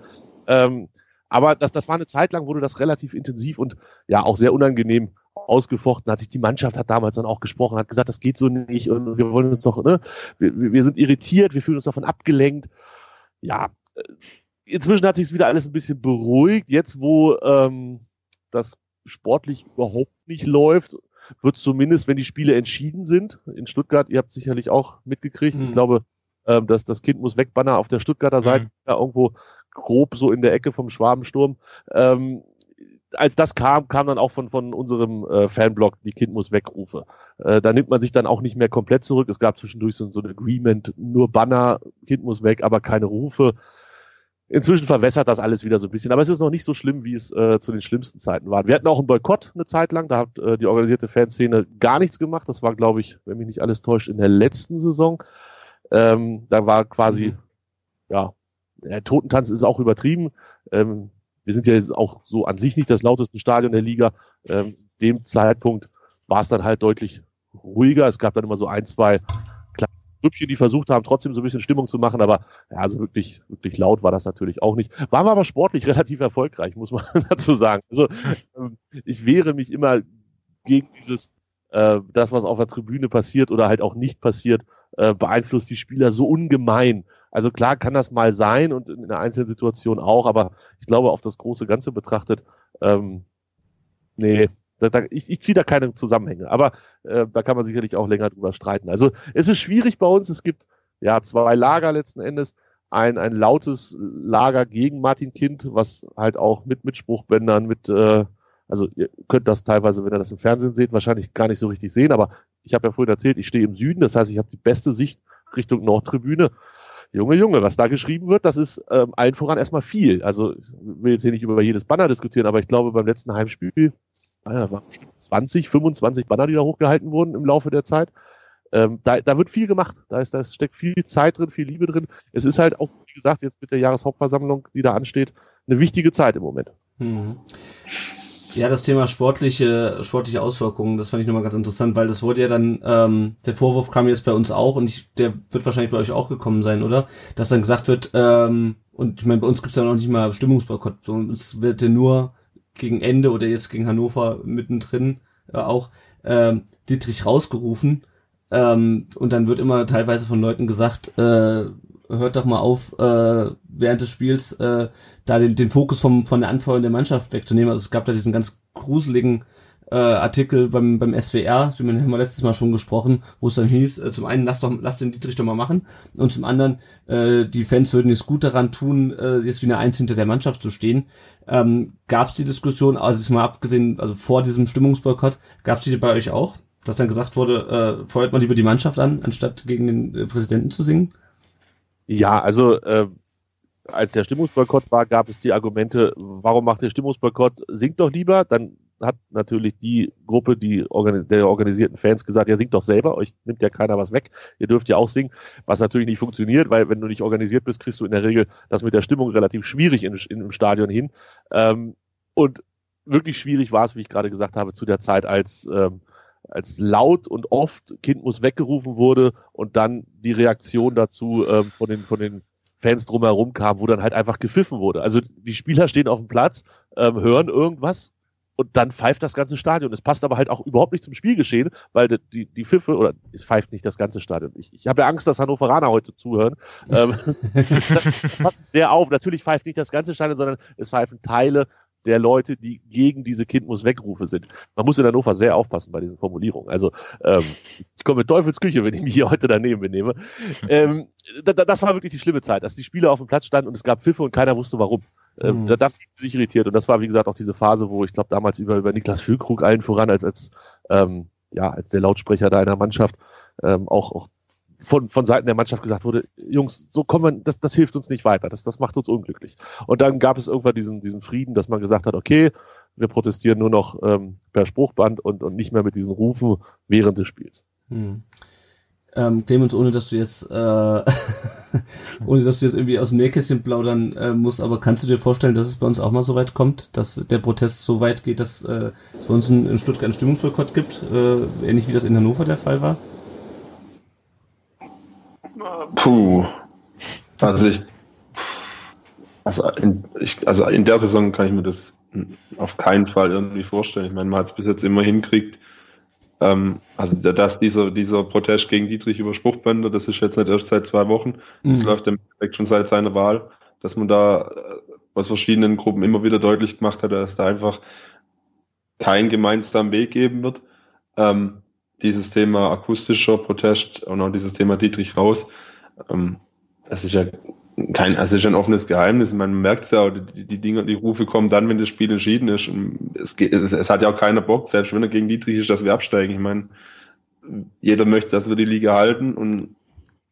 Ähm, aber das, das war eine Zeit lang, wurde das relativ intensiv und ja auch sehr unangenehm ausgefochten, hat sich die Mannschaft hat damals dann auch gesprochen, hat gesagt, das geht so nicht und wir wollen uns doch, ne, wir, wir sind irritiert, wir fühlen uns davon abgelenkt. Ja, äh, inzwischen hat sich wieder alles ein bisschen beruhigt. Jetzt, wo ähm, das sportlich überhaupt nicht läuft, wird zumindest, wenn die Spiele entschieden sind, in Stuttgart, ihr habt sicherlich auch mitgekriegt, mhm. ich glaube, ähm, dass das Kind muss weg, Banner auf der Stuttgarter Seite, mhm. irgendwo grob so in der Ecke vom Schwabensturm. Ähm, als das kam, kam dann auch von, von unserem äh, Fanblog die Kind muss wegrufe. Äh, da nimmt man sich dann auch nicht mehr komplett zurück. Es gab zwischendurch so, so ein Agreement, nur Banner, Kind muss weg, aber keine Rufe. inzwischen verwässert das alles wieder so ein bisschen, aber es ist noch nicht so schlimm, wie es äh, zu den schlimmsten Zeiten war. Wir hatten auch einen Boykott eine Zeit lang, da hat äh, die organisierte Fanszene gar nichts gemacht. Das war, glaube ich, wenn mich nicht alles täuscht, in der letzten Saison. Ähm, da war quasi, mhm. ja, der Totentanz ist auch übertrieben. Ähm, wir sind ja jetzt auch so an sich nicht das lauteste Stadion der Liga. Ähm, dem Zeitpunkt war es dann halt deutlich ruhiger. Es gab dann immer so ein, zwei Grüppchen, die versucht haben, trotzdem so ein bisschen Stimmung zu machen, aber ja, also wirklich, wirklich laut war das natürlich auch nicht. Waren wir aber sportlich relativ erfolgreich, muss man dazu sagen. Also ähm, ich wehre mich immer gegen dieses, äh, das, was auf der Tribüne passiert oder halt auch nicht passiert, äh, beeinflusst die Spieler so ungemein. Also klar kann das mal sein und in einer einzelnen Situation auch, aber ich glaube, auf das große Ganze betrachtet, ähm, nee, da, da, ich, ich ziehe da keine Zusammenhänge, aber äh, da kann man sicherlich auch länger drüber streiten. Also es ist schwierig bei uns. Es gibt ja zwei Lager letzten Endes. Ein, ein lautes Lager gegen Martin Kind, was halt auch mit, mit Spruchbändern, mit, äh, also ihr könnt das teilweise, wenn ihr das im Fernsehen seht, wahrscheinlich gar nicht so richtig sehen, aber ich habe ja vorhin erzählt, ich stehe im Süden, das heißt, ich habe die beste Sicht Richtung Nordtribüne. Junge, Junge, was da geschrieben wird, das ist ähm, allen voran erstmal viel. Also ich will jetzt hier nicht über jedes Banner diskutieren, aber ich glaube, beim letzten Heimspiel ah waren bestimmt 20, 25 Banner, die da hochgehalten wurden im Laufe der Zeit. Ähm, da, da wird viel gemacht. Da, ist, da steckt viel Zeit drin, viel Liebe drin. Es ist halt auch, wie gesagt, jetzt mit der Jahreshauptversammlung, die da ansteht, eine wichtige Zeit im Moment. Mhm. Ja, das Thema sportliche, sportliche Auswirkungen, das fand ich nochmal ganz interessant, weil das wurde ja dann, ähm, der Vorwurf kam jetzt bei uns auch und ich, der wird wahrscheinlich bei euch auch gekommen sein, oder? Dass dann gesagt wird, ähm, und ich meine, bei uns gibt's ja noch nicht mal Stimmungsboykott, bei uns wird ja nur gegen Ende oder jetzt gegen Hannover mittendrin äh, auch ähm, Dietrich rausgerufen. Ähm, und dann wird immer teilweise von Leuten gesagt, äh, hört doch mal auf, äh, während des Spiels äh, da den, den Fokus vom, von der Anfeuerung der Mannschaft wegzunehmen. Also es gab da diesen ganz gruseligen äh, Artikel beim, beim SWR, den haben wir letztes Mal schon gesprochen, wo es dann hieß, äh, zum einen, lass doch, lass den Dietrich doch mal machen und zum anderen, äh, die Fans würden es gut daran tun, äh, jetzt wie eine Eins hinter der Mannschaft zu stehen. Ähm, gab es die Diskussion, also ich mal abgesehen, also vor diesem Stimmungsboykott, gab es die bei euch auch, dass dann gesagt wurde, äh, feuert man lieber die Mannschaft an, anstatt gegen den äh, Präsidenten zu singen? Ja, also äh, als der Stimmungsboykott war, gab es die Argumente, warum macht der Stimmungsboykott, singt doch lieber, dann hat natürlich die Gruppe die der organisierten Fans gesagt, ja, singt doch selber, euch nimmt ja keiner was weg, ihr dürft ja auch singen, was natürlich nicht funktioniert, weil wenn du nicht organisiert bist, kriegst du in der Regel das mit der Stimmung relativ schwierig in, in, im Stadion hin. Ähm, und wirklich schwierig war es, wie ich gerade gesagt habe, zu der Zeit, als, ähm, als laut und oft Kind muss weggerufen wurde und dann die Reaktion dazu ähm, von den, von den Fans drumherum kam, wo dann halt einfach gepfiffen wurde. Also die Spieler stehen auf dem Platz, ähm, hören irgendwas und dann pfeift das ganze Stadion. Es passt aber halt auch überhaupt nicht zum Spielgeschehen, weil die, die Pfiffe, oder es pfeift nicht das ganze Stadion. Ich, ich habe ja Angst, dass Hannoveraner heute zuhören. ähm, das passt sehr auf. Natürlich pfeift nicht das ganze Stadion, sondern es pfeifen Teile der Leute, die gegen diese Kind muss Wegrufe sind. Man muss in Hannover sehr aufpassen bei diesen Formulierungen. Also ähm, ich komme mit Teufelsküche, wenn ich mich hier heute daneben benehme. Ähm, da, das war wirklich die schlimme Zeit, dass die Spieler auf dem Platz standen und es gab Pfiffe und keiner wusste warum. Ähm, mhm. Da das sich irritiert und das war wie gesagt auch diese Phase, wo ich glaube damals über über Niklas Füllkrug allen voran als als ähm, ja als der Lautsprecher da einer Mannschaft ähm, auch auch von, von Seiten der Mannschaft gesagt wurde, Jungs, so kommen wir, das, das hilft uns nicht weiter, das, das macht uns unglücklich. Und dann gab es irgendwann diesen, diesen Frieden, dass man gesagt hat, okay, wir protestieren nur noch ähm, per Spruchband und, und nicht mehr mit diesen Rufen während des Spiels. Hm. Ähm, Clemens, ohne dass du jetzt, äh, ohne dass du jetzt irgendwie aus dem Nähkästchen plaudern äh, musst, aber kannst du dir vorstellen, dass es bei uns auch mal so weit kommt, dass der Protest so weit geht, dass äh, es bei uns in, in Stuttgart einen Stimmungsboykott gibt, äh, ähnlich wie das in Hannover der Fall war? Puh. Also ich, also in, ich, also in der Saison kann ich mir das auf keinen Fall irgendwie vorstellen. Ich meine, man hat es bis jetzt immer hinkriegt, ähm, also dass dieser, dieser Protest gegen Dietrich über Spruchbänder, das ist jetzt nicht erst seit zwei Wochen, das mhm. läuft im Endeffekt schon seit seiner Wahl, dass man da äh, aus verschiedenen Gruppen immer wieder deutlich gemacht hat, dass da einfach keinen gemeinsamen Weg geben wird. Ähm, dieses Thema akustischer Protest und auch dieses Thema Dietrich raus, ähm, das ist ja kein, also ist ein offenes Geheimnis. Man merkt es ja, die, die Dinge, die Rufe kommen dann, wenn das Spiel entschieden ist. Und es, es, es hat ja auch keiner Bock, selbst wenn er gegen Dietrich ist, dass wir absteigen. Ich meine, jeder möchte, dass wir die Liga halten und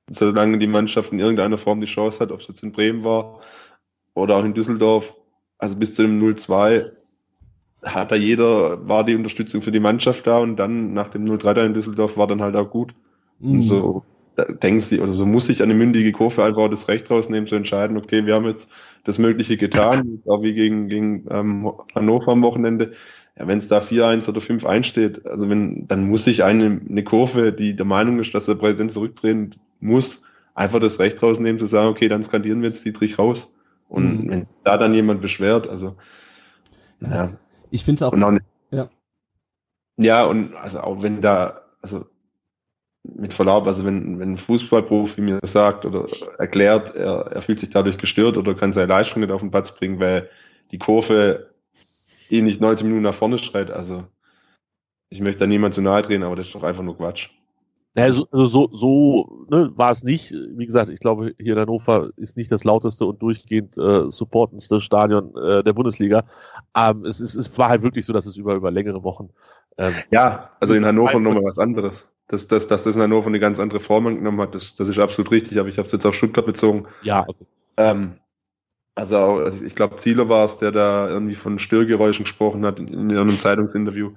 solange die Mannschaft in irgendeiner Form die Chance hat, ob es jetzt in Bremen war oder auch in Düsseldorf, also bis zu dem 0-2 hat da jeder, war die Unterstützung für die Mannschaft da und dann nach dem 0-3 da in Düsseldorf war dann halt auch gut. Und so denken sie, oder so muss sich eine mündige Kurve einfach das Recht rausnehmen zu entscheiden, okay, wir haben jetzt das Mögliche getan, auch wie gegen, gegen ähm, Hannover am Wochenende. Ja, wenn es da 4-1 oder 5-1 steht, also wenn, dann muss sich eine, eine Kurve, die der Meinung ist, dass der Präsident zurückdrehen muss, einfach das Recht rausnehmen, zu sagen, okay, dann skandieren wir jetzt Dietrich raus. Und mhm. wenn da dann jemand beschwert, also ja. Ich finde es auch, auch ja. ja, und also auch wenn da, also mit Verlaub, also wenn, wenn ein Fußballprofi mir sagt oder erklärt, er, er fühlt sich dadurch gestört oder kann seine Leistung nicht auf den Platz bringen, weil die Kurve ihn nicht 90 Minuten nach vorne schreit, also ich möchte da niemand zu nahe drehen, aber das ist doch einfach nur Quatsch. Naja, so, also so, so ne, war es nicht. Wie gesagt, ich glaube, hier in Hannover ist nicht das lauteste und durchgehend äh, supportendste Stadion äh, der Bundesliga. Ähm, es, ist, es war halt wirklich so, dass es über, über längere Wochen. Ähm, ja, also in Hannover nochmal was anderes. Dass, dass, dass das in Hannover eine ganz andere Form angenommen hat, das, das ist absolut richtig, aber ich habe es jetzt auf Stuttgart bezogen. Ja, okay. Ähm, also, also ich glaube, Ziele war es, der da irgendwie von Störgeräuschen gesprochen hat in, in einem Zeitungsinterview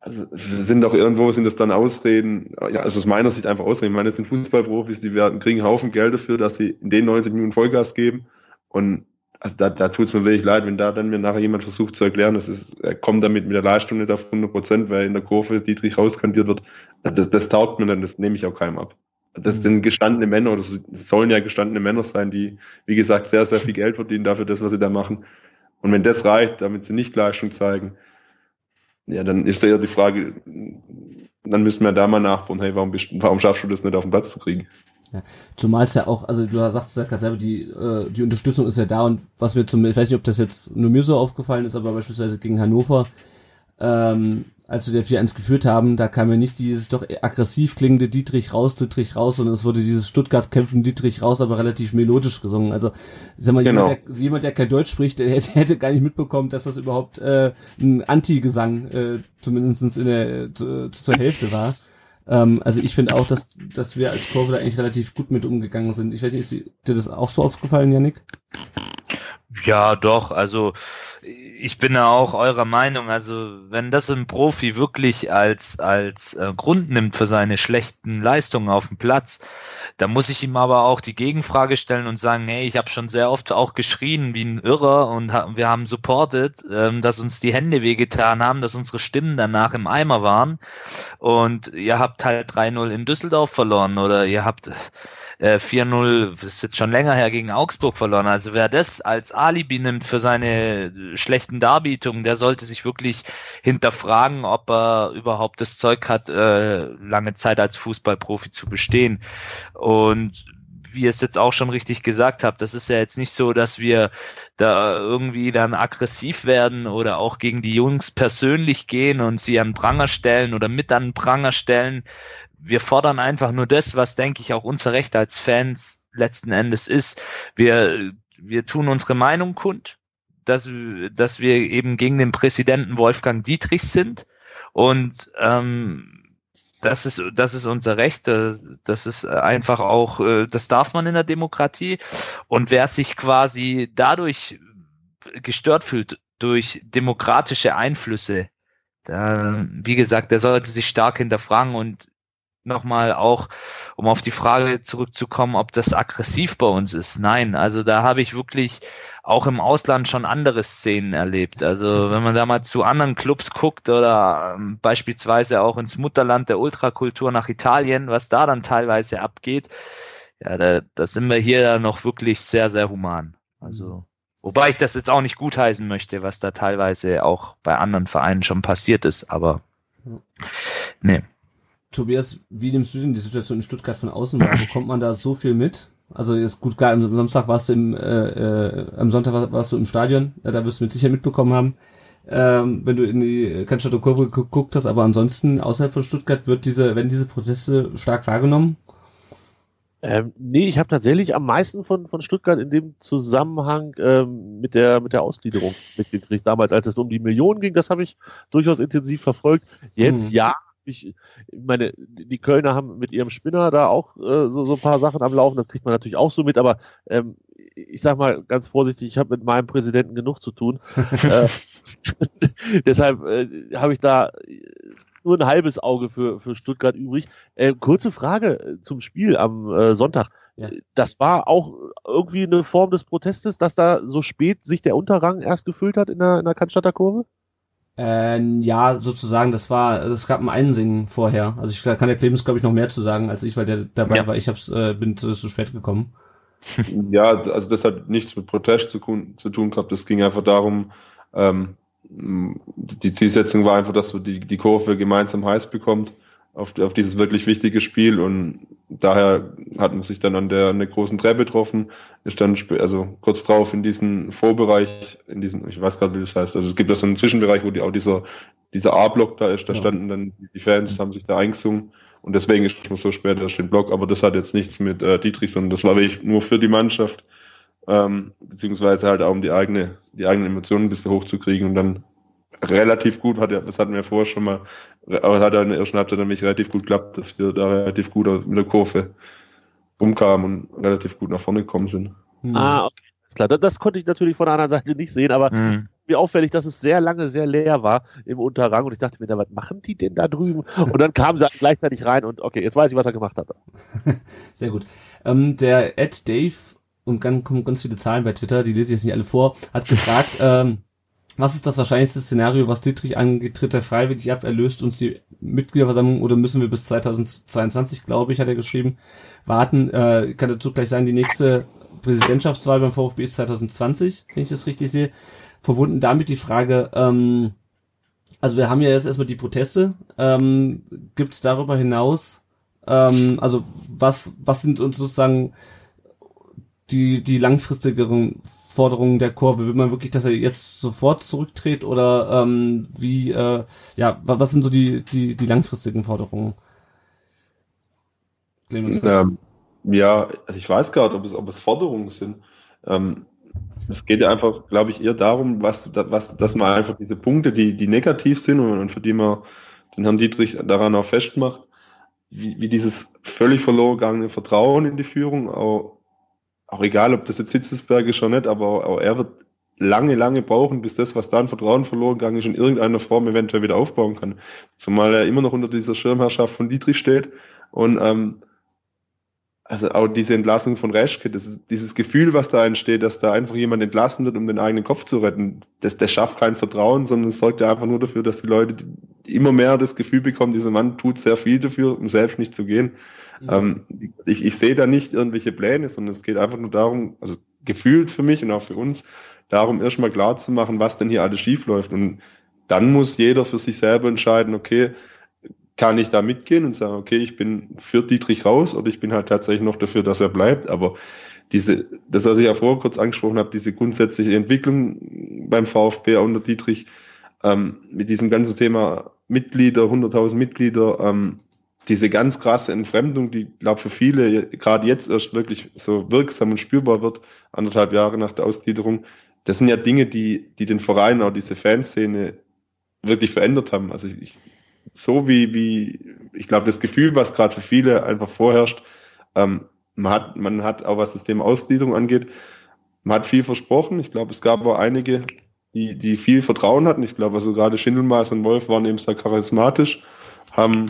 also sind doch irgendwo, sind das dann Ausreden, ja, also aus meiner Sicht einfach Ausreden. Ich meine, das sind Fußballprofis, die werden, kriegen einen Haufen Geld dafür, dass sie in den 90 Minuten Vollgas geben. Und also da, da tut es mir wirklich leid, wenn da dann mir nachher jemand versucht zu erklären, dass es, er kommt damit mit der Leistung nicht auf 100 Prozent, weil in der Kurve Dietrich rauskandiert wird. Das, das taugt mir dann, das nehme ich auch keinem ab. Das mhm. sind gestandene Männer, oder das sollen ja gestandene Männer sein, die, wie gesagt, sehr, sehr viel Geld verdienen dafür, das, was sie da machen. Und wenn das reicht, damit sie nicht Leistung zeigen, ja, dann ist ja die Frage, dann müssen wir da mal nachbauen, hey, warum, bist, warum schaffst du das nicht auf den Platz zu kriegen? Ja, zumal es ja auch, also du sagst ja gerade selber, die, äh, die Unterstützung ist ja da und was mir zum, ich weiß nicht, ob das jetzt nur mir so aufgefallen ist, aber beispielsweise gegen Hannover, ähm, als wir der 4-1 geführt haben, da kam ja nicht dieses doch aggressiv klingende Dietrich raus, Dietrich raus, sondern es wurde dieses Stuttgart kämpfen Dietrich raus, aber relativ melodisch gesungen. Also, sag mal, genau. jemand, der, jemand, der kein Deutsch spricht, der hätte, hätte gar nicht mitbekommen, dass das überhaupt äh, ein Anti-Gesang äh, zumindest in der, zu, zur Hälfte war. Ähm, also ich finde auch, dass, dass wir als Kurve da eigentlich relativ gut mit umgegangen sind. Ich weiß nicht, ist dir das auch so aufgefallen, Janik? Ja, doch. Also ich bin ja auch eurer Meinung. Also wenn das ein Profi wirklich als als äh, Grund nimmt für seine schlechten Leistungen auf dem Platz, dann muss ich ihm aber auch die Gegenfrage stellen und sagen, hey, ich habe schon sehr oft auch geschrien wie ein Irrer und ha wir haben supported, ähm, dass uns die Hände wehgetan haben, dass unsere Stimmen danach im Eimer waren und ihr habt halt 3-0 in Düsseldorf verloren oder ihr habt äh, 4-0, das ist jetzt schon länger her, gegen Augsburg verloren. Also wer das als Alibi nimmt für seine schlechten Darbietungen, der sollte sich wirklich hinterfragen, ob er überhaupt das Zeug hat, äh, lange Zeit als Fußballprofi zu bestehen. Und wie ihr es jetzt auch schon richtig gesagt habt, das ist ja jetzt nicht so, dass wir da irgendwie dann aggressiv werden oder auch gegen die Jungs persönlich gehen und sie an Pranger stellen oder mit an Pranger stellen wir fordern einfach nur das, was, denke ich, auch unser Recht als Fans letzten Endes ist. Wir, wir tun unsere Meinung kund, dass, dass wir eben gegen den Präsidenten Wolfgang Dietrich sind. Und ähm, das ist, das ist unser Recht. Das ist einfach auch, äh, das darf man in der Demokratie. Und wer sich quasi dadurch gestört fühlt, durch demokratische Einflüsse, da, wie gesagt, der sollte sich stark hinterfragen und nochmal auch, um auf die Frage zurückzukommen, ob das aggressiv bei uns ist. Nein, also da habe ich wirklich auch im Ausland schon andere Szenen erlebt. Also wenn man da mal zu anderen Clubs guckt oder ähm, beispielsweise auch ins Mutterland der Ultrakultur nach Italien, was da dann teilweise abgeht, ja, da, da sind wir hier noch wirklich sehr, sehr human. Also Wobei ich das jetzt auch nicht gutheißen möchte, was da teilweise auch bei anderen Vereinen schon passiert ist, aber nee. Tobias, wie nimmst du denn die Situation in Stuttgart von außen wahr? Bekommt man da so viel mit? Also jetzt gut, klar, am Samstag warst du im, äh, äh, am Sonntag warst du im Stadion, ja, da wirst du mit Sicherheit mitbekommen haben, ähm, wenn du in die Cannstatter Kurve geguckt hast, aber ansonsten außerhalb von Stuttgart wird diese, werden diese Proteste stark wahrgenommen? Ähm, nee, ich habe tatsächlich am meisten von, von Stuttgart in dem Zusammenhang ähm, mit, der, mit der Ausgliederung mitgekriegt. Damals, als es um die Millionen ging, das habe ich durchaus intensiv verfolgt. Jetzt hm. ja, ich meine, die Kölner haben mit ihrem Spinner da auch äh, so, so ein paar Sachen am Laufen, das kriegt man natürlich auch so mit, aber ähm, ich sag mal ganz vorsichtig, ich habe mit meinem Präsidenten genug zu tun. äh, deshalb äh, habe ich da nur ein halbes Auge für, für Stuttgart übrig. Äh, kurze Frage äh, zum Spiel am äh, Sonntag. Ja. Das war auch irgendwie eine Form des Protestes, dass da so spät sich der Unterrang erst gefüllt hat in der, in der Cannstatter Kurve? Äh, ja, sozusagen, das war, es gab ein Einsingen vorher. Also ich kann der Clemens, glaube ich, noch mehr zu sagen als ich, weil der dabei Ja. war. Ich hab's, äh, bin zu, zu spät gekommen. Ja, also das hat nichts mit Protest zu, tun- zu tun gehabt. Es ging einfach darum, ähm, die Zielsetzung war einfach, dass so die, die Kurve gemeinsam heiß bekommt auf, auf dieses wirklich wichtige Spiel und daher hat man sich dann an der, an der großen Treppe getroffen, ist dann also kurz drauf in diesen Vorbereich, in diesen, ich weiß gerade, wie das heißt, also es gibt da so einen Zwischenbereich, wo die auch dieser, dieser A-Block da ist, da Ja. standen dann die Fans, haben sich da eingesungen und deswegen ist man so spät erst den Block, aber das hat jetzt nichts mit äh, Dietrich, sondern das war wirklich nur für die Mannschaft, ähm, beziehungsweise halt auch um die eigene, die eigenen Emotionen ein bisschen hochzukriegen und dann relativ gut, hat ja, das hatten wir vorher schon mal, aber es hat ja in der ersten Halbzeit nämlich relativ gut geklappt, dass wir da relativ gut aus- mit der Kurve umkamen und relativ gut nach vorne gekommen sind. Hm. Ah, okay. Klar, das, das konnte ich natürlich von der anderen Seite nicht sehen, aber Mhm. mir auffällig, dass es sehr lange sehr leer war im Unterrang und ich dachte mir, was machen die denn da drüben? Und dann kamen sie gleichzeitig rein und okay, jetzt weiß ich, was er gemacht hat. Sehr gut. Ähm, der Ed Dave, und dann kommen ganz viele Zahlen bei Twitter, die lese ich jetzt nicht alle vor, hat gefragt, ähm, was ist das wahrscheinlichste Szenario, was Dietrich angeht? Tritt er freiwillig ab, erlöst uns die Mitgliederversammlung oder müssen wir bis 2022, glaube ich, hat er geschrieben, warten? Äh, kann dazu gleich sagen, die nächste Präsidentschaftswahl beim VfB ist 2020, wenn ich das richtig sehe. Verbunden damit die Frage, ähm, also wir haben ja jetzt erstmal die Proteste. Ähm, Gibt es darüber hinaus, ähm, also was, was sind uns sozusagen die, die langfristigeren Forderungen der Kurve? Will man wirklich, dass er jetzt sofort zurücktritt oder ähm, wie, äh, ja, wa- was sind so die, die, die langfristigen Forderungen? Ähm, ja, also ich weiß nicht, ob es, ob es Forderungen sind. Ähm, es geht ja einfach, glaube ich, eher darum, was, was, dass man einfach diese Punkte, die, die negativ sind und, und für die man den Herrn Dietrich daran auch festmacht, wie, wie dieses völlig verloren gegangene Vertrauen in die Führung, auch, auch egal, ob das jetzt Hitzesberg ist oder nicht, aber auch, er wird lange, lange brauchen, bis das, was da an Vertrauen verloren gegangen ist, in irgendeiner Form eventuell wieder aufbauen kann. Zumal er immer noch unter dieser Schirmherrschaft von Dietrich steht und ähm, also auch diese Entlassung von Reschke, ist, dieses Gefühl, was da entsteht, dass da einfach jemand entlassen wird, um den eigenen Kopf zu retten, das, das schafft kein Vertrauen, sondern es sorgt ja einfach nur dafür, dass die Leute immer mehr das Gefühl bekommen, dieser Mann tut sehr viel dafür, um selbst nicht zu gehen. Ähm, ich, ich sehe da nicht irgendwelche Pläne, sondern es geht einfach nur darum, also gefühlt für mich und auch für uns, darum erstmal klar zu machen, was denn hier alles schief läuft. Und dann muss jeder für sich selber entscheiden, okay, kann ich da mitgehen und sagen, okay, ich bin für Dietrich raus oder ich bin halt tatsächlich noch dafür, dass er bleibt. Aber diese, das, was ich ja vorher kurz angesprochen habe, diese grundsätzliche Entwicklung beim VfB unter Dietrich, ähm, mit diesem ganzen Thema Mitglieder, 100.000 Mitglieder, ähm, diese ganz krasse Entfremdung, die, glaube für viele gerade jetzt erst wirklich so wirksam und spürbar wird, anderthalb Jahre nach der Ausgliederung, das sind ja Dinge, die, die den Verein, auch diese Fanszene wirklich verändert haben. Also ich, so wie, wie, ich glaube, das Gefühl, was gerade für viele einfach vorherrscht, ähm, man hat, man hat auch was das Thema Ausgliederung angeht, man hat viel versprochen. Ich glaube, es gab auch einige, die, die viel Vertrauen hatten. Ich glaube, also gerade Schindelmaß und Wolf waren eben sehr charismatisch, haben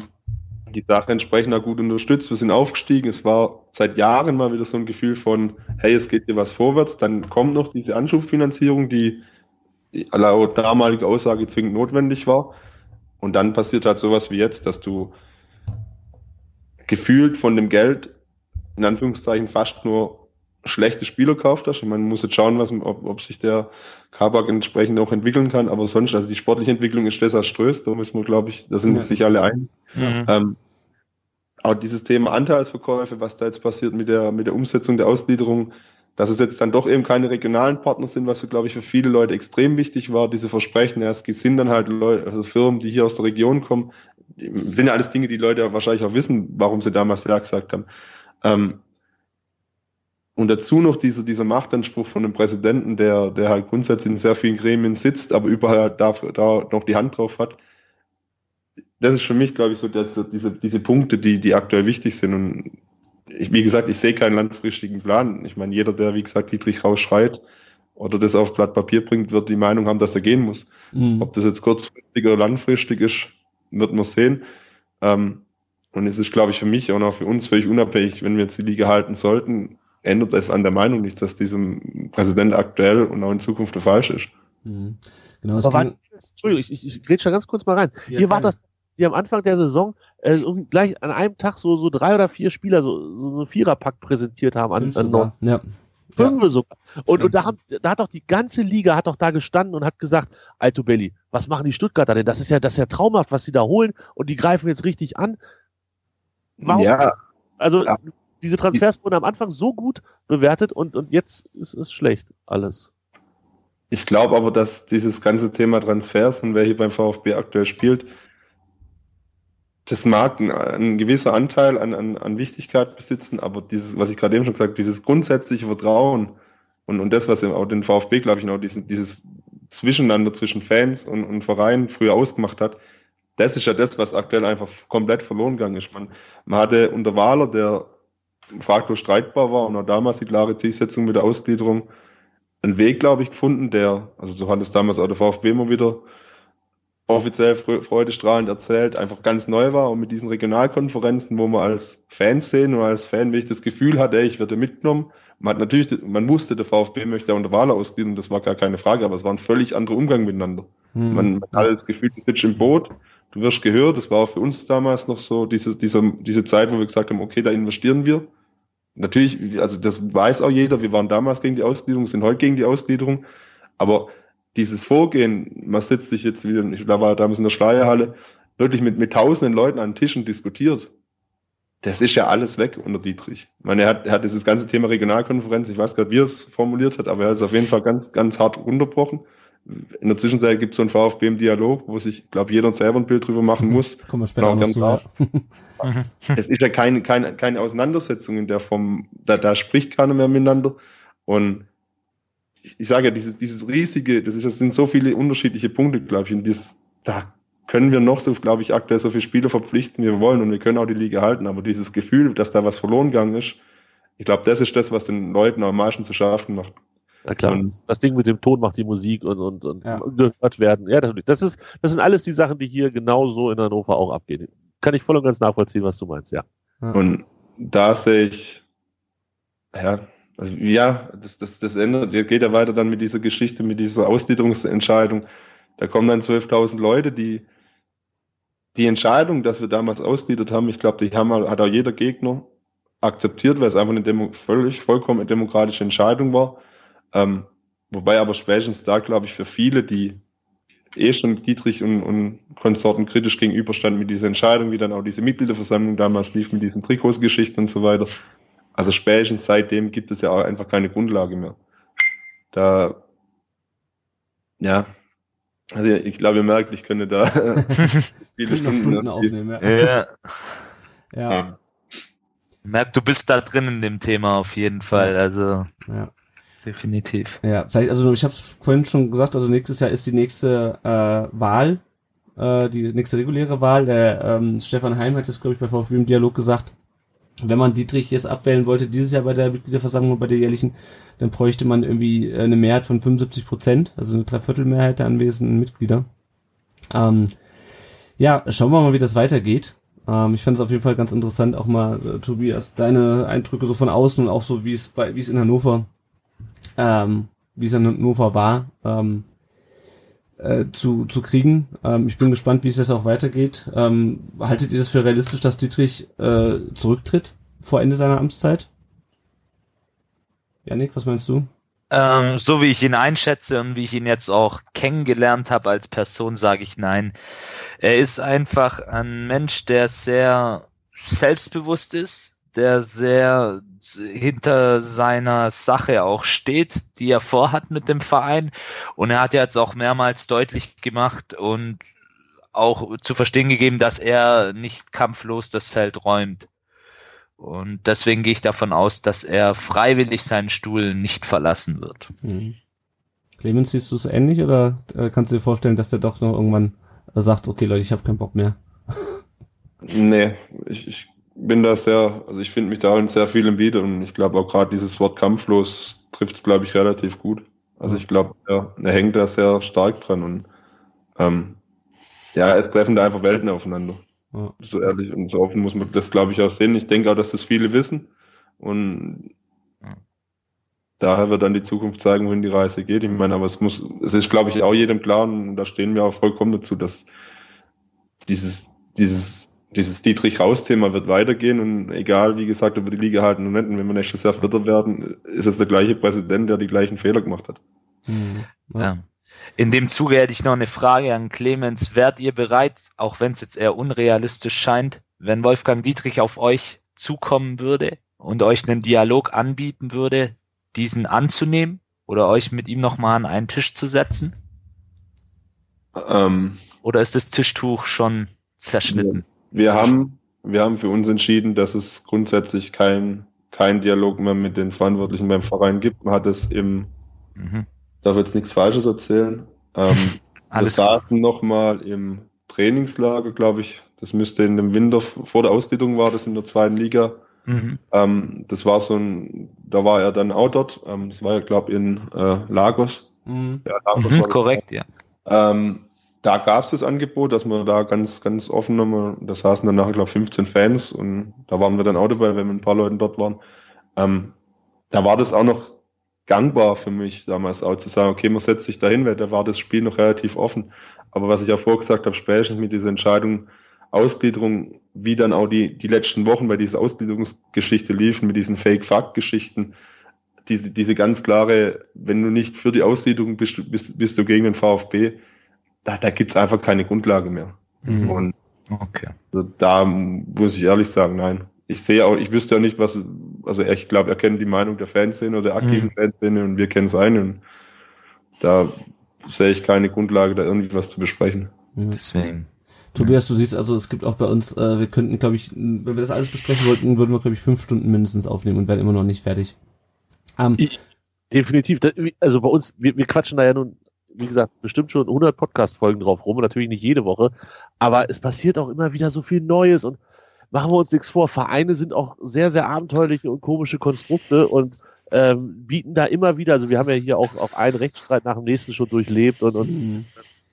die Sache entsprechend auch gut unterstützt. Wir sind aufgestiegen. Es war seit Jahren mal wieder so ein Gefühl von, hey, es geht hier was vorwärts. Dann kommt noch diese Anschubfinanzierung, die laut damaliger Aussage zwingend notwendig war. Und dann passiert halt sowas wie jetzt, dass du gefühlt von dem Geld in Anführungszeichen fast nur schlechte Spieler kauft hast. Ich meine, man muss jetzt schauen, was, ob, ob sich der Kabak entsprechend auch entwickeln kann. Aber sonst, also die sportliche Entwicklung ist desaströs. Da müssen wir, glaube ich, da sind Ja. sich alle ein. Mhm. Ähm, auch dieses Thema Anteilsverkäufe, was da jetzt passiert mit der, mit der Umsetzung der Ausgliederung, dass es jetzt dann doch eben keine regionalen Partner sind, was, glaube ich, für viele Leute extrem wichtig war, diese Versprechen. Ja, es sind dann halt Leute, also Firmen, die hier aus der Region kommen. Sind ja alles Dinge, die Leute wahrscheinlich auch wissen, warum sie damals ja gesagt haben. Ähm, und dazu noch dieser, dieser Machtanspruch von dem Präsidenten, der, der halt grundsätzlich in sehr vielen Gremien sitzt, aber überall halt da, da noch die Hand drauf hat. Das ist für mich, glaube ich, so dass diese, diese Punkte, die, die aktuell wichtig sind. Und ich, wie gesagt, ich sehe keinen langfristigen Plan. Ich meine, jeder, der, wie gesagt, Dietrich rausschreit oder das auf Blatt Papier bringt, wird die Meinung haben, dass er gehen muss. Mhm. Ob das jetzt kurzfristig oder langfristig ist, wird man sehen. Ähm, und es ist, glaube ich, für mich und auch für uns völlig unabhängig, wenn wir jetzt die Liga halten sollten, ändert es an der Meinung nichts, dass diesem Präsident aktuell und auch in Zukunft falsch ist. Mhm. Genau, Aber war, Entschuldigung, ich, ich, ich da ganz kurz mal rein. Ja, Ihr wart das, die am Anfang der Saison äh, gleich an einem Tag so, so drei oder vier Spieler so, so, so Viererpack präsentiert haben an, an sogar, ja. Fünf ja. sogar. Und, und da, haben, da hat doch die ganze Liga hat doch da gestanden und hat gesagt, Alto Belli, was machen die Stuttgarter denn? Das ist ja, das ist ja traumhaft, was sie da holen und die greifen jetzt richtig an. Warum? Ja. Also ja. Diese Transfers wurden am Anfang so gut bewertet und, und jetzt ist es schlecht alles. Ich glaube aber, dass dieses ganze Thema Transfers und wer hier beim VfB aktuell spielt, das mag ein, ein gewisser Anteil an, an, an Wichtigkeit besitzen, aber dieses, was ich gerade eben schon gesagt habe, dieses grundsätzliche Vertrauen und, und das, was auch den VfB, glaube ich, noch dieses, dieses Zwischeneinander zwischen Fans und, und Vereinen früher ausgemacht hat, das ist ja das, was aktuell einfach komplett verloren gegangen ist. Man, man hatte unter Wahler, der Faktor streitbar war und auch damals die klare Zielsetzung mit der Ausgliederung, einen Weg, glaube ich, gefunden, der, also so hat es damals auch der VfB immer wieder offiziell freudestrahlend erzählt, einfach ganz neu war und mit diesen Regionalkonferenzen, wo man als Fan sehen und als Fan wirklich das Gefühl hatte, ich werde mitgenommen. Man hat natürlich, man wusste, der VfB möchte unter Wahler ausgliedern, das war gar keine Frage, aber es war ein völlig anderer Umgang miteinander. Hm. Man, man hat das Gefühl, du sitzt im Boot, du wirst gehört, das war auch für uns damals noch so diese, diese, diese Zeit, wo wir gesagt haben, okay, da investieren wir. Natürlich, also das weiß auch jeder, wir waren damals gegen die Ausgliederung, sind heute gegen die Ausgliederung, aber dieses Vorgehen, man sitzt sich jetzt wieder, ich war damals in der Schleierhalle, wirklich mit, mit tausenden Leuten an Tischen diskutiert. Das ist ja alles weg unter Dietrich. Ich meine, er hat, er hat dieses ganze Thema Regionalkonferenz, ich weiß gerade, wie er es formuliert hat, aber er ist auf jeden Fall ganz, ganz hart unterbrochen in der Zwischenzeit gibt es so einen VfB im Dialog, wo sich, glaube jeder selber ein Bild drüber machen muss. Kommen wir später noch zu. Ja. es ist ja keine, keine, keine Auseinandersetzung in der Form, da, da spricht keiner mehr miteinander. Und ich, ich sage ja, dieses, dieses riesige, das, ist, das sind so viele unterschiedliche Punkte, glaube ich, und dieses, da können wir noch so, glaube ich, aktuell so viele Spieler verpflichten, wie wir wollen, und wir können auch die Liga halten, aber dieses Gefühl, dass da was verloren gegangen ist, ich glaube, das ist das, was den Leuten am meisten zu schaffen macht. Na klar, und das Ding mit dem Ton macht die Musik und, und, und ja. gehört werden. Ja, das, ist, das sind alles die Sachen, die hier genauso in Hannover auch abgehen. Kann ich voll und ganz nachvollziehen, was du meinst, ja. Und da sehe ich, ja, also ja, das, das, das ändert, geht ja weiter dann mit dieser Geschichte, mit dieser Ausgliederungsentscheidung. Da kommen dann 12.000 Leute, die die Entscheidung, dass wir damals ausgliedert haben, ich glaube, die haben, hat auch jeder Gegner akzeptiert, weil es einfach eine Demo völlig vollkommen demokratische Entscheidung war. Ähm, wobei aber spätestens da, glaube ich, für viele, die eh schon Dietrich und, und Konsorten kritisch gegenüberstanden mit dieser Entscheidung, wie dann auch diese Mitgliederversammlung damals lief mit diesen Trikotsgeschichten und so weiter. Also spätestens seitdem gibt es ja auch einfach keine Grundlage mehr. Da, ja, also ich glaube, ihr merkt, ich könnte da viele Stunden, Stunden aufnehmen. Ja. ja. ja. Merkt, du bist da drin in dem Thema auf jeden Fall. Also. Ja definitiv. Ja, vielleicht, also ich habe es vorhin schon gesagt, also nächstes Jahr ist die nächste äh, Wahl, äh, die nächste reguläre Wahl. Der ähm, Stefan Heim hat jetzt, glaube ich, bei VfB im Dialog gesagt, wenn man Dietrich jetzt abwählen wollte, dieses Jahr bei der Mitgliederversammlung, bei der jährlichen, dann bräuchte man irgendwie eine Mehrheit von 75 Prozent, also eine Dreiviertelmehrheit der anwesenden Mitglieder. Ähm, ja, schauen wir mal, wie das weitergeht. Ähm, ich fand es auf jeden Fall ganz interessant, auch mal, äh, Tobias, deine Eindrücke so von außen und auch so, wie es bei, wie es in Hannover ähm, wie es in Hannover war, ähm, äh, zu, zu kriegen. Ähm, ich bin gespannt, wie es jetzt auch weitergeht. Ähm, haltet ihr das für realistisch, dass Dietrich äh, zurücktritt vor Ende seiner Amtszeit? Janik, was meinst du? Ähm, so wie ich ihn einschätze und wie ich ihn jetzt auch kennengelernt habe als Person, sage ich nein. Er ist einfach ein Mensch, der sehr selbstbewusst ist, der sehr hinter seiner Sache auch steht, die er vorhat mit dem Verein. Und er hat ja jetzt auch mehrmals deutlich gemacht und auch zu verstehen gegeben, dass er nicht kampflos das Feld räumt. Und deswegen gehe ich davon aus, dass er freiwillig seinen Stuhl nicht verlassen wird. Mhm. Clemens, siehst du es ähnlich oder äh, kannst du dir vorstellen, dass der doch noch irgendwann sagt, okay Leute, ich habe keinen Bock mehr? Nee, ich, ich bin da sehr, also ich finde mich da in sehr vielem wieder und ich glaube auch gerade dieses Wort kampflos trifft es, glaube ich, relativ gut. Also ich glaube, er, er hängt da sehr stark dran und ähm, ja, es treffen da einfach Welten aufeinander. Ja. So ehrlich und so offen muss man das, glaube ich, auch sehen. Ich denke auch, dass das viele wissen und Ja. daher wird dann die Zukunft zeigen, wohin die Reise geht. Ich meine, aber es muss, es ist, glaube ich, auch jedem klar und da stehen wir auch vollkommen dazu, dass dieses, dieses, dieses Dietrich-Raus-Thema wird weitergehen und egal, wie gesagt, ob wir die Liga halten und und wenn wir nächstes Jahr Vierter werden, ist es der gleiche Präsident, der die gleichen Fehler gemacht hat. Mhm. Ja. Ja. In dem Zuge hätte ich noch eine Frage an Clemens. Wärt ihr bereit, auch wenn es jetzt eher unrealistisch scheint, wenn Wolfgang Dietrich auf euch zukommen würde und euch einen Dialog anbieten würde, diesen anzunehmen oder euch mit ihm nochmal an einen Tisch zu setzen? Ähm, Oder ist das Tischtuch schon zerschnitten? Wir haben, wir haben für uns entschieden, dass es grundsätzlich kein, kein Dialog mehr mit den Verantwortlichen beim Verein gibt. Man hat es im, Mhm. darf jetzt nichts Falsches erzählen. Ähm, Alles wir saßen nochmal im Trainingslager, glaube ich. Das müsste in dem Winter vor der Ausbildung war das in der zweiten Liga. Mhm. Ähm, das war so ein, da war er dann auch dort. Ähm, das war ja, glaube ich, in äh, Lagos. Mhm. Ja, Lagos Mhm, das. korrekt, ja. Ähm, da gab es das Angebot, dass wir da ganz, ganz offen nochmal, da saßen dann nachher, glaube ich, 15 Fans und da waren wir dann auch dabei, wenn wir ein paar Leuten dort waren. Ähm, da war das auch noch gangbar für mich damals auch zu sagen, okay, man setzt sich dahin, weil da war das Spiel noch relativ offen. Aber was ich auch vorgesagt habe, spätestens mit dieser Entscheidung Ausgliederung, wie dann auch die, die letzten Wochen bei dieser Ausgliederungsgeschichte liefen, mit diesen Fake-Fact-Geschichten, diese, diese ganz klare, wenn du nicht für die Ausgliederung bist, bist, bist du gegen den VfB, da, da gibt's einfach keine Grundlage mehr. Mhm. Und Okay. also da muss ich ehrlich sagen, nein. Ich sehe auch, ich wüsste ja nicht, was, also ich glaube, er kennt die Meinung der Fanszene oder der aktiven Fanszene und wir kennen es ein und da sehe ich keine Grundlage, da irgendwie was zu besprechen. Ja. Deswegen. Tobias, du siehst also, es gibt auch bei uns, äh, wir könnten, glaube ich, wenn wir das alles besprechen wollten, würden wir, glaube ich, fünf Stunden mindestens aufnehmen und wären immer noch nicht fertig. Ähm, Definitiv. Da- Also bei uns, wir, wir quatschen da ja nun, wie gesagt, bestimmt schon 100 Podcast-Folgen drauf rum und natürlich nicht jede Woche. Aber es passiert auch immer wieder so viel Neues und machen wir uns nichts vor. Vereine sind auch sehr, sehr abenteuerliche und komische Konstrukte und ähm, bieten da immer wieder, also wir haben ja hier auch, auch einen Rechtsstreit nach dem nächsten schon durchlebt und, und mhm.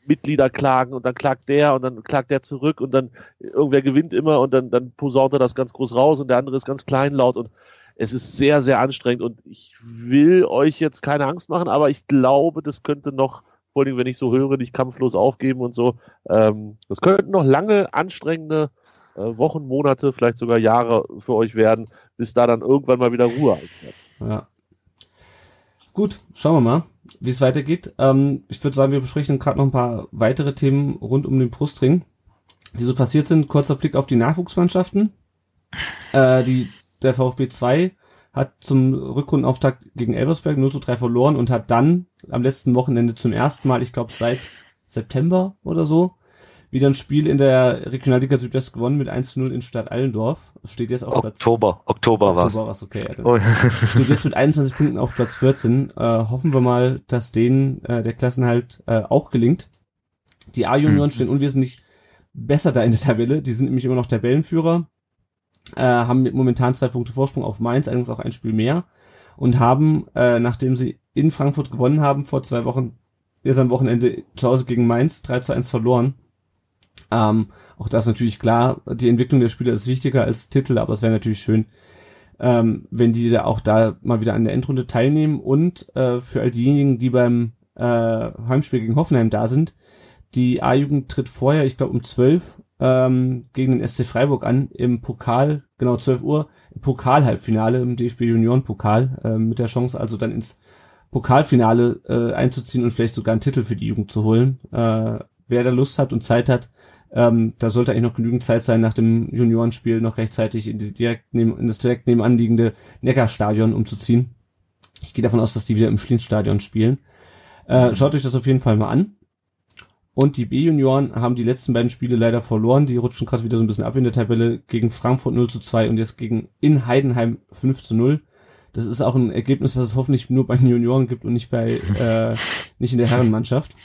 Mitglieder klagen und dann klagt der und dann klagt der zurück und dann irgendwer gewinnt immer und dann, dann posaunt er das ganz groß raus und der andere ist ganz kleinlaut und es ist sehr, sehr anstrengend und ich will euch jetzt keine Angst machen, aber ich glaube, das könnte noch, vor allem wenn ich so höre, nicht kampflos aufgeben und so, ähm, das könnten noch lange anstrengende äh, Wochen, Monate, vielleicht sogar Jahre für euch werden, bis da dann irgendwann mal wieder Ruhe einkehrt. Ja. Gut, schauen wir mal, wie es weitergeht. Ähm, ich würde sagen, wir besprechen gerade noch ein paar weitere Themen rund um den Brustring, die so passiert sind. Kurzer Blick auf die Nachwuchsmannschaften. Äh, die, der VfB 2 hat zum Rückrundenauftakt gegen Elversberg 0 zu 3 verloren und hat dann am letzten Wochenende zum ersten Mal, ich glaube seit September oder so, wieder ein Spiel in der Regionalliga Südwest gewonnen mit 1 zu 0 in Stadt Allendorf. Steht jetzt auf Platz Oktober, Oktober war's. Oktober war's, okay. Ja, Oh. steht jetzt mit 21 Punkten auf Platz 14. Äh, hoffen wir mal, dass denen äh, der Klassenhalt äh, auch gelingt. Die A-Junioren stehen unwesentlich besser da in der Tabelle. Die sind nämlich immer noch Tabellenführer, äh, haben momentan zwei Punkte Vorsprung auf Mainz, allerdings auch ein Spiel mehr und haben, äh, nachdem sie in Frankfurt gewonnen haben, vor zwei Wochen, jetzt am Wochenende zu Hause gegen Mainz 3 zu 1 verloren. Ähm, auch das ist natürlich klar, die Entwicklung der Spieler ist wichtiger als Titel, aber es wäre natürlich schön, ähm, wenn die da auch da mal wieder an der Endrunde teilnehmen und äh, für all diejenigen, die beim äh, Heimspiel gegen Hoffenheim da sind, die A-Jugend tritt vorher, ich glaube um 12 ähm, gegen den SC Freiburg an im Pokal, genau 12 Uhr, im Pokal-Halbfinale im DFB Junioren-Pokal äh, mit der Chance also dann ins Pokalfinale äh, einzuziehen und vielleicht sogar einen Titel für die Jugend zu holen. Äh, wer da Lust hat und Zeit hat, ähm, da sollte eigentlich noch genügend Zeit sein, nach dem Juniorenspiel noch rechtzeitig in, die direkt neben, in das direkt nebenan liegende Neckarstadion umzuziehen. Ich gehe davon aus, dass die wieder im Schlienstadion spielen. Äh, schaut euch das auf jeden Fall mal an. Und die B-Junioren haben die letzten beiden Spiele leider verloren. Die rutschen gerade wieder so ein bisschen ab in der Tabelle gegen Frankfurt 0 zu 2 und jetzt gegen in Heidenheim 5 zu 0. Das ist auch ein Ergebnis, was es hoffentlich nur bei den Junioren gibt und nicht bei äh, nicht in der Herrenmannschaft.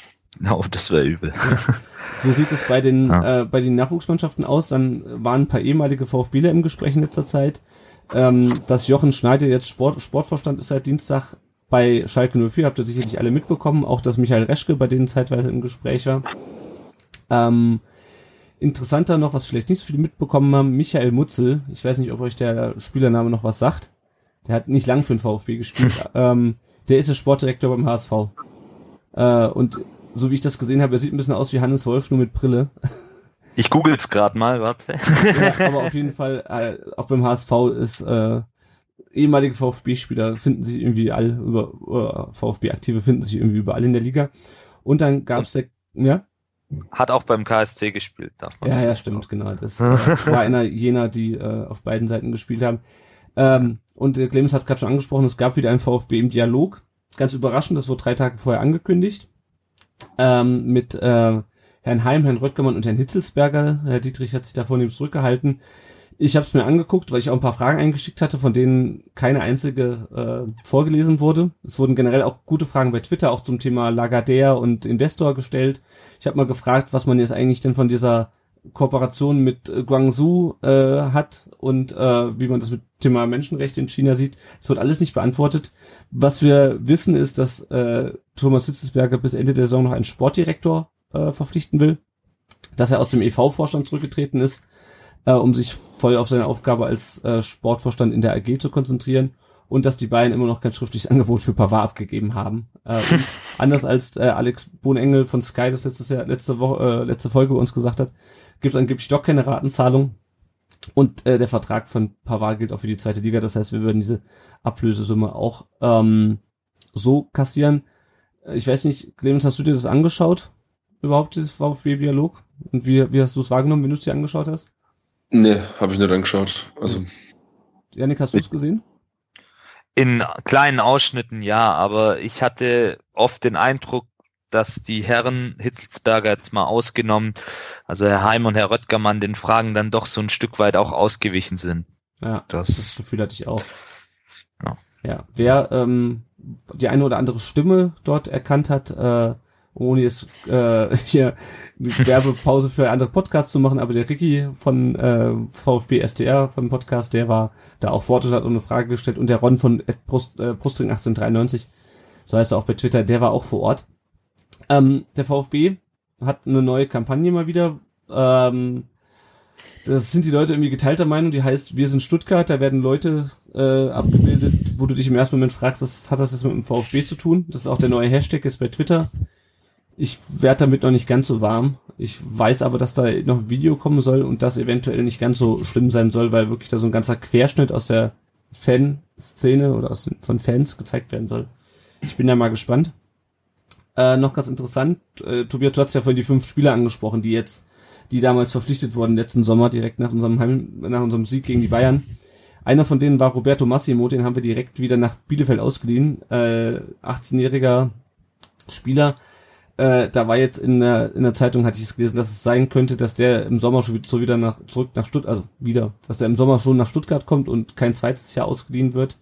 Oh, das wäre übel. So sieht es bei den, Ja. äh, bei den Nachwuchsmannschaften aus. Dann waren ein paar ehemalige VfBler im Gespräch in letzter Zeit. Ähm, dass Jochen Schneider jetzt Sport, Sportvorstand ist seit Dienstag bei Schalke 04, habt ihr sicherlich alle mitbekommen. Auch, dass Michael Reschke bei denen zeitweise im Gespräch war. Ähm, interessanter noch, was vielleicht nicht so viele mitbekommen haben, Michael Mutzel. Ich weiß nicht, ob euch der Spielername noch was sagt. Der hat nicht lang für den VfB gespielt. ähm, der ist der Sportdirektor beim HSV. Äh, und so wie ich das gesehen habe, er sieht ein bisschen aus wie Hannes Wolf, nur mit Brille. Ich google's gerade mal, warte. ja, aber auf jeden Fall, äh, auch beim HSV ist äh, ehemalige VfB-Spieler finden sich irgendwie alle über, VfB-Aktive finden sich irgendwie überall in der Liga. Und dann gab's der, ja, Hat auch beim KSC gespielt, darf man ja, ja, stimmt, auch. genau. Das äh, war einer jener, die äh, auf beiden Seiten gespielt haben. Ähm, und der Clemens hat es gerade schon angesprochen, es gab wieder ein VfB im Dialog. Ganz überraschend, das wurde drei Tage vorher angekündigt. Ähm, mit äh, Herrn Heim, Herrn Röttgermann und Herrn Hitzelsberger. Herr Dietrich hat sich da vornehm zurückgehalten. Ich habe es mir angeguckt, weil ich auch ein paar Fragen eingeschickt hatte, von denen keine einzige äh, vorgelesen wurde. Es wurden generell auch gute Fragen bei Twitter auch zum Thema Lagardère und Investor gestellt. Ich habe mal gefragt, was man jetzt eigentlich denn von dieser Kooperation mit äh, Guangzhou äh, hat und äh, wie man das mit Thema Menschenrechte in China sieht. Es wird alles nicht beantwortet. Was wir wissen ist, dass äh, Thomas Hitzelsberger bis Ende der Saison noch einen Sportdirektor äh, verpflichten will, dass er aus dem EV-Vorstand zurückgetreten ist, äh, um sich voll auf seine Aufgabe als äh, Sportvorstand in der AG zu konzentrieren und dass die beiden immer noch kein schriftliches Angebot für Pavard abgegeben haben. Äh, anders als äh, Alex Bohnengel von Sky das letztes Jahr, letzte Woche, äh, letzte Folge bei uns gesagt hat, gibt es angeblich doch keine Ratenzahlung. Und äh, der Vertrag von Pavard gilt auch für die zweite Liga. Das heißt, wir würden diese Ablösesumme auch ähm, so kassieren. Äh, Ich weiß nicht, Clemens, hast du dir das angeschaut? Überhaupt dieses VfB-Dialog? Und wie, wie hast du es wahrgenommen, wenn du es dir angeschaut hast? Nee, habe ich nicht angeschaut. Also, Janik, hast du es gesehen? In kleinen Ausschnitten ja, aber ich hatte oft den Eindruck, dass die Herren Hitzelsberger jetzt mal ausgenommen, also Herr Heim und Herr Röttgermann, den Fragen dann doch so ein Stück weit auch ausgewichen sind. Ja, das, das Das, Gefühl hatte ich auch. Ja. Ja, wer ähm, die eine oder andere Stimme dort erkannt hat, äh, ohne jetzt äh, hier eine Werbepause für andere Podcasts zu machen, aber der Ricky von äh, VfB SDR vom Podcast, der war da auch vor Ort und hat eine Frage gestellt und der Ron von Brust, äh, Brustring 1893, so heißt er auch bei Twitter, der war auch vor Ort. Ähm, der VfB hat eine neue Kampagne mal wieder. Ähm, das sind die Leute irgendwie geteilter Meinung, die heißt, wir sind Stuttgart, da werden Leute äh, abgebildet, wo du dich im ersten Moment fragst, was hat das jetzt mit dem VfB zu tun? Das ist auch der neue Hashtag ist bei Twitter. Ich werde damit noch nicht ganz so warm. Ich weiß aber, dass da noch ein Video kommen soll und das eventuell nicht ganz so schlimm sein soll, weil wirklich da so ein ganzer Querschnitt aus der Fanszene oder aus, von Fans gezeigt werden soll. Ich bin da mal gespannt. Äh, noch ganz interessant, äh, Tobias, du hast ja vorhin die fünf Spieler angesprochen, die jetzt, die damals verpflichtet wurden letzten Sommer, direkt nach unserem Heim, nach unserem Sieg gegen die Bayern. Einer von denen war Roberto Massimo, den haben wir direkt wieder nach Bielefeld ausgeliehen. Äh, 18-jähriger Spieler. Äh, da war jetzt in der, in der Zeitung, hatte ich es gelesen, dass es sein könnte, dass der im Sommer schon wieder, nach, zurück nach Stuttgart, also wieder, dass der im Sommer schon nach Stuttgart kommt und kein zweites Jahr ausgeliehen wird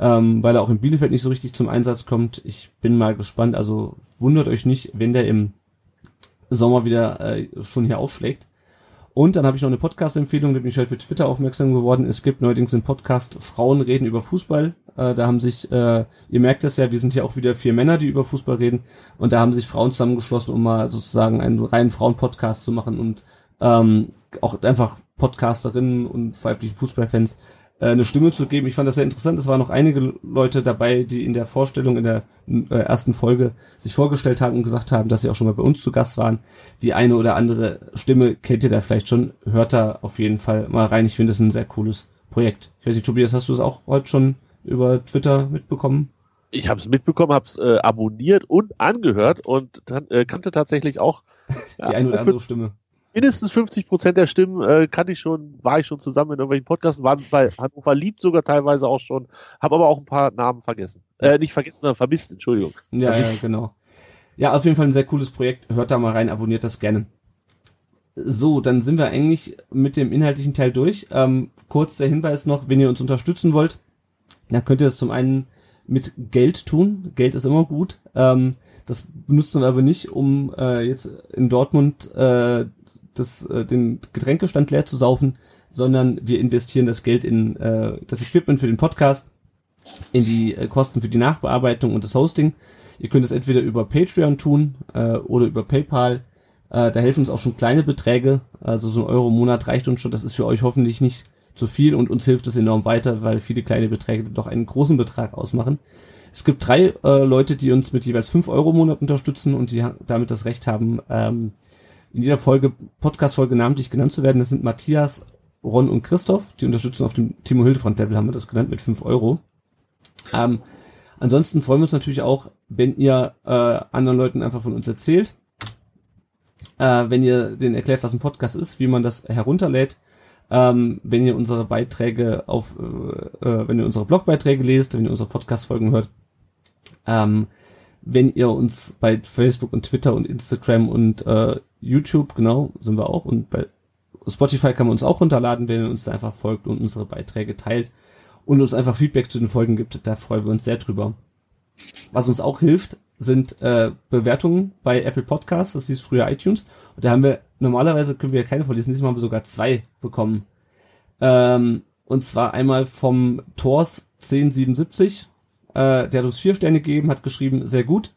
ähm, weil er auch in Bielefeld nicht so richtig zum Einsatz kommt. Ich bin mal gespannt. Also wundert euch nicht, wenn der im Sommer wieder äh, schon hier aufschlägt. Und dann habe ich noch eine Podcast-Empfehlung, da bin ich halt mit Twitter aufmerksam geworden. Es gibt neuerdings einen Podcast Frauen reden über Fußball. Äh, da haben sich, äh, ihr merkt es ja, wir sind ja auch wieder vier Männer, die über Fußball reden. Und da haben sich Frauen zusammengeschlossen, um mal sozusagen einen reinen Frauen-Podcast zu machen und ähm, auch einfach Podcasterinnen und weiblichen Fußballfans eine Stimme zu geben. Ich fand das sehr interessant. Es waren noch einige Leute dabei, die in der Vorstellung in der äh, ersten Folge sich vorgestellt haben und gesagt haben, dass sie auch schon mal bei uns zu Gast waren. Die eine oder andere Stimme kennt ihr da vielleicht schon. Hört da auf jeden Fall mal rein. Ich finde es ein sehr cooles Projekt. Ich weiß nicht, Tobias, hast du es auch heute schon über Twitter mitbekommen? Ich habe es mitbekommen, habe es äh, abonniert und angehört und äh, kannte tatsächlich auch Die eine oder andere Stimme. Mindestens 50 Prozent der Stimmen äh, kannte ich schon, war ich schon zusammen in irgendwelchen Podcasts, waren bei Hannover liebt sogar teilweise auch schon, habe aber auch ein paar Namen vergessen. Äh, nicht vergessen, sondern vermisst, Entschuldigung. Ja, ja, genau. Ja, auf jeden Fall ein sehr cooles Projekt. Hört da mal rein, abonniert das gerne. So, dann sind wir eigentlich mit dem inhaltlichen Teil durch. Ähm, kurz der Hinweis noch, wenn ihr uns unterstützen wollt, dann könnt ihr das zum einen mit Geld tun. Geld ist immer gut. Ähm, das benutzen wir aber nicht, um äh, jetzt in Dortmund äh, das, äh, den Getränkestand leer zu saufen, sondern wir investieren das Geld in äh, das Equipment für den Podcast, in die äh, Kosten für die Nachbearbeitung und das Hosting. Ihr könnt es entweder über Patreon tun äh, oder über PayPal. Äh, da helfen uns auch schon kleine Beträge. Also so ein Euro im Monat reicht uns schon. Das ist für euch hoffentlich nicht zu viel und uns hilft es enorm weiter, weil viele kleine Beträge doch einen großen Betrag ausmachen. Es gibt drei äh, Leute, die uns mit jeweils fünf Euro im Monat unterstützen und die damit das Recht haben, ähm, in jeder Folge, Podcast-Folge namentlich genannt zu werden. Das sind Matthias, Ron und Christoph. Die unterstützen auf dem Timo Hildefront-Level, haben wir das genannt, mit fünf Euro. Ähm, ansonsten freuen wir uns natürlich auch, wenn ihr äh, anderen Leuten einfach von uns erzählt. Äh, wenn ihr denen erklärt, was ein Podcast ist, wie man das herunterlädt. Ähm, wenn ihr unsere Beiträge auf, äh, äh wenn ihr unsere Blogbeiträge lest, wenn ihr unsere Podcast-Folgen hört. Ähm, wenn ihr uns bei Facebook und Twitter und Instagram und äh, YouTube, genau, sind wir auch. Und bei Spotify kann man uns auch runterladen, wenn ihr uns einfach folgt und unsere Beiträge teilt und uns einfach Feedback zu den Folgen gibt. Da freuen wir uns sehr drüber. Was uns auch hilft, sind äh, Bewertungen bei Apple Podcasts. Das hieß früher iTunes. Und da haben wir, normalerweise können wir ja keine vorlesen. Diesmal haben wir sogar zwei bekommen. Ähm, und zwar einmal vom Tors 1077. Äh, der hat uns vier Sterne gegeben, hat geschrieben, sehr gut.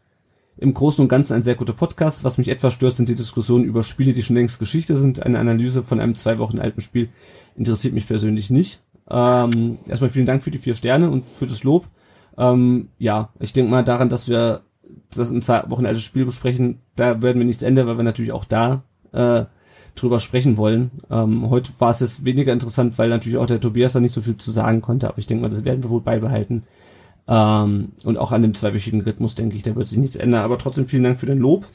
Im Großen und Ganzen ein sehr guter Podcast. Was mich etwas stört, sind die Diskussionen über Spiele, die schon längst Geschichte sind. Eine Analyse von einem zwei Wochen alten Spiel interessiert mich persönlich nicht. Ähm, erstmal vielen Dank für die vier Sterne und für das Lob. Ähm, ja, ich denke mal daran, dass wir das ein zwei Wochen altes Spiel besprechen, da werden wir nichts ändern, weil wir natürlich auch da äh, drüber sprechen wollen. Ähm, heute war es jetzt weniger interessant, weil natürlich auch der Tobias da nicht so viel zu sagen konnte, aber ich denke mal, das werden wir wohl beibehalten. Ähm, und auch an dem zweiwöchigen Rhythmus, denke ich, da wird sich nichts ändern. Aber trotzdem vielen Dank für den Lob.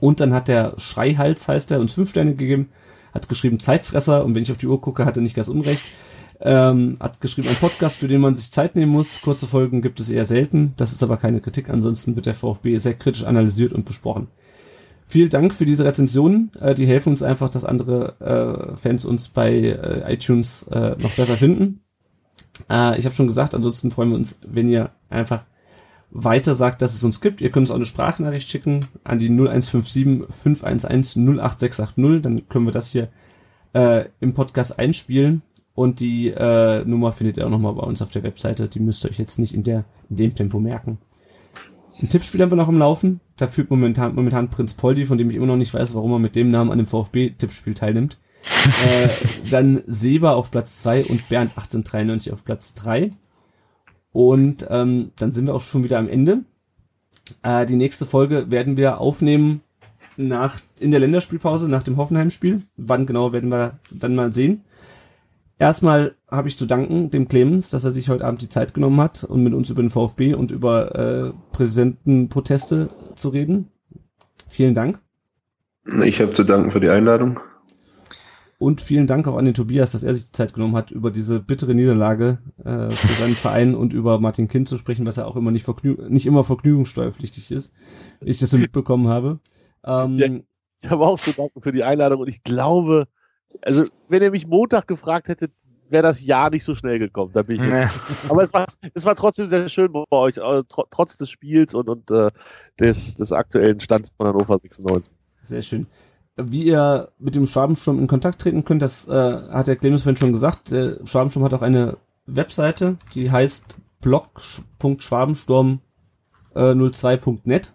Und dann hat der Schreihals, heißt er, uns fünf Sterne gegeben, hat geschrieben Zeitfresser und wenn ich auf die Uhr gucke, hat er nicht ganz unrecht. Ähm, hat geschrieben, ein Podcast, für den man sich Zeit nehmen muss. Kurze Folgen gibt es eher selten. Das ist aber keine Kritik. Ansonsten wird der VfB sehr kritisch analysiert und besprochen. Vielen Dank für diese Rezensionen. Äh, die helfen uns einfach, dass andere äh, Fans uns bei äh, iTunes äh, noch besser finden. Äh, ich habe schon gesagt, ansonsten freuen wir uns, wenn ihr einfach weiter sagt, dass es uns gibt. Ihr könnt uns auch eine Sprachnachricht schicken an die 0157 511 08680. Dann können wir das hier äh, im Podcast einspielen. Und die äh, Nummer findet ihr auch nochmal bei uns auf der Webseite. Die müsst ihr euch jetzt nicht in, der, in dem Tempo merken. Ein Tippspiel haben wir noch im Laufen. Da führt momentan, momentan Prinz Poldi, von dem ich immer noch nicht weiß, warum er mit dem Namen an dem VfB-Tippspiel teilnimmt äh, dann Seba auf Platz 2 und Bernd 1893 auf Platz 3. Und ähm, dann sind wir auch schon wieder am Ende. Äh, die nächste Folge werden wir aufnehmen nach in der Länderspielpause, nach dem Hoffenheim-Spiel. Wann genau werden wir dann mal sehen. Erstmal habe ich zu danken dem Clemens, dass er sich heute Abend die Zeit genommen hat, um mit uns über den VfB und über äh, Präsidentenproteste zu reden. Vielen Dank. Ich habe zu danken für die Einladung. Und vielen Dank auch an den Tobias, dass er sich die Zeit genommen hat, über diese bittere Niederlage äh, für seinen Verein und über Martin Kind zu sprechen, was ja auch immer nicht, vergnü nicht immer vergnügungssteuerpflichtig ist, wie ich das so mitbekommen habe. Ähm, ja, ich habe auch zu danken für die Einladung und ich glaube, also wenn ihr mich Montag gefragt hättet, wäre das Jahr nicht so schnell gekommen. Da bin ich nee. Aber es war, es war trotzdem sehr schön bei euch, äh, tr trotz des Spiels und, und äh, des, des aktuellen Stands von Hannover 96. Sehr schön wie ihr mit dem Schwabensturm in Kontakt treten könnt, das äh, hat der Clemens vorhin schon gesagt. Der Schwabensturm hat auch eine Webseite, die heißt blog.schwabensturm02.net.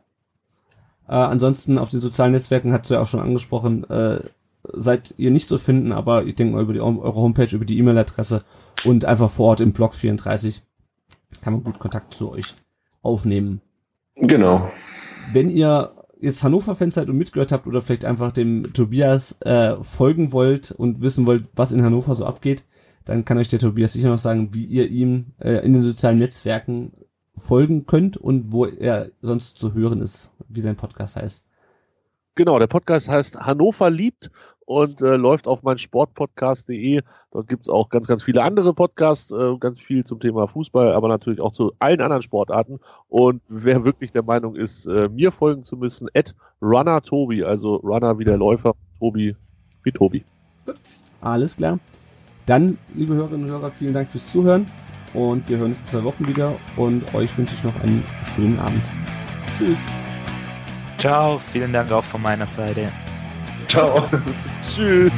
Äh, ansonsten auf den sozialen Netzwerken hat sie ja auch schon angesprochen, äh, seid ihr nicht zu finden, aber ich denke mal über die, eure Homepage, über die E-Mail-Adresse und einfach vor Ort im Blog 34 kann man gut Kontakt zu euch aufnehmen. Genau. Wenn ihr jetzt Hannover-Fans seid und mitgehört habt oder vielleicht einfach dem Tobias äh, folgen wollt und wissen wollt, was in Hannover so abgeht, dann kann euch der Tobias sicher noch sagen, wie ihr ihm äh, in den sozialen Netzwerken folgen könnt und wo er sonst zu hören ist, wie sein Podcast heißt. Genau, der Podcast heißt Hannover liebt und äh, läuft auf mein Sportpodcast.de. Dort gibt es auch ganz, ganz viele andere Podcasts, äh, ganz viel zum Thema Fußball, aber natürlich auch zu allen anderen Sportarten. Und wer wirklich der Meinung ist, äh, mir folgen zu müssen, at Runner Tobi, also Runner wie der Läufer, Tobi wie Tobi. Gut. Alles klar. Dann, liebe Hörerinnen und Hörer, vielen Dank fürs Zuhören. und wir hören uns in zwei Wochen wieder und euch wünsche ich noch einen schönen Abend. Tschüss. Ciao, vielen Dank auch von meiner Seite. Ciao. Tschüss.